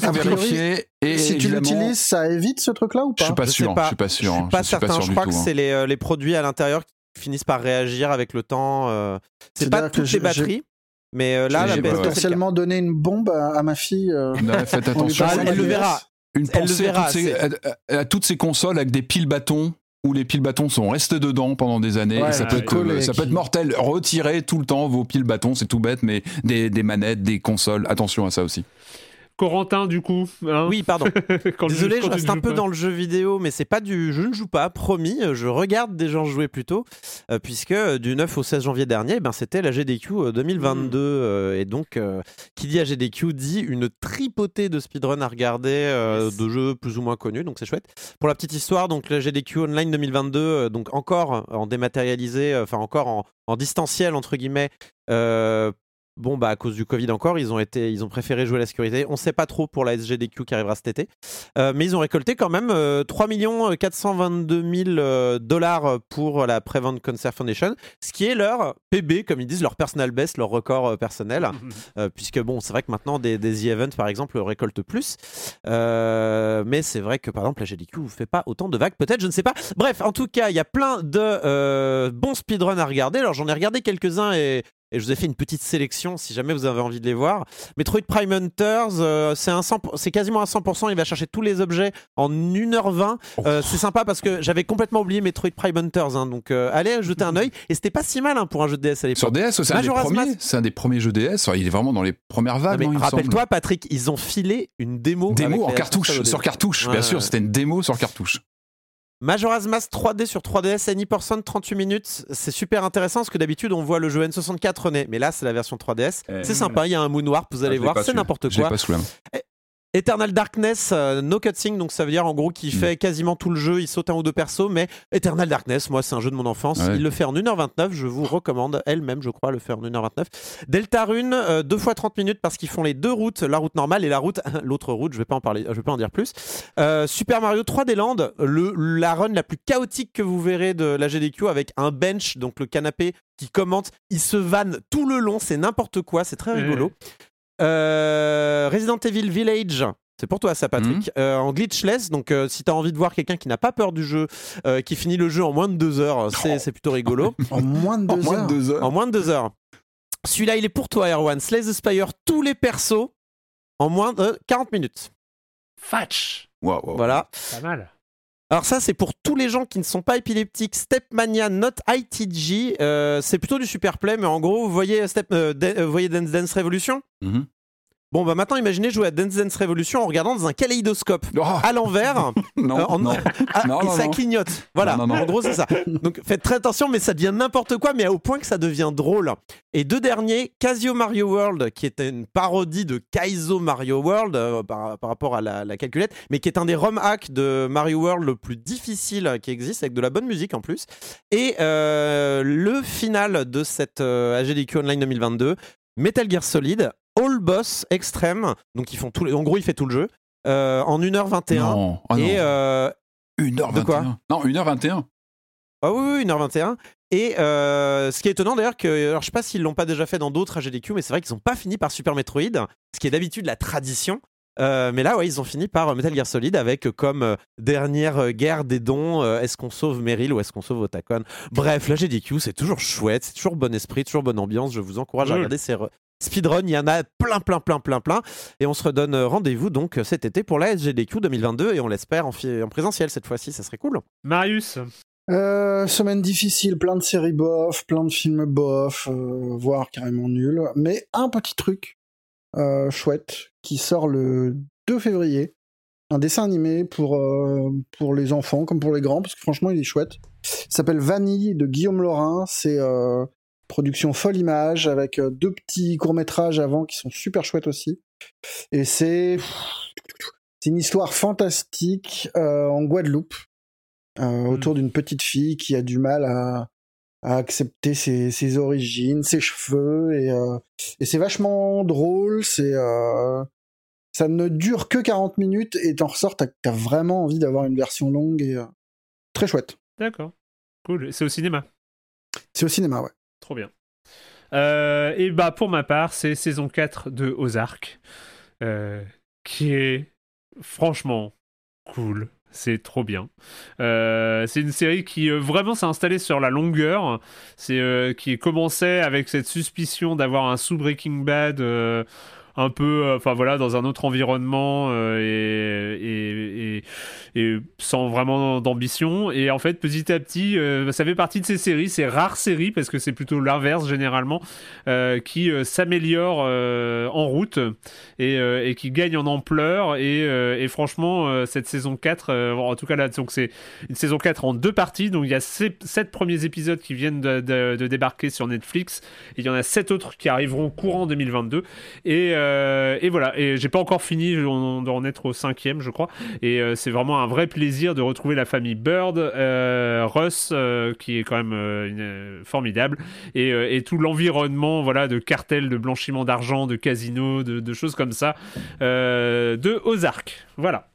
Et si tu l'utilises, ça évite ce truc-là ou Je pas suis pas Je sûr. pas. Suis pas sûr. Je suis hein, pas je suis pas certain. sûr Je crois tout, que hein. c'est les, euh, les produits à l'intérieur qui finissent par réagir avec le temps. euh, C'est pas toutes j'ai- les batteries, mais euh, là, J'ai- la potentiellement donné une bombe à, à ma fille. euh, Non, faites *laughs* attention. Ah, elle le verra. Une Elle le pensée à verra, toutes, ces, c'est- à- à toutes ces consoles avec des piles bâtons où les piles bâtons sont restés dedans pendant des années Ouais, et ça, peut être, collé, euh, ça peut qui- être mortel. Retirez tout le temps vos piles bâtons, c'est tout bête, mais des, des manettes, des consoles, attention à ça aussi. Corentin, du coup. hein, Oui, pardon. *laughs* Désolé, je reste un peu pas. dans le jeu vidéo, mais c'est pas du. Je ne joue pas, promis. Je regarde des gens jouer plutôt, euh, puisque euh, du 9 au 16 janvier dernier, eh ben, c'était la GDQ euh, 2022. euh, et donc, euh, qui dit AGDQ dit une tripotée de speedrun à regarder, euh, Yes. de jeux plus ou moins connus, donc c'est chouette. Pour la petite histoire, donc la GDQ Online 2022, euh, donc encore en dématérialisé, euh, enfin encore en, en distanciel, entre guillemets. euh, Bon, bah, à cause du Covid encore, ils ont, été, ils ont préféré jouer la sécurité. On sait pas trop pour la SGDQ qui arrivera cet été. Euh, mais ils ont récolté quand même euh, 3 422 000 euh, dollars pour la Prevent Concert Foundation, ce qui est leur PB, comme ils disent, leur personal best, leur record euh, personnel. Euh, puisque, bon, c'est vrai que maintenant, des, des events, par exemple, récoltent plus. Mais c'est vrai que, par exemple, la GDQ ne fait pas autant de vagues, peut-être, je ne sais pas. Bref, en tout cas, il y a plein de bons speedruns à regarder. Alors, j'en ai regardé quelques-uns et. Et je vous ai fait une petite sélection si jamais vous avez envie de les voir. Metroid Prime Hunters, euh, c'est un 100 c'est quasiment à 100%. Il va chercher tous les objets en 1h20. Euh, c'est sympa parce que j'avais complètement oublié Metroid Prime Hunters. hein, donc euh, allez jeter un *laughs* œil. Et c'était pas si mal hein, pour un jeu de DS à l'époque. Sur DS, c'est un, des premiers, c'est un des premiers jeux DS. Il est vraiment dans les premières vagues. non, me rappelle-toi. Patrick, ils ont filé une démo. Démo en cartouche, sur cartouche, bien sûr, c'était une démo sur cartouche. Majora's Mask 3D sur 3DS, Any% 38 minutes. C'est super intéressant parce que d'habitude on voit le jeu N64 renaît, mais là c'est la version 3DS. Eh. C'est sympa, il y a un Moon Warp, vous Ah, allez voir, c'est n'importe quoi. pas. Eternal Darkness, euh, no cutscene, donc ça veut dire en gros Mm. qu'il fait quasiment tout le jeu, il saute un ou deux persos, mais Eternal Darkness, moi c'est un jeu de mon enfance, Ouais. il le fait en 1h29, je vous recommande, elle-même je crois le faire en 1h29. Deltarune, euh, deux fois 30 minutes parce qu'ils font les deux routes, la route normale et la route, *laughs* l'autre route, je vais pas en parler, je vais pas en dire plus. Euh, Super Mario 3D Land, le, la run la plus chaotique que vous verrez de la GDQ avec un bench, donc le canapé qui commente, il se vanne tout le long, c'est n'importe quoi, c'est très rigolo. Euh, Resident Evil Village. C'est pour toi ça Patrick. Euh, en glitchless, donc euh, si t'as envie de voir quelqu'un qui n'a pas peur du jeu, euh, qui finit le jeu en moins de deux heures, c'est c'est plutôt rigolo. *laughs* En moins de En deux moins heures. de deux heures. en moins de deux heures. Celui-là il est pour toi Erwan. Slay the Spire, tous les persos en moins de 40 minutes. Fatch. Waouh, waouh. Voilà. Pas mal. Alors ça, c'est pour tous les gens qui ne sont pas épileptiques. Stepmania Not ITG, euh, c'est plutôt du super play, mais en gros, vous voyez, Step, euh, euh, vous voyez Dance Dance Revolution? Mhm. Bon, bah maintenant, imaginez jouer à Dance Dance Revolution en regardant dans un kaléidoscope Oh, à l'envers. *laughs* non, euh, en- non. *laughs* Ah, Non, et non, ça clignote. Voilà, en gros, c'est ça. Donc faites très attention, mais ça devient n'importe quoi, mais au point que ça devient drôle. Et deux derniers, Casio Mario World, qui est une parodie de Kaizo Mario World euh, par, par rapport à la, la calculette, mais qui est un des ROM hacks de Mario World le plus difficile qui existe, avec de la bonne musique en plus. Et euh, le final de cette euh, AGDQ Online 2022, Metal Gear Solid, All Boss Extreme, donc ils font tout, les- en gros, il fait tout le jeu. euh, en 1h21 Non, oh non. et euh, 1h21. de quoi Non, 1h21. ah oui, oui, 1h21. Et euh, ce qui est étonnant d'ailleurs, que, alors je sais pas s'ils l'ont pas déjà fait dans d'autres AGDQ, mais c'est vrai qu'ils n'ont pas fini par Super Metroid, ce qui est d'habitude la tradition. Euh, mais là, ouais, ils ont fini par Metal Gear Solid avec euh, comme dernière guerre des dons, euh, est-ce qu'on sauve Meryl ou est-ce qu'on sauve Otacon? Bref, la GDQ, c'est toujours chouette, c'est toujours bon esprit, toujours bonne ambiance. Je vous encourage à regarder ces speedruns. Il y en a plein, plein, plein, plein, plein. Et on se redonne euh, rendez-vous donc euh, cet été pour la SGDQ 2022 et on l'espère en, fi- en présentiel cette fois-ci, ça serait cool. Marius. Euh, semaine difficile, plein de séries bof, plein de films bof, euh, voire carrément nuls. Mais un petit truc euh, chouette qui sort le 2 février. Un dessin animé pour, euh, pour les enfants comme pour les grands, parce que franchement il est chouette. Il s'appelle Vanille de Guillaume Laurin. C'est euh, production folle image avec euh, deux petits courts-métrages avant qui sont super chouettes aussi. Et c'est c'est une histoire fantastique euh, en Guadeloupe euh, autour d'une petite fille qui a du mal à, à accepter ses, ses origines, ses cheveux et, euh, et c'est vachement drôle. C'est ça ne dure que 40 minutes et t'en ressors, t'as as vraiment envie d'avoir une version longue et très chouette. D'accord. Cool. C'est au cinéma? C'est au cinéma, ouais. Trop bien. Euh, et bah pour ma part, c'est saison 4 de Ozark, euh, qui est franchement cool. C'est trop bien. Euh, c'est une série qui vraiment s'est installée sur la longueur. C'est qui commençait avec cette suspicion d'avoir un sous Breaking Bad. Un peu, euh, enfin voilà, dans un autre environnement euh, et, sans vraiment d'ambition. Et en fait, petit à petit, euh, ça fait partie de ces séries, ces rares séries, parce que c'est plutôt l'inverse généralement, qui s'améliorent euh, en route et, qui gagnent en ampleur. Et, franchement, cette saison 4, euh, en tout cas là, c'est une saison 4 en deux parties. Donc il y a sept premiers épisodes qui viennent de, débarquer sur Netflix. Et il y en a sept autres qui arriveront courant 2022. Et, euh, et voilà, et j'ai pas encore fini, on doit en être au cinquième, je crois. Et euh, c'est vraiment un vrai plaisir de retrouver la famille Bird, euh, Russ, qui est quand même formidable, et, tout l'environnement voilà, de cartel, de blanchiment d'argent, de casino, de, choses comme ça, de Ozark. Voilà.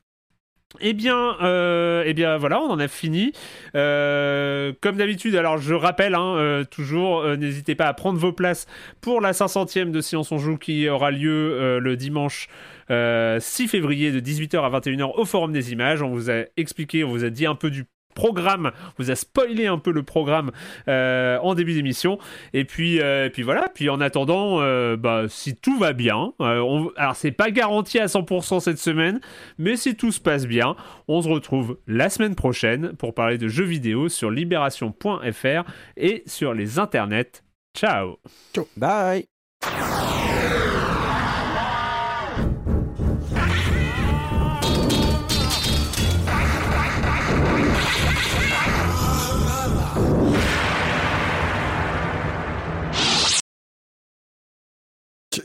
Eh bien, euh, eh bien, voilà, on en a fini. Euh, comme d'habitude, alors je rappelle hein, euh, toujours, n'hésitez pas à prendre vos places pour la 500e de Silence on Joue qui aura lieu le dimanche euh, 6 février de 18h à 21h au Forum des Images. On vous a expliqué, on vous a dit un peu du programme, vous a spoilé un peu le programme euh, en début d'émission. Et puis, euh, puis voilà. Puis en attendant, euh, bah, si tout va bien, alors c'est pas garanti à 100% cette semaine, mais si tout se passe bien, on se retrouve la semaine prochaine pour parler de jeux vidéo sur libération.fr et sur les internets. Ciao. Bye.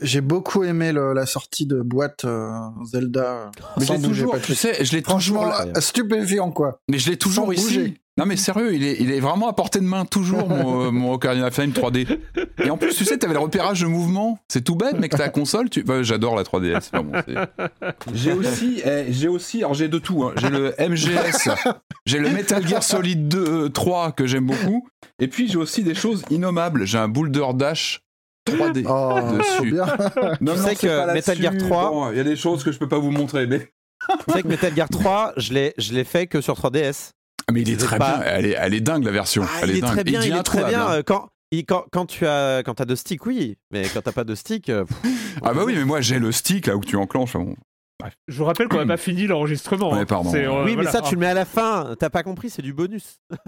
J'ai beaucoup aimé le- la sortie de boîte euh, Zelda. Mais je sans l'ai bouger, toujours, pas tu sais, je l'ai toujours. Franchement, là. stupéfiant quoi. Mais je l'ai toujours Sans ici. bouger. Non mais sérieux, il est, il est vraiment à portée de main toujours mon, euh, mon Ocarina of Time 3D. Et en plus, tu sais, t'avais le repérage de mouvement. C'est tout bête, mais que ta console, tu... bah, j'adore la 3DS. vraiment, c'est- j'ai aussi, eh, j'ai aussi, alors j'ai de tout. hein. J'ai le MGS, j'ai le Metal Gear Solid 2, euh, 3 que j'aime beaucoup. Et puis j'ai aussi des choses innommables. J'ai un Boulder Dash 3D Oh, dessus. bien. Tu sais c'est que Metal. Gear 3 Bon, Il y a des choses que je peux pas vous montrer, mais. Tu sais que Metal Gear 3, je l'ai, je l'ai fait que sur 3DS. Ah, Mais il est très pas- bien. Elle est, elle est dingue la version. Ah, elle il est très bien, il est très bien. Quand, il- quand, quand tu as, quand as deux sticks, oui, mais quand t'as pas de stick, euh, pff, Ah bah oui, mais moi j'ai le stick là où tu enclenches. Bon. Je vous rappelle qu'on n'a pas *clears throat* fini l'enregistrement. Ouais, hein. euh, oui, mais voilà. ça tu le mets à la fin. T'as pas compris, c'est du bonus. *laughs*